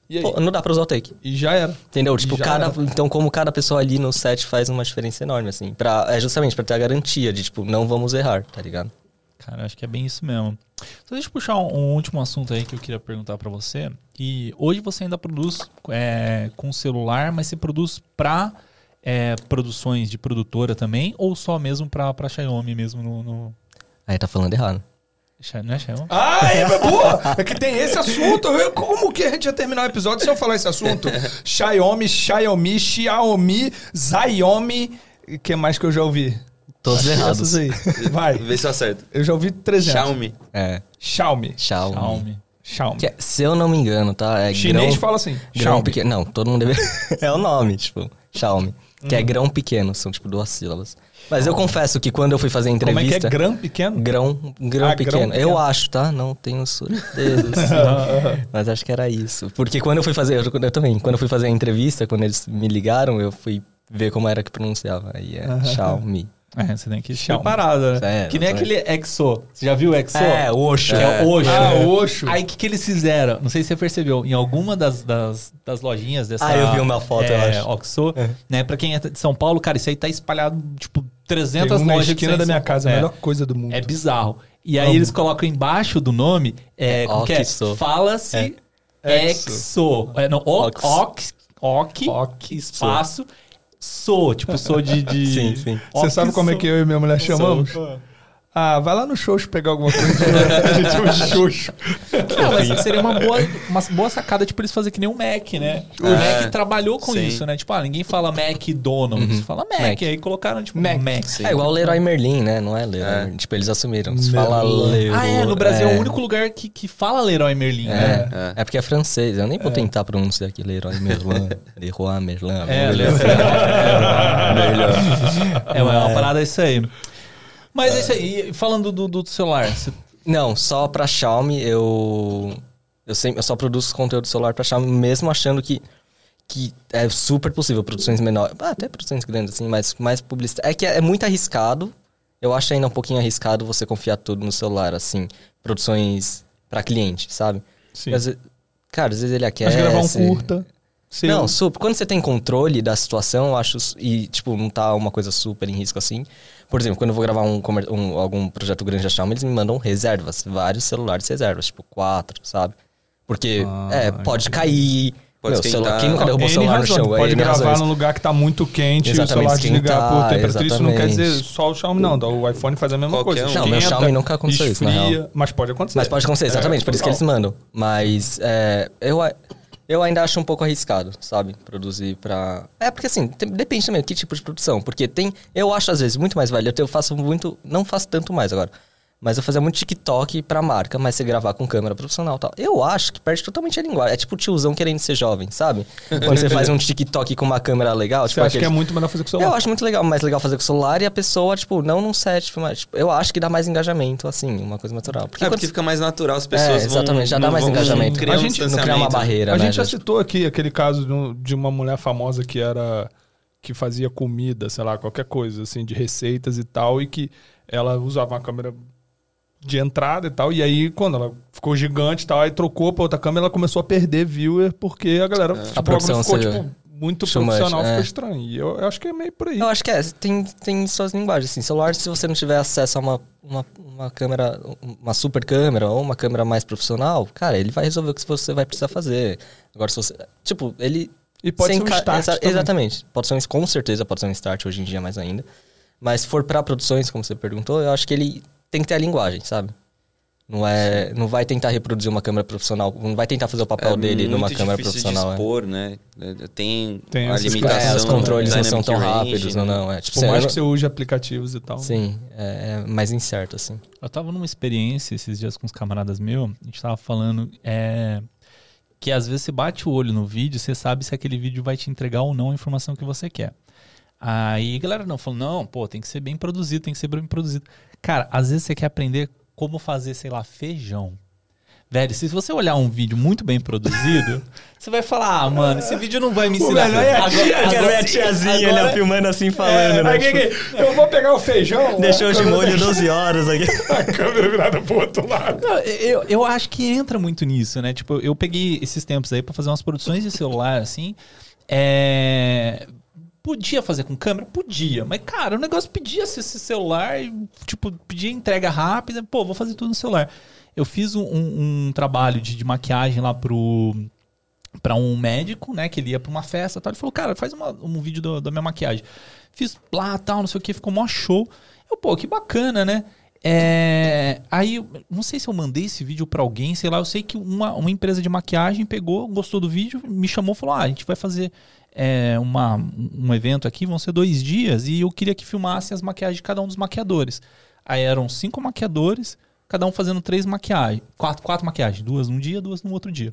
[SPEAKER 2] E aí?
[SPEAKER 3] Pô, não dá pra usar o take.
[SPEAKER 2] E já era.
[SPEAKER 3] Entendeu? Tipo, cada.
[SPEAKER 2] era.
[SPEAKER 3] Então, como cada pessoa ali no set faz uma diferença enorme, assim. Pra, é justamente pra ter a garantia de, tipo, não vamos errar, tá ligado?
[SPEAKER 1] Cara, acho que é bem isso mesmo. Então, deixa eu puxar um, um último assunto aí que eu queria perguntar pra você. E hoje você ainda produz é, com celular, mas você produz pra é, produções de produtora também? Ou só mesmo pra, pra Xiaomi mesmo no... no...
[SPEAKER 3] Aí tá falando errado.
[SPEAKER 1] Não é Xiaomi?
[SPEAKER 2] Ah, é, mas, boa! É que tem esse assunto. Eu- Como que a gente ia terminar o episódio se eu falar esse assunto? *laughs* Xiaomi, Xiaomi, Xiaomi, Xiaomi. O que mais que eu já ouvi?
[SPEAKER 3] Todos errados.
[SPEAKER 2] aí. Vai. *laughs*
[SPEAKER 4] Vê se eu acerto.
[SPEAKER 2] Eu já ouvi 300.
[SPEAKER 4] Xiaomi.
[SPEAKER 3] É.
[SPEAKER 2] Xiaomi.
[SPEAKER 3] Xiaomi.
[SPEAKER 1] Xiaomi.
[SPEAKER 2] Xiaomi.
[SPEAKER 3] Que é- se eu não me engano, tá? É
[SPEAKER 2] Chinês
[SPEAKER 3] grão,
[SPEAKER 2] fala assim.
[SPEAKER 3] grão
[SPEAKER 2] Xiaomi.
[SPEAKER 3] pequeno. Não, todo mundo deve. *laughs* é o nome, tipo, Xiaomi. Que é
[SPEAKER 2] Uhum.
[SPEAKER 3] grão pequeno, são tipo duas sílabas. Mas eu confesso que quando eu fui fazer a
[SPEAKER 2] Como é que é
[SPEAKER 3] entrevista.
[SPEAKER 2] grão pequeno?
[SPEAKER 3] Grão, grão,
[SPEAKER 2] Ah, grão
[SPEAKER 3] pequeno.
[SPEAKER 2] pequeno.
[SPEAKER 3] Eu acho, tá? Não tenho certeza. assim. *laughs* Mas acho que era isso. Porque quando eu fui fazer. Eu, eu também, quando eu fui fazer a entrevista, quando eles me ligaram, eu fui ver como era que pronunciava. Aí é Xiaomi.
[SPEAKER 1] É, você tem que
[SPEAKER 2] Xiaomi.
[SPEAKER 1] preparada, né?
[SPEAKER 3] É,
[SPEAKER 1] que nem aquele Exo. Você já viu o Exo?
[SPEAKER 3] É, Oxo.
[SPEAKER 1] É o Oxo.
[SPEAKER 2] Ah, o Oxo.
[SPEAKER 1] Aí o que, que eles fizeram? Não sei se você percebeu, em alguma das, das, das lojinhas dessa.
[SPEAKER 3] Ah, eu vi uma foto, eu
[SPEAKER 1] é,
[SPEAKER 3] acho.
[SPEAKER 1] Oxo, né? Pra quem é de São Paulo, cara, isso aí tá espalhado, tipo,
[SPEAKER 2] Tem
[SPEAKER 1] 300
[SPEAKER 2] um na
[SPEAKER 1] lojas.
[SPEAKER 2] esquina
[SPEAKER 1] que
[SPEAKER 2] da
[SPEAKER 1] tem-
[SPEAKER 2] minha casa, a
[SPEAKER 1] é,
[SPEAKER 2] melhor coisa do mundo.
[SPEAKER 1] é bizarro. E aí
[SPEAKER 2] Amo.
[SPEAKER 1] eles colocam embaixo do nome, é,
[SPEAKER 3] É,
[SPEAKER 1] como que é?
[SPEAKER 3] Oxo.
[SPEAKER 1] Fala-se
[SPEAKER 2] É.
[SPEAKER 1] Exo. É, não, o,
[SPEAKER 3] Ox.
[SPEAKER 1] ox, ok,
[SPEAKER 2] Ok,
[SPEAKER 1] espaço, so. Tipo, sou de... de *laughs*
[SPEAKER 3] Sim, sim.
[SPEAKER 2] Você sabe como é que eu e minha mulher chamamos? Ah, vai lá no Xoxo pegar alguma coisa. *laughs* a gente chama de Xoxo.
[SPEAKER 1] Não, mas seria uma boa, uma boa sacada, tipo, eles fazerem que nem o Mac, né? O
[SPEAKER 4] É,
[SPEAKER 1] Mac trabalhou com
[SPEAKER 4] sim.
[SPEAKER 1] isso, né? Tipo, ah, ninguém fala McDonald's, fala Mac.
[SPEAKER 3] Mac.
[SPEAKER 1] Aí colocaram, tipo,
[SPEAKER 2] Mac.
[SPEAKER 1] Mac.
[SPEAKER 3] É igual o Leroy Merlin, né? Não é Leroy
[SPEAKER 4] É.
[SPEAKER 3] Merlin. Tipo, eles assumiram. Se fala
[SPEAKER 2] Merlin.
[SPEAKER 3] Leroy.
[SPEAKER 1] Ah, é, no Brasil é, o único lugar que, que fala Leroy Merlin, né?
[SPEAKER 3] É, é. porque é francês. Eu nem vou tentar pronunciar aqui Leroy Merlin. *laughs* Leroy Merlin.
[SPEAKER 1] É,
[SPEAKER 3] Leroy. *laughs*
[SPEAKER 1] É, mas é uma parada isso aí. Mas é isso aí. Falando do, do celular, você-
[SPEAKER 3] Não, só pra Xiaomi eu. Eu, sempre, eu só produzo conteúdo celular pra Xiaomi, mesmo achando que, que é super possível produções menores. Ah, até produções grandes, assim, mas mais publicidade. É que é, é muito arriscado. Eu acho ainda um pouquinho arriscado você confiar tudo no celular, assim. Produções pra cliente, sabe?
[SPEAKER 2] Sim.
[SPEAKER 3] Ve- cara, às vezes ele
[SPEAKER 2] Mas
[SPEAKER 3] aquece.
[SPEAKER 2] gravar um curta. seu.
[SPEAKER 3] Não, super. Quando você tem controle da situação, eu acho. E, tipo, não tá uma coisa super em risco assim. Por exemplo, quando eu vou gravar um, um- algum projeto grande da Xiaomi, eles me mandam reservas. Vários celulares reservas, tipo, quatro, sabe? Porque,
[SPEAKER 2] Ah,
[SPEAKER 3] é, pode cair.
[SPEAKER 4] Pode
[SPEAKER 3] Meu, celular, quem nunca derrubou o celular no chão?
[SPEAKER 2] Pode
[SPEAKER 3] N
[SPEAKER 2] gravar
[SPEAKER 3] razões.
[SPEAKER 2] num lugar que tá muito quente e o
[SPEAKER 3] Exatamente,
[SPEAKER 2] celular desligar por temperatura. Isso não quer dizer
[SPEAKER 3] exatamente.
[SPEAKER 2] só o Xiaomi, não. O iPhone faz a mesma
[SPEAKER 4] Qualquer
[SPEAKER 2] coisa.
[SPEAKER 4] um.
[SPEAKER 3] Não, meu Xiaomi nunca aconteceu isso, na
[SPEAKER 2] esfria, Mas pode acontecer.
[SPEAKER 3] Mas pode acontecer, exatamente,
[SPEAKER 2] É,
[SPEAKER 3] por isso que eles mandam. Mas é, eu, eu ainda acho um pouco arriscado, sabe? Produzir pra. É, porque assim, tem- depende também que tipo de produção. Porque tem. Eu acho, às vezes, muito mais válido. Eu faço muito. Não faço tanto mais agora. Mas eu fazia muito TikTok pra marca, mas você gravar com câmera profissional e tal. Eu acho que perde totalmente a linguagem. É tipo o tiozão querendo ser jovem, sabe? Quando você faz um TikTok com uma câmera legal.
[SPEAKER 2] Você
[SPEAKER 3] tipo
[SPEAKER 2] acha que é muito melhor fazer com o celular?
[SPEAKER 3] eu acho muito legal, mais legal fazer com o celular e a pessoa, tipo, não num set, mas tipo, eu acho que dá mais engajamento, assim, uma coisa natural. Porque
[SPEAKER 4] É
[SPEAKER 3] quando
[SPEAKER 4] porque fica mais natural, as
[SPEAKER 3] É,
[SPEAKER 4] pessoas vão...
[SPEAKER 3] exatamente, já dá mais engajamento.
[SPEAKER 4] criar
[SPEAKER 3] A
[SPEAKER 4] um
[SPEAKER 3] gente não cria uma barreira,
[SPEAKER 2] A
[SPEAKER 3] né?
[SPEAKER 2] gente já
[SPEAKER 3] já-
[SPEAKER 2] citou aqui aquele caso de uma mulher famosa que era que fazia comida, sei lá, qualquer coisa assim de receitas e tal e que ela usava uma câmera de entrada e tal e aí quando ela ficou gigante e tal, aí trocou pra outra câmera, ela começou a perder viewer porque a galera tipo,
[SPEAKER 3] A produção
[SPEAKER 2] ficou tipo muito
[SPEAKER 3] too much,
[SPEAKER 2] profissional, ficou
[SPEAKER 3] é.
[SPEAKER 2] estranho. E eu, eu acho que é meio por aí.
[SPEAKER 3] Eu acho que é, tem, tem suas linguagens, assim. Celular, se você não tiver acesso a uma, uma, uma câmera, uma super câmera ou uma câmera mais profissional, cara, ele vai resolver o que você vai precisar fazer. Agora, se você. Tipo, ele.
[SPEAKER 2] E pode
[SPEAKER 3] Sem
[SPEAKER 2] ser um start
[SPEAKER 3] exa-
[SPEAKER 2] também.
[SPEAKER 3] Exatamente. Pode ser um, com certeza pode ser um start hoje em dia mais ainda. Mas se for pra produções, como você perguntou, eu acho que ele tem que ter a linguagem, sabe? Não é, não vai tentar reproduzir uma câmera profissional, não vai tentar fazer o papel dele numa
[SPEAKER 4] É muito
[SPEAKER 3] câmera
[SPEAKER 4] difícil
[SPEAKER 3] profissional.
[SPEAKER 4] de
[SPEAKER 3] é.
[SPEAKER 4] expor, né? Tem,
[SPEAKER 2] Tem
[SPEAKER 4] a limitação.
[SPEAKER 3] É, os controles não são tão
[SPEAKER 4] range,
[SPEAKER 3] rápidos, não,
[SPEAKER 4] né?
[SPEAKER 3] não. É, tipo,
[SPEAKER 2] Por
[SPEAKER 3] você-
[SPEAKER 2] mais
[SPEAKER 3] eu
[SPEAKER 2] que você use aplicativos e tal.
[SPEAKER 3] não- Sim, é, é mais incerto, assim.
[SPEAKER 1] Eu tava numa experiência esses dias com os camaradas meus, a gente tava falando é, que às vezes você bate o olho no vídeo, você sabe se aquele vídeo vai te entregar ou não a informação que você quer. Aí galera não falou, não, pô, tem que ser bem produzido, tem que ser bem produzido. Cara, às vezes você quer aprender como fazer, sei lá, feijão. Velho, se você olhar um vídeo muito bem produzido, *laughs* você vai falar, ah, mano, esse vídeo não vai me ensinar.
[SPEAKER 2] melhor é a
[SPEAKER 1] Agora-
[SPEAKER 2] tia,
[SPEAKER 1] agora-
[SPEAKER 3] quero ver a tiazinha
[SPEAKER 1] agora-
[SPEAKER 3] ali filmando assim, falando, né?
[SPEAKER 2] Aí, que- que- eu vou pegar o feijão.
[SPEAKER 3] Deixou de molho 12 horas aqui. *laughs*
[SPEAKER 2] a câmera virada pro outro lado.
[SPEAKER 1] Não, eu, eu acho que entra muito nisso, né? Tipo, eu peguei esses tempos aí pra fazer umas produções de celular, assim. É. Podia fazer com câmera? Podia. Mas, cara, o negócio pedia esse celular, tipo, pedia entrega rápida. Pô, vou fazer tudo no celular. Eu fiz um, um- um trabalho de, de maquiagem lá pro. Pra um médico, né? Que ele ia pra uma festa tal. Ele falou, cara, faz uma- um vídeo da minha maquiagem. Fiz lá, tal, não sei o que, ficou mó show. Eu, pô, que bacana, né? É, aí, não sei se eu mandei esse vídeo pra alguém, sei lá, eu sei que uma, uma empresa de maquiagem pegou, gostou do vídeo, me chamou e falou: Ah, a gente vai fazer é, uma, um evento aqui, vão ser dois dias, e eu queria que filmasse as maquiagens de cada um dos maquiadores. Aí eram cinco maquiadores, cada um fazendo três maquiagens, quatro, quatro maquiagens, duas num dia, duas no outro dia.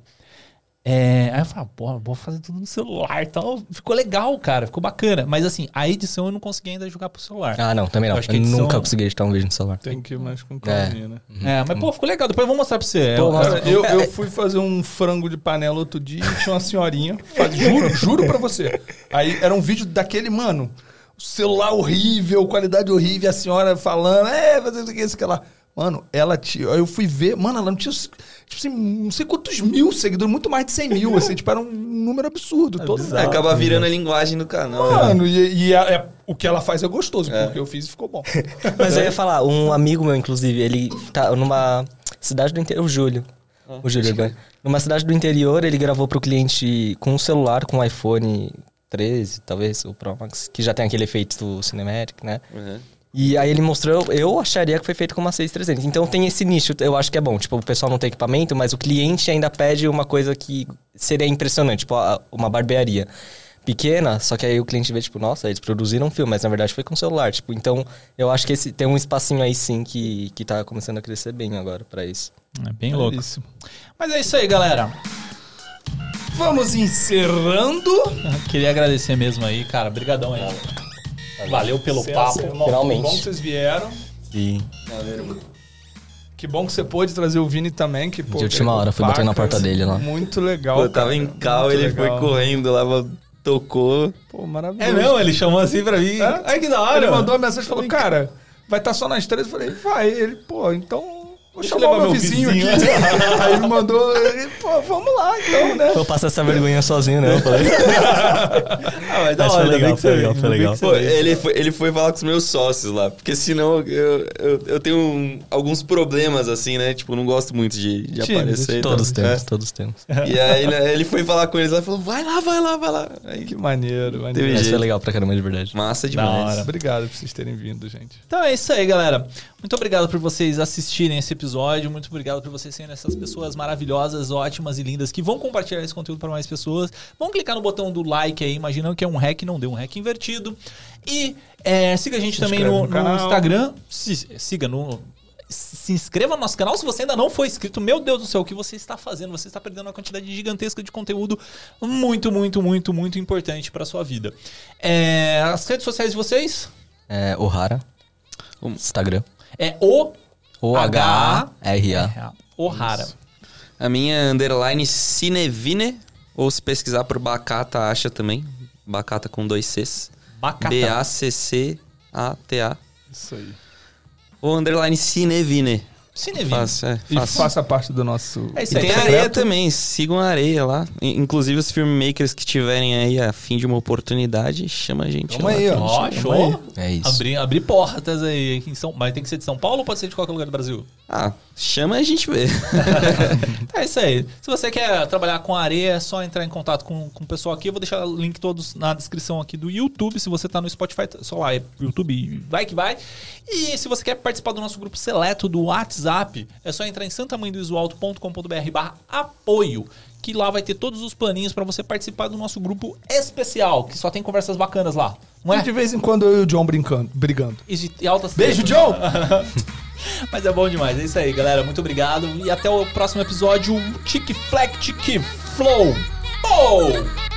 [SPEAKER 1] É, aí eu falei, pô, vou fazer tudo no celular e tal. Ficou legal, cara, ficou bacana. Mas assim, a edição eu não consegui ainda jogar pro celular.
[SPEAKER 3] Ah, não, também não.
[SPEAKER 1] Eu acho que edição-
[SPEAKER 3] nunca consegui editar um vídeo no celular.
[SPEAKER 2] Tem que ir mais com calminha, né?
[SPEAKER 1] É, mas pô, ficou legal. Depois eu vou mostrar pra você.
[SPEAKER 3] Pô,
[SPEAKER 1] É,
[SPEAKER 2] Cara, eu, eu fui fazer um frango de panela outro dia e tinha uma senhorinha. *laughs* faz- juro, juro pra você. Aí era um vídeo daquele, mano. Celular horrível, qualidade horrível, a senhora falando, é, fazer isso aqui, isso aqui lá. Mano, ela tinha. Aí eu fui ver, mano, ela não tinha. Tipo assim, não sei quantos mil seguidores, muito mais de 100 mil, *laughs* assim, tipo, era um número absurdo. todo
[SPEAKER 4] É, acaba virando a linguagem do canal. né?
[SPEAKER 2] Mano, e, e a- é- o que ela faz é gostoso, porque eu fiz e ficou bom. *laughs*
[SPEAKER 3] Mas eu ia falar, um amigo meu, inclusive, ele tá numa cidade do interior, o Júlio. O Júlio Urbano. Numa cidade do interior, ele gravou pro cliente com um celular, com um iPhone 13, talvez, o Pro Max, que já tem aquele efeito do Cinematic, né?
[SPEAKER 4] Uhum.
[SPEAKER 3] E aí ele mostrou, eu acharia que foi feito com uma 6300. Então tem esse nicho, eu acho que é bom. Tipo, o pessoal não tem equipamento, mas o cliente ainda pede uma coisa que seria impressionante, tipo uma barbearia pequena, só que aí o cliente vê, tipo, nossa, eles produziram um filme, mas na verdade foi com celular. Tipo, então eu acho que esse, tem um espacinho aí sim que, que tá começando a crescer bem agora pra isso.
[SPEAKER 1] é bem louco.
[SPEAKER 2] Isso.
[SPEAKER 1] Mas é isso aí, galera.
[SPEAKER 2] Vamos encerrando. *laughs*
[SPEAKER 1] Queria agradecer mesmo aí, cara. Brigadão aí. Valeu pelo papo.
[SPEAKER 3] Finalmente.
[SPEAKER 2] Que bom que vocês vieram.
[SPEAKER 3] Sim.
[SPEAKER 2] Que bom que você pôde trazer o Vini também. Que, pô,
[SPEAKER 3] De última hora, fui bater na porta dele lá.
[SPEAKER 2] Muito legal.
[SPEAKER 4] Pô, eu tava
[SPEAKER 2] cara.
[SPEAKER 4] em cal, ele
[SPEAKER 2] legal.
[SPEAKER 4] foi correndo lá, tocou.
[SPEAKER 2] Pô, maravilhoso.
[SPEAKER 1] É mesmo? Ele chamou assim pra mim.
[SPEAKER 2] É?
[SPEAKER 1] Ai, que da hora.
[SPEAKER 2] Ele mandou uma mensagem e falou, cara, vai estar só nós três. Eu falei, vai. Ele, pô, então... Vou chamar o meu
[SPEAKER 1] meu
[SPEAKER 2] vizinho,
[SPEAKER 1] vizinho.
[SPEAKER 2] aqui. *laughs* Aí ele mandou, pô, vamos lá então, né?
[SPEAKER 3] Eu passo essa vergonha sozinho, né? Eu falei.
[SPEAKER 1] Ah, mas da
[SPEAKER 3] Mas
[SPEAKER 1] hora,
[SPEAKER 3] foi legal, foi legal, foi legal.
[SPEAKER 4] Pô, ele foi, ele foi falar com os meus sócios lá, porque senão eu, eu, eu tenho um- alguns problemas, assim, né? Tipo, não gosto muito de, de
[SPEAKER 2] Tímido,
[SPEAKER 4] aparecer.
[SPEAKER 3] Todos temos,
[SPEAKER 4] É.
[SPEAKER 3] todos temos.
[SPEAKER 4] E aí né, ele foi falar com eles lá e falou: vai lá, vai lá, vai lá. Aí,
[SPEAKER 2] Que maneiro, maneiro.
[SPEAKER 4] Teve
[SPEAKER 3] Mas foi
[SPEAKER 4] jeito.
[SPEAKER 3] legal pra caramba, de verdade.
[SPEAKER 4] massa
[SPEAKER 1] Da
[SPEAKER 4] demais.
[SPEAKER 1] hora.
[SPEAKER 2] Obrigado por vocês terem vindo, gente.
[SPEAKER 1] Então é isso aí, galera. Muito obrigado por vocês assistirem esse episódio. Muito obrigado por vocês serem essas pessoas maravilhosas, ótimas e lindas que vão compartilhar esse conteúdo para mais pessoas. Vão clicar no botão do like aí, imaginando que é um hack, não deu um hack invertido. E é, siga a gente
[SPEAKER 2] Se
[SPEAKER 1] também no,
[SPEAKER 2] no
[SPEAKER 1] no. Instagram. Se- siga no. Se inscreva no nosso canal se você ainda não foi inscrito. Meu Deus do céu, o que você está fazendo? Você está perdendo uma quantidade gigantesca de conteúdo muito, muito, muito, muito importante para sua vida. É, as redes sociais de vocês?
[SPEAKER 3] É, Ohara. Instagram.
[SPEAKER 1] É o
[SPEAKER 3] O-H-A-R-A.
[SPEAKER 1] Ohara.
[SPEAKER 4] A minha é underline Cinevine, ou se pesquisar por Bacata, acha também. Bacata com dois Cs.
[SPEAKER 1] Bacata.
[SPEAKER 4] B-A-C-C-A-T-A.
[SPEAKER 2] Isso aí.
[SPEAKER 4] Ou underline Cinevine.
[SPEAKER 1] Cinevino.
[SPEAKER 4] Fácil, é.
[SPEAKER 2] E
[SPEAKER 4] Fácil.
[SPEAKER 2] faça parte do nosso...
[SPEAKER 1] É isso
[SPEAKER 4] E
[SPEAKER 1] aí.
[SPEAKER 4] tem
[SPEAKER 1] Secreto.
[SPEAKER 4] areia também, sigam a areia lá. Inclusive os filmmakers que tiverem aí a fim de uma oportunidade, chama a gente
[SPEAKER 2] Tamo
[SPEAKER 4] lá.
[SPEAKER 2] aí,
[SPEAKER 1] ó.
[SPEAKER 2] Tamo
[SPEAKER 1] show.
[SPEAKER 2] aí.
[SPEAKER 3] É isso.
[SPEAKER 1] Abrir, abrir portas aí. Em São, mas tem que ser de São Paulo ou pode ser de qualquer lugar do Brasil?
[SPEAKER 4] Ah, chama e a gente vê. *laughs* *laughs*
[SPEAKER 1] É isso aí. Se você quer trabalhar com areia, é só entrar em contato com, com o pessoal aqui. Eu vou deixar o link todos na descrição aqui do YouTube. Se você tá no Spotify, só lá, é YouTube, vai que vai. E se você quer participar do nosso grupo seleto do WhatsApp, é só entrar em santamanhodoisoalto.com.br barra apoio. Que lá vai ter todos os planinhos para você participar do nosso grupo especial, que só tem conversas bacanas lá. Não
[SPEAKER 5] E
[SPEAKER 1] é?
[SPEAKER 5] de vez em quando eu e o John brincando, brigando.
[SPEAKER 1] E de- e altas
[SPEAKER 5] Beijo,
[SPEAKER 1] tretas.
[SPEAKER 5] John! *laughs*
[SPEAKER 1] Mas é bom demais. É isso aí, galera. Muito obrigado. E até o próximo episódio. Tic Fleck Tic Flow. Oh!